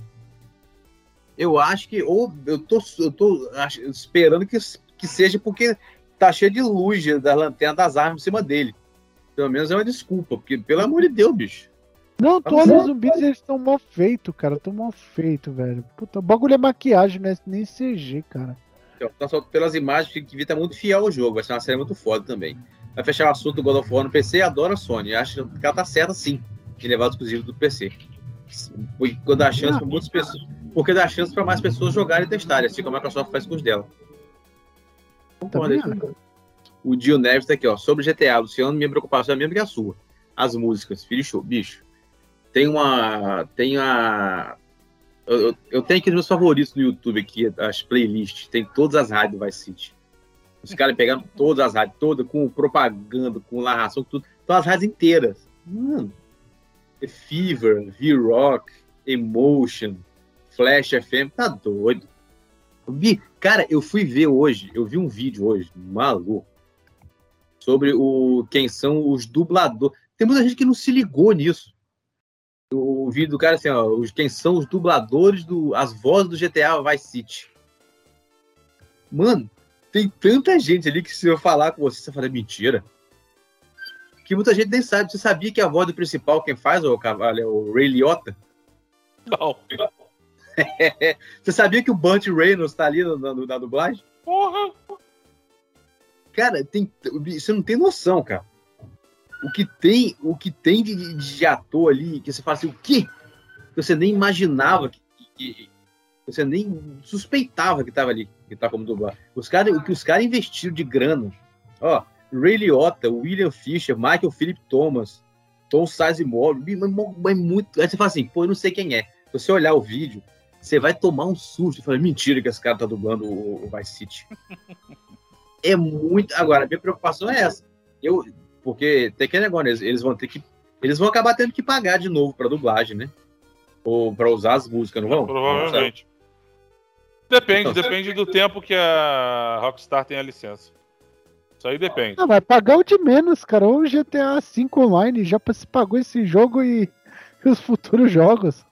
Eu acho que. Ou eu tô, eu tô esperando que, que seja porque tá cheio de luz da lanterna das armas em cima dele. Pelo menos é uma desculpa, porque, pelo amor de Deus, bicho. Não, todos os zumbis eles estão mal feitos, cara. Estão mal feitos, velho. Puta, o bagulho é maquiagem, né? Nem CG, cara. Então, só pelas imagens, que vi tá muito fiel ao jogo. Vai ser uma série muito foda também. Vai fechar o assunto do God of War no PC. Adoro a Sony. Acho que ela tá certa, sim, de levar o exclusivo do PC. Porque dá chance para muitas pessoas. Porque dá chance para mais pessoas jogarem e testarem, assim como a Microsoft faz com os dela. Concordo, O Dio Neves tá aqui, ó. Sobre GTA, Luciano, minha preocupação é a mesma que a sua. As músicas, filho show, bicho. Tem uma. Tem a. Eu, eu- eu tenho aqui os meus favoritos no YouTube aqui, as playlists. Tem todas as rádios do Vice City. Os caras pegaram todas as rádios, todas, com propaganda, com narração, com tudo. Então as rádios inteiras. Mano. The Fever, V-Rock, Emotion, Flash FM, tá doido. Eu vi, cara, eu fui ver hoje, eu vi um vídeo hoje, maluco, sobre o quem são os dubladores. Tem muita gente que não se ligou nisso. O, vídeo do cara assim, ó, os, quem são os dubladores do as vozes do GTA Vice City. Mano, tem tanta gente ali que se eu falar com você, você fala "É mentira. Que muita gente nem sabe. Você sabia que a voz do principal, quem faz, o cavalo, é o Ray Liotta? Não. Você sabia que o Burt Reynolds tá ali no- na, na dublagem? Porra! Cara, tem, você não tem noção, cara. O que tem, o que tem de, de ator ali, que você fala assim, o quê? Que você nem imaginava, que, que- você nem suspeitava que tava ali, que tá como dublar. Os cara, o que os caras investiram de grana, ó, Ray Liotta, William Fisher, Michael Philip Thomas, Tom Sizemore, mas muito. Aí você fala assim, pô, eu não sei quem é. Se você olhar o vídeo, você vai tomar um susto e falar, mentira que esse cara tá dublando o, o Vice City. é muito. Agora, minha preocupação é essa. Eu, porque tem aquele negócio, eles, eles vão ter que. Eles vão acabar tendo que pagar de novo pra dublagem, né? Ou pra usar as músicas, não vão? Provavelmente. Depende, Então, depende do tempo que a Rockstar tem a licença. Isso aí depende. Ah, vai pagar o de menos, cara. Ou o GTA V Online já se pagou esse jogo e, e os futuros jogos.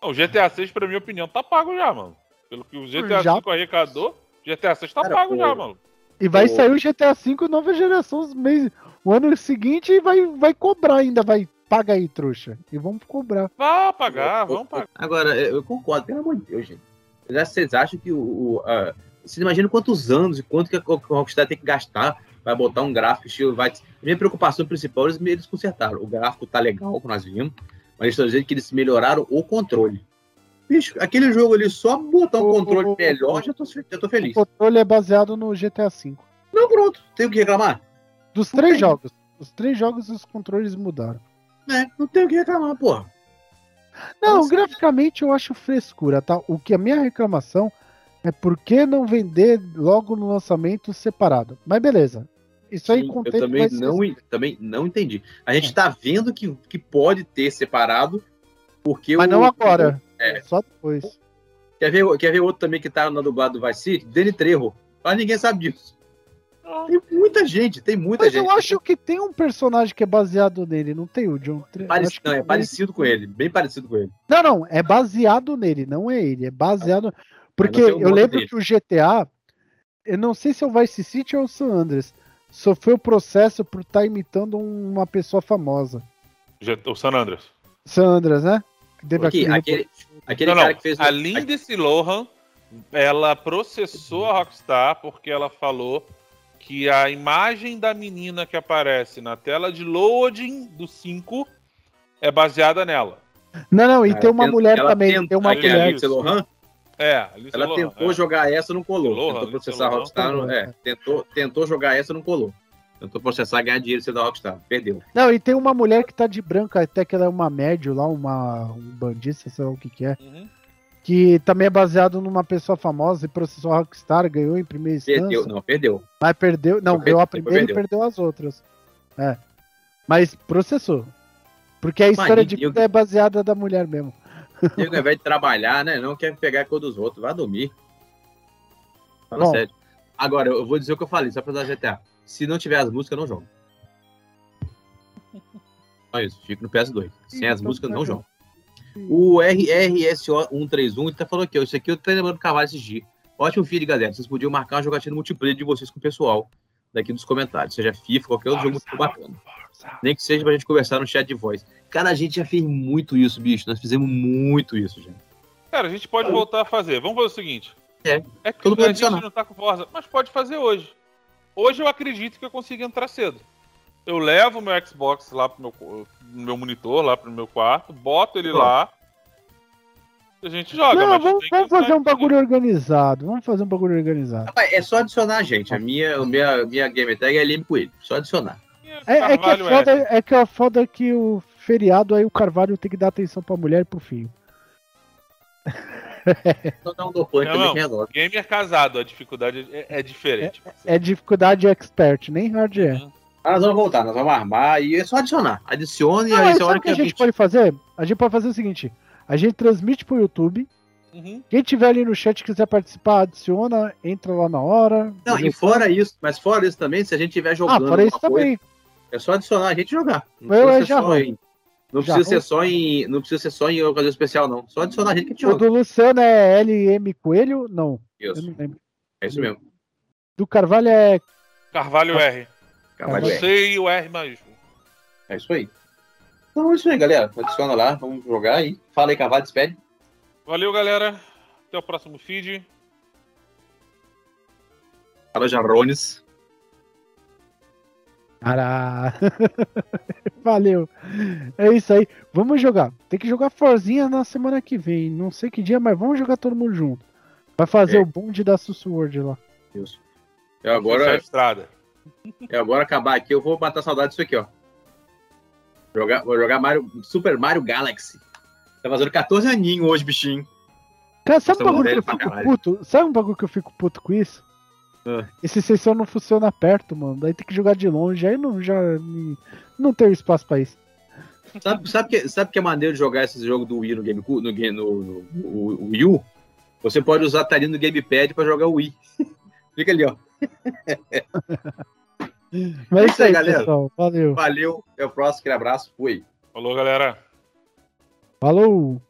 O GTA 6, pra minha opinião, tá pago já, mano. Pelo que o GTA Já? 5 arrecadou, GTA 6 tá Cara, pago o- já, mano. E vai sair o GTA V nova geração os meses, o ano seguinte e vai, vai cobrar ainda. Vai paga aí, trouxa. E vamos cobrar. Vá pagar, vamos pagar. Agora, eu concordo, pelo amor de Deus, gente. Já Vocês acham que o. o a- vocês imaginam quantos anos e quanto que a Rockstar tem que gastar para botar um gráfico estilo vai. Minha preocupação principal, eles, eles consertaram. O gráfico tá legal, que nós vimos, mas eles estão dizendo que eles melhoraram o controle. Bicho, aquele jogo ali, só botar um O- controle o- melhor, já tô, já tô feliz. O controle é baseado no GTA V. Não, pronto, tem o que reclamar? Dos Não três tem. jogos. Os três jogos os controles mudaram. É, não tem o que reclamar, porra. Não, Nossa. graficamente eu acho frescura, tá? O que a minha reclamação é por que não vender logo no lançamento separado. Mas beleza. Isso aí Sim, com o eu também não, assim. também não entendi. A gente É. tá vendo que, que pode ter separado, porque Mas o- não agora. É. Só depois. Quer ver, quer ver outro também que tá na dublado do Vice City? Danny Trejo. Mas ninguém sabe disso. Tem muita gente, tem muita Mas gente. eu acho que tem um personagem que é baseado nele, não tem o John Tre- Parec- acho que não, é tem. parecido com ele, bem parecido com ele. Não, não, é baseado nele, não é ele, é baseado. Porque tem o eu lembro dele. que o GTA, eu não sei se é o Vice City ou o San Andreas, sofreu processo por estar imitando uma pessoa famosa. O San Andreas. San Andreas, né? Aqui, aquele- aquele, não, não. cara que fez. A Lindsay Lohan, ela processou a Rockstar porque ela falou que a imagem da menina que aparece na tela de loading do 5 é baseada nela. Não, não, e Ela tem uma tent- mulher ela também, tenta- tem uma mulher. Lindsay Lohan, É, a Lindsay ela Lohan, tentou é. jogar essa, não colou. Lohan, tentou processar a Lohan. Rockstar, não, é. Tentou, tentou jogar essa, não colou. Tentou processar, ganhar dinheiro e ser da Rockstar. Perdeu. Não, e tem uma mulher que tá de branca, até que ela é uma médio lá, uma um bandista, sei lá o que que é, Uhum. que também é baseado numa pessoa famosa e processou a Rockstar, ganhou em primeira instância. Perdeu, não, perdeu. Mas perdeu. Não, ganhou a primeira perdeu. e perdeu as outras. É. Mas processou. Porque a história de eu- vida é baseada da mulher mesmo. E ao invés de trabalhar, né? Não quer pegar a cor dos outros, vai dormir. Fala Bom. sério. Agora, eu vou dizer o que eu falei, só pra dar GTA. Se não tiver as músicas, não jogo. Só isso, fico no PS2. Sem as músicas, não jogo. O RRSO131, ele tá falando aqui, ó, isso aqui eu tô lembrando do Carvalho esses dias. Ótimo feed, galera. Vocês podiam marcar uma jogatina multiplayer de vocês com o pessoal daqui dos comentários. Seja FIFA, qualquer outro jogo muito bacana. Nem que seja pra gente conversar no chat de voz. Cara, a gente já fez muito isso, bicho. Nós fizemos muito isso, gente. Cara, a gente pode voltar a fazer. Vamos fazer o seguinte. É. É que a gente não tá com força, mas pode fazer hoje. Hoje eu acredito que eu consigo entrar cedo. Eu levo o meu Xbox lá pro meu, no meu monitor, lá pro meu quarto, boto ele Ó. lá. A gente joga, Não, mas vamos, vamos que fazer um bagulho organizado. Vamos fazer um bagulho organizado. É só adicionar a gente. A minha, a minha, minha game tag é Lime Coelho. Só adicionar. É, é que é Carvalho foda, é que é foda que o feriado aí o Carvalho tem que dar atenção pra mulher e pro filho. Só dá um dopante Não, também não. que resolve. Gamer casado, a dificuldade é, é diferente. É dificuldade expert, nem hard é. Ah, nós vamos voltar, nós vamos armar e é só adicionar. Adicione e Não, aí você olha o que a gente gente- pode fazer? A gente pode fazer o seguinte: a gente transmite pro YouTube. Uhum. Quem tiver ali no chat e quiser participar, adiciona, entra lá na hora. Não, e fora isso, mas fora isso também, se a gente estiver Ah, jogando fora isso coisa, também. é só adicionar a gente e jogar. Não Eu, eu já só vou. em. Não Já precisa ser só em. Não precisa ser só em ocasião especial, não. Só adicionar a gente que gente O do Luciano é LM Coelho? Não, eu Isso. não lembro. É isso mesmo. Do Carvalho é. Carvalho R. Carvalho é. C e o R maiúsculo. É isso aí. Então é isso aí, galera. Adiciona lá, vamos jogar aí. Fala aí, Carvalho, despede. Valeu, galera. Até o próximo feed. Fala, Jarrones. Cara. Valeu. É isso aí. Vamos jogar. Tem que jogar Forzinha na semana que vem. Não sei que dia, mas vamos jogar todo mundo junto. Vai fazer É. o bonde da Sussurd lá. Isso. Fechar a agora, estrada. eu agora acabar aqui, eu vou matar saudade disso aqui, ó. Jogar, vou jogar Mario, Super Mario Galaxy. Tá fazendo 14 aninhos hoje, bichinho. Cara, sabe um bagulho que eu fico caralho. puto? Sabe um bagulho que eu fico puto com isso? Ah. Esse sessão não funciona perto, mano. Daí tem que jogar de longe. Aí não, já, não tem espaço pra isso. Sabe, sabe, que, sabe que é maneiro de jogar esse jogo do Wii no Game no, no, no, no- o Wii U? Você pode usar a tarinha no Gamepad pra jogar o Wii. Fica ali, ó. Mas é isso aí, galera. pessoal. Valeu. Valeu, até o próximo, aquele abraço, fui. Falou, galera. Falou.